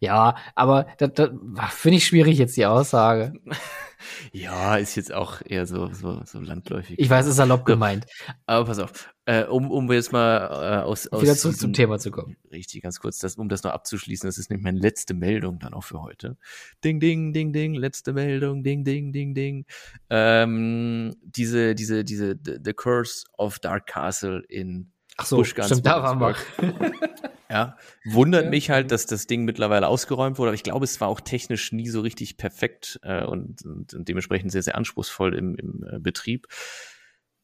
Ja, aber das, das finde ich schwierig jetzt die Aussage. <laughs> Ja, ist jetzt auch eher so, so, so landläufig. Ich weiß, es ist salopp gemeint. Aber pass auf, äh, um, um jetzt mal äh, aus, aus Wieder zurück zum Thema zu kommen. Richtig, ganz kurz, das, um das noch abzuschließen, das ist nämlich meine letzte Meldung dann auch für heute. Ding, ding, ding, ding, letzte Meldung, ding, ding, ding, ding. Ähm, diese, diese, diese, The, The Curse of Dark Castle in Ach so, Buschgans stimmt, da waren wir. Ja, wundert Ja. mich halt, dass das Ding mittlerweile ausgeräumt wurde, aber ich glaube, es war auch technisch nie so richtig perfekt äh, und, und, und dementsprechend sehr, sehr anspruchsvoll im, im äh, Betrieb.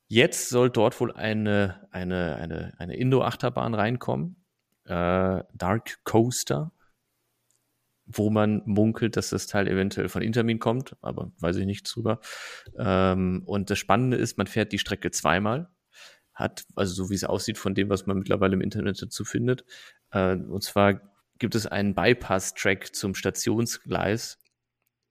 Jetzt soll dort wohl eine, eine, eine, eine Indo-Achterbahn reinkommen, äh, Dark Coaster, wo man munkelt, dass das Teil eventuell von Intermin kommt, aber weiß ich nichts drüber. Ähm, und das Spannende ist, man fährt die Strecke zweimal hat, also so wie es aussieht von dem, was man mittlerweile im Internet dazu findet. Äh, und zwar gibt es einen Bypass-Track zum Stationsgleis,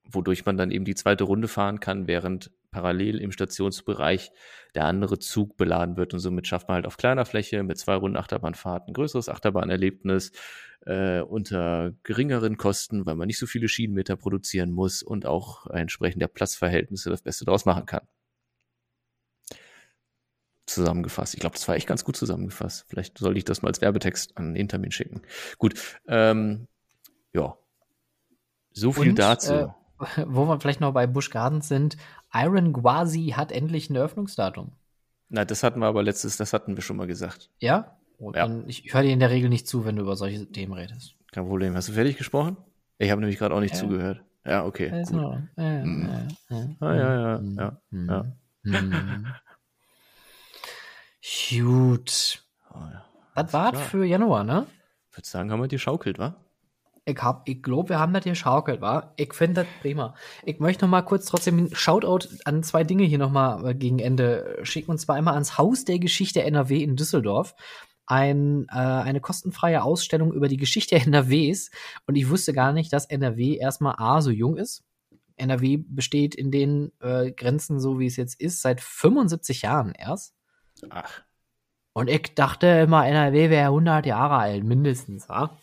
wodurch man dann eben die zweite Runde fahren kann, während parallel im Stationsbereich der andere Zug beladen wird. Und somit schafft man halt auf kleiner Fläche mit zwei Runden Achterbahnfahrt ein größeres Achterbahnerlebnis äh, unter geringeren Kosten, weil man nicht so viele Schienenmeter produzieren muss und auch entsprechend der Platzverhältnisse das Beste draus machen kann zusammengefasst. Ich glaube, das war echt ganz gut zusammengefasst. Vielleicht sollte ich das mal als Werbetext an Intermin schicken. Gut, ähm, ja. So viel Und, dazu. äh, <laughs> Wo wir vielleicht noch bei Busch Gardens sind, Iron Gwazi hat endlich ein Eröffnungsdatum. Na, das hatten wir aber letztes, das hatten wir schon mal gesagt. Ja? Oh, Ja. Dann, ich höre dir in der Regel nicht zu, wenn du über solche Themen redest. Kein Problem. Hast du fertig gesprochen? Ich habe nämlich gerade auch nicht Ja. zugehört. Ja, okay. Gut. Äh, Mhm. äh, äh, Ah, ja, ja, ja, ja. <laughs> Gut. Oh, ja. Das war klar. für Januar, ne? Ich würde sagen, haben wir die schaukelt, wa? Ich hab, ich glaube, wir haben das hier schaukelt, wa? Ich finde das prima. Ich möchte noch mal kurz trotzdem einen Shoutout an zwei Dinge hier noch mal äh, gegen Ende schicken. Und zwar einmal ans Haus der Geschichte NRW in Düsseldorf. Ein, äh, eine kostenfreie Ausstellung über die Geschichte <laughs> NRWs. Und ich wusste gar nicht, dass NRW erstmal A, so jung ist. NRW besteht in den äh, Grenzen, so wie es jetzt ist, seit 75 Jahren erst. Ach, Und ich dachte immer, NRW wäre 100 Jahre alt, mindestens. Ja?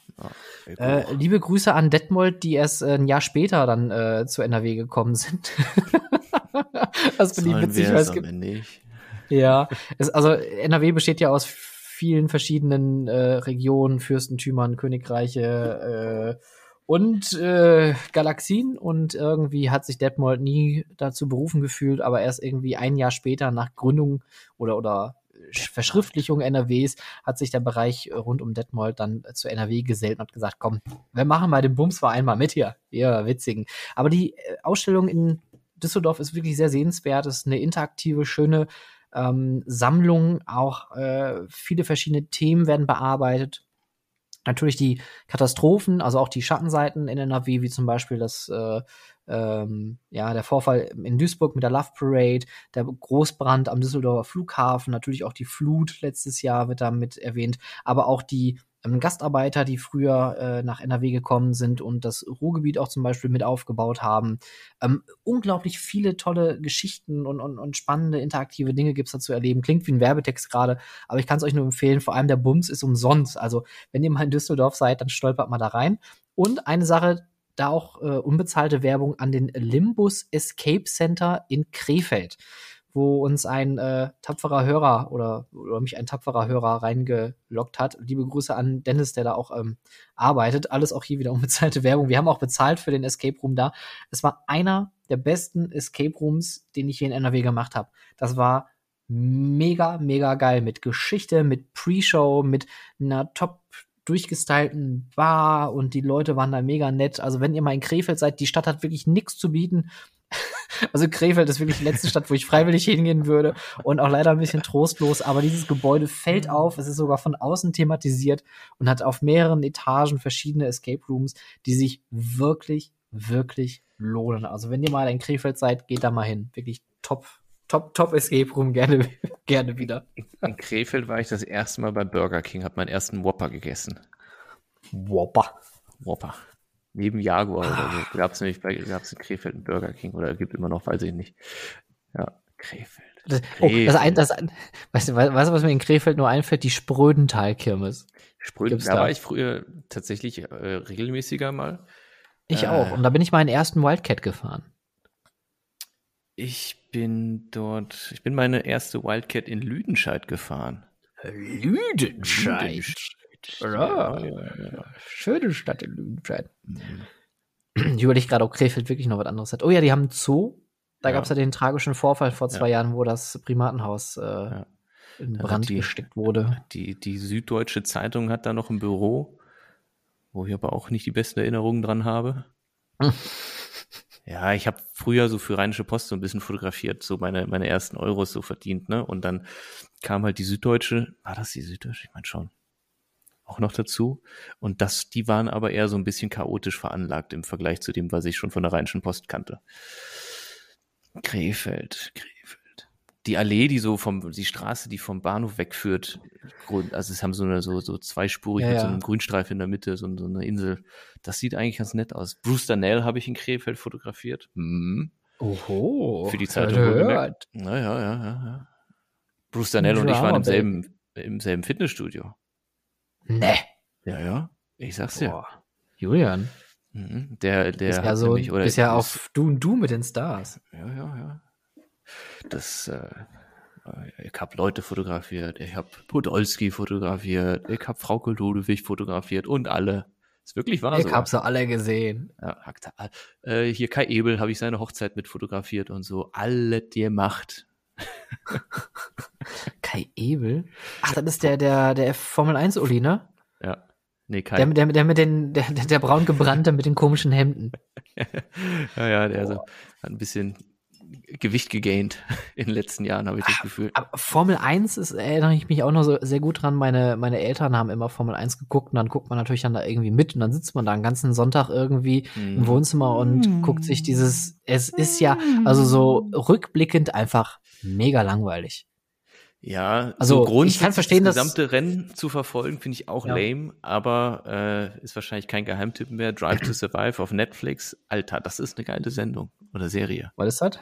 Ey, Äh, oh. liebe Grüße an Detmold, die erst äh, ein Jahr später dann äh, zu NRW gekommen sind. <laughs> das finde ich witzig, weil es gibt. Ja, es, also NRW besteht ja aus vielen verschiedenen äh, Regionen, Fürstentümern, Königreiche äh, und äh, Galaxien und irgendwie hat sich Detmold nie dazu berufen gefühlt, aber erst irgendwie ein Jahr später nach Gründung oder oder Verschriftlichung NRWs hat sich der Bereich rund um Detmold dann zu NRW gesellt und hat gesagt, komm, wir machen mal den Bumsverein mal mit hier. Ja, witzigen. Aber die äh, Ausstellung in Düsseldorf ist wirklich sehr sehenswert. Es ist eine interaktive, schöne ähm, Sammlung. Auch äh, viele verschiedene Themen werden bearbeitet. Natürlich die Katastrophen, also auch die Schattenseiten in NRW, wie zum Beispiel das, äh, ähm, ja, der Vorfall in Duisburg mit der Love Parade, der Großbrand am Düsseldorfer Flughafen, natürlich auch die Flut letztes Jahr wird da mit erwähnt, aber auch die ähm, Gastarbeiter, die früher äh, nach NRW gekommen sind und das Ruhrgebiet auch zum Beispiel mit aufgebaut haben. Ähm, unglaublich viele tolle Geschichten und, und, und spannende interaktive Dinge gibt's da zu erleben. Klingt wie ein Werbetext gerade, aber ich kann es euch nur empfehlen. Vor allem der Bums ist umsonst. Also wenn ihr mal in Düsseldorf seid, dann stolpert mal da rein. Und eine Sache, da auch äh, unbezahlte Werbung an den Limbus Escape Center in Krefeld, wo uns ein äh, tapferer Hörer oder, oder mich ein tapferer Hörer reingelockt hat. Liebe Grüße an Dennis, der da auch ähm, arbeitet. Alles auch hier wieder unbezahlte Werbung. Wir haben auch bezahlt für den Escape Room da. Es war einer der besten Escape Rooms, den ich hier in NRW gemacht habe. Das war mega, mega geil mit Geschichte, mit Pre-Show, mit einer top durchgestylten Bar und die Leute waren da mega nett. Also wenn ihr mal in Krefeld seid, die Stadt hat wirklich nichts zu bieten. <laughs> Also Krefeld ist wirklich die letzte Stadt, wo ich freiwillig hingehen würde und auch leider ein bisschen trostlos, aber dieses Gebäude fällt auf, es ist sogar von außen thematisiert und hat auf mehreren Etagen verschiedene Escape Rooms, die sich wirklich, wirklich lohnen. Also wenn ihr mal in Krefeld seid, geht da mal hin. Wirklich top, top, top Escape Room, gerne, <laughs> gerne wieder. In Krefeld war ich das erste Mal bei Burger King, habe meinen ersten Whopper gegessen. Whopper. Whopper. Neben Jaguar oder so. Gab es nämlich bei gab's in Krefeld einen Burger King oder gibt immer noch, weiß ich nicht. Ja, Krefeld. Das, oh, das ein, das ein, weißt du, weißt was mir in Krefeld nur einfällt? Die Sprödental-Kirmes. Spröden, da, da war ich früher tatsächlich äh, regelmäßiger mal. Ich äh, auch. Und da bin ich meinen ersten Wildcat gefahren. Ich bin dort, ich bin meine erste Wildcat in Lüdenscheid gefahren. Lüdenscheid. Lüdenscheid. Ja, ja, ja, Schöne Stadt in Lüdenscheid. Mhm. Ich überlege gerade, ob Krefeld wirklich noch was anderes hat. Oh ja, die haben einen Zoo. Da gab es ja den tragischen Vorfall vor zwei Jahren, wo das Primatenhaus äh, in Brand die, gesteckt wurde. Die, die Süddeutsche Zeitung hat da noch ein Büro, wo ich aber auch nicht die besten Erinnerungen dran habe. <laughs> ja, ich habe früher so für Rheinische Post so ein bisschen fotografiert, so meine, meine ersten Euros so verdient, ne? Und dann kam halt die Süddeutsche, war das die Süddeutsche? Ich meine schon. Auch noch dazu. Und das, die waren aber eher so ein bisschen chaotisch veranlagt im Vergleich zu dem, was ich schon von der Rheinischen Post kannte. Krefeld, Krefeld die Allee, die so vom, die Straße, die vom Bahnhof wegführt, also es haben so eine, so, so zweispurig ja, mit so einem Grünstreifen in der Mitte, so, so, eine Insel. Das sieht eigentlich ganz nett aus. Bruce Danell habe ich in Krefeld fotografiert. Mhm. Oho. Für die Zeitung wohlgemerkt. Naja, ja, ja, ja. Bruce Danell und ich waren im selben, im selben Fitnessstudio. Ne. Ja, ja. Ich sag's dir. Ja. Julian. Mhm. Der, der ist ja so, nämlich, oder ist ja auf Du und Du mit den Stars. Ja, ja, ja. Das, äh, ich habe Leute fotografiert, ich habe Podolski fotografiert, ich habe Frau Ludwig fotografiert und alle. Ist wirklich wahr. Ich habe sie alle gesehen. Ja, äh, hier Kai Ebel habe ich seine Hochzeit mit fotografiert und so. Alle dir macht. <laughs> Kai Ebel? Ach, das ist der, der, der Formel 1 Uli, ne? Ja. Nee, Kai. Der, der, der mit den, der, der braun gebrannte mit den komischen Hemden. <laughs> ja, ja, der so, hat ein bisschen Gewicht gegaint <laughs> in den letzten Jahren, habe ich das Gefühl. Aber Formel 1 ist, erinnere ich mich auch noch so sehr gut dran. Meine, meine Eltern haben immer Formel 1 geguckt und dann guckt man natürlich dann da irgendwie mit und dann sitzt man da einen ganzen Sonntag irgendwie mm. im Wohnzimmer und mm. guckt sich dieses, es ist ja, also so rückblickend einfach mega langweilig. Ja, also so Grund, ich kann verstehen, das gesamte Rennen zu verfolgen, finde ich auch ja. lame, aber äh, ist wahrscheinlich kein Geheimtipp mehr. Drive to Survive auf Netflix, Alter, das ist eine geile Sendung oder Serie. Was ist das?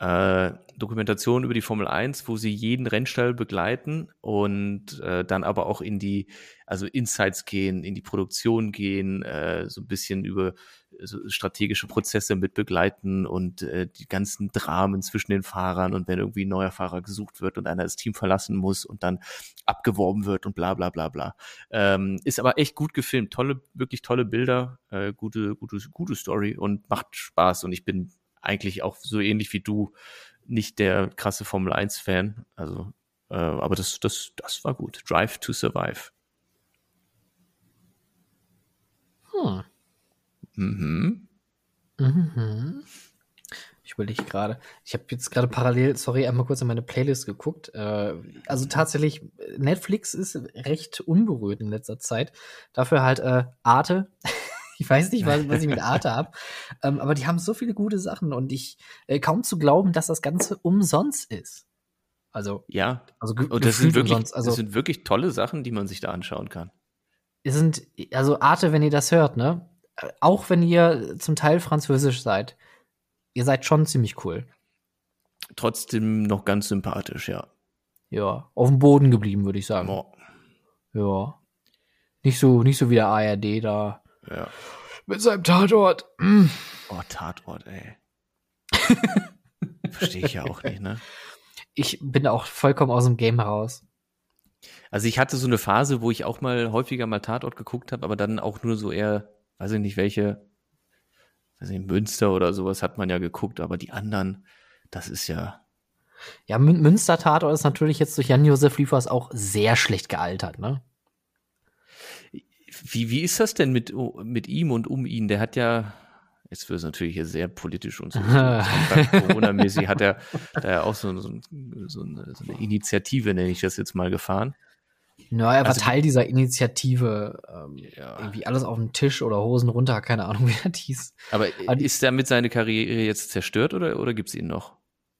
Äh, Dokumentation über die Formel 1, wo sie jeden Rennstall begleiten und äh, dann aber auch in die, also Insights gehen, in die Produktion gehen, äh, so ein bisschen über so strategische Prozesse mit begleiten und äh, die ganzen Dramen zwischen den Fahrern und wenn irgendwie ein neuer Fahrer gesucht wird und einer das Team verlassen muss und dann abgeworben wird und bla bla bla bla. Ähm, ist aber echt gut gefilmt, tolle, wirklich tolle Bilder, äh, gute, gute, gute Story und macht Spaß und ich bin eigentlich auch so ähnlich wie du nicht der krasse Formel 1 Fan. Also, äh, aber das, das, das war gut. Drive to Survive. Hm. Mhm. Mhm. Ich überlege gerade. Ich habe jetzt gerade parallel, sorry, einmal kurz in meine Playlist geguckt. Äh, also tatsächlich, Netflix ist recht unberührt in letzter Zeit. Dafür halt äh, Arte. <laughs> Ich weiß nicht, was, was ich mit <laughs> Arte habe. Ähm, aber die haben so viele gute Sachen und ich äh, kaum zu glauben, dass das Ganze umsonst ist. Also ja, also und das sind wirklich, umsonst. Also, das sind wirklich tolle Sachen, die man sich da anschauen kann. Es sind also Arte, wenn ihr das hört, ne? Auch wenn ihr zum Teil Französisch seid, ihr seid schon ziemlich cool. Trotzdem noch ganz sympathisch, ja. Ja, auf dem Boden geblieben, würde ich sagen. Oh. Ja. Nicht so, nicht so wie der ARD da ja. Mit seinem Tatort. Mm. Oh, Tatort, ey. <laughs> Verstehe ich ja auch nicht, ne? Ich bin auch vollkommen aus dem Game heraus. Also ich hatte so eine Phase, wo ich auch mal häufiger mal Tatort geguckt habe, aber dann auch nur so eher, weiß ich nicht, welche, weiß ich nicht, Münster oder sowas hat man ja geguckt, aber die anderen, das ist ja. Ja, Münster Tatort ist natürlich jetzt durch Jan-Josef Liefers auch sehr schlecht gealtert, ne? Wie, wie ist das denn mit, mit ihm und um ihn? Der hat ja, jetzt wird es natürlich hier sehr politisch und so, <laughs> Corona-mäßig, hat er da auch so, so, so, eine, so, eine, Initiative, nenne ich das jetzt mal, gefahren. Ja, er war also, Teil dieser Initiative. Ähm, ja. Irgendwie alles auf dem Tisch oder Hosen runter, keine Ahnung, <laughs> wie das hieß. Aber, Aber ist damit seine Karriere jetzt zerstört oder, oder gibt es ihn noch?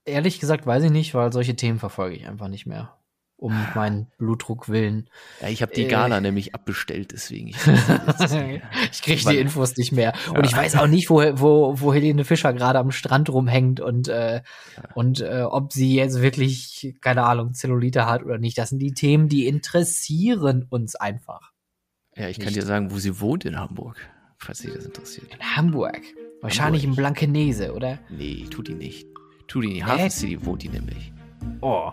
Ehrlich gesagt weiß ich nicht, weil solche Themen verfolge ich einfach nicht mehr. Um meinen Blutdruck willen. Ja, ich habe die Äh. Gala nämlich abbestellt, deswegen. Ich, <laughs> ich kriege die Infos nicht mehr. Und ich weiß auch nicht, wo, wo, wo Helene Fischer gerade am Strand rumhängt und, äh, und äh, ob sie jetzt wirklich, keine Ahnung, Zellulite hat oder nicht. Das sind die Themen, die interessieren uns einfach. ja, ich kann Nicht. dir sagen, wo sie wohnt in Hamburg, falls dich das interessiert. In Hamburg. Wahrscheinlich Hamburg. in Blankenese, oder? Nee, tut die nicht. Tut die nicht. Hafen City wohnt die nämlich. Oh.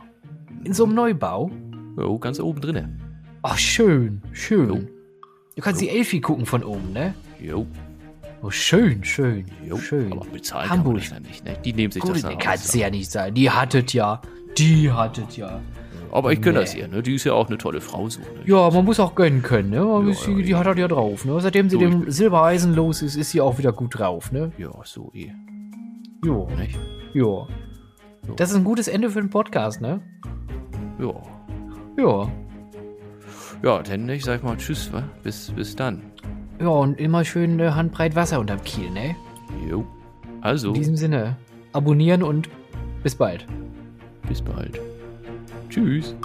In so einem Neubau? Jo, ganz oben drinne. Ach, schön, schön. Jo. Du kannst die Elfi gucken von oben, ne? Jo, Oh, schön, schön, jo. schön. Aber bezahlen Hamburg. kann man das nicht, ne? Die nehmen sich Gut, das das dann kann es ja nicht sein. Die hattet ja. Die hattet ja. Aber ich gönne das Nee. ihr, ne? Die ist ja auch eine tolle Frau so, ne? Ja, man muss auch gönnen können, ne? Ja, muss- ja, die, die ja. hat das ja drauf, ne? Seitdem sie So, dem Silbereisen los ist, ist sie auch wieder gut drauf, ne? Ja, so eh. Jo, Nicht? jo. So. Das ist ein gutes Ende für den Podcast, ne? Ja. Ja. Ja, dann ich sag mal Tschüss, wa? Bis, bis dann. Ja, und immer schön äh, handbreit Wasser unterm Kiel, ne? Jo. Also, In diesem Sinne, abonnieren und bis bald. bis bald. Tschüss.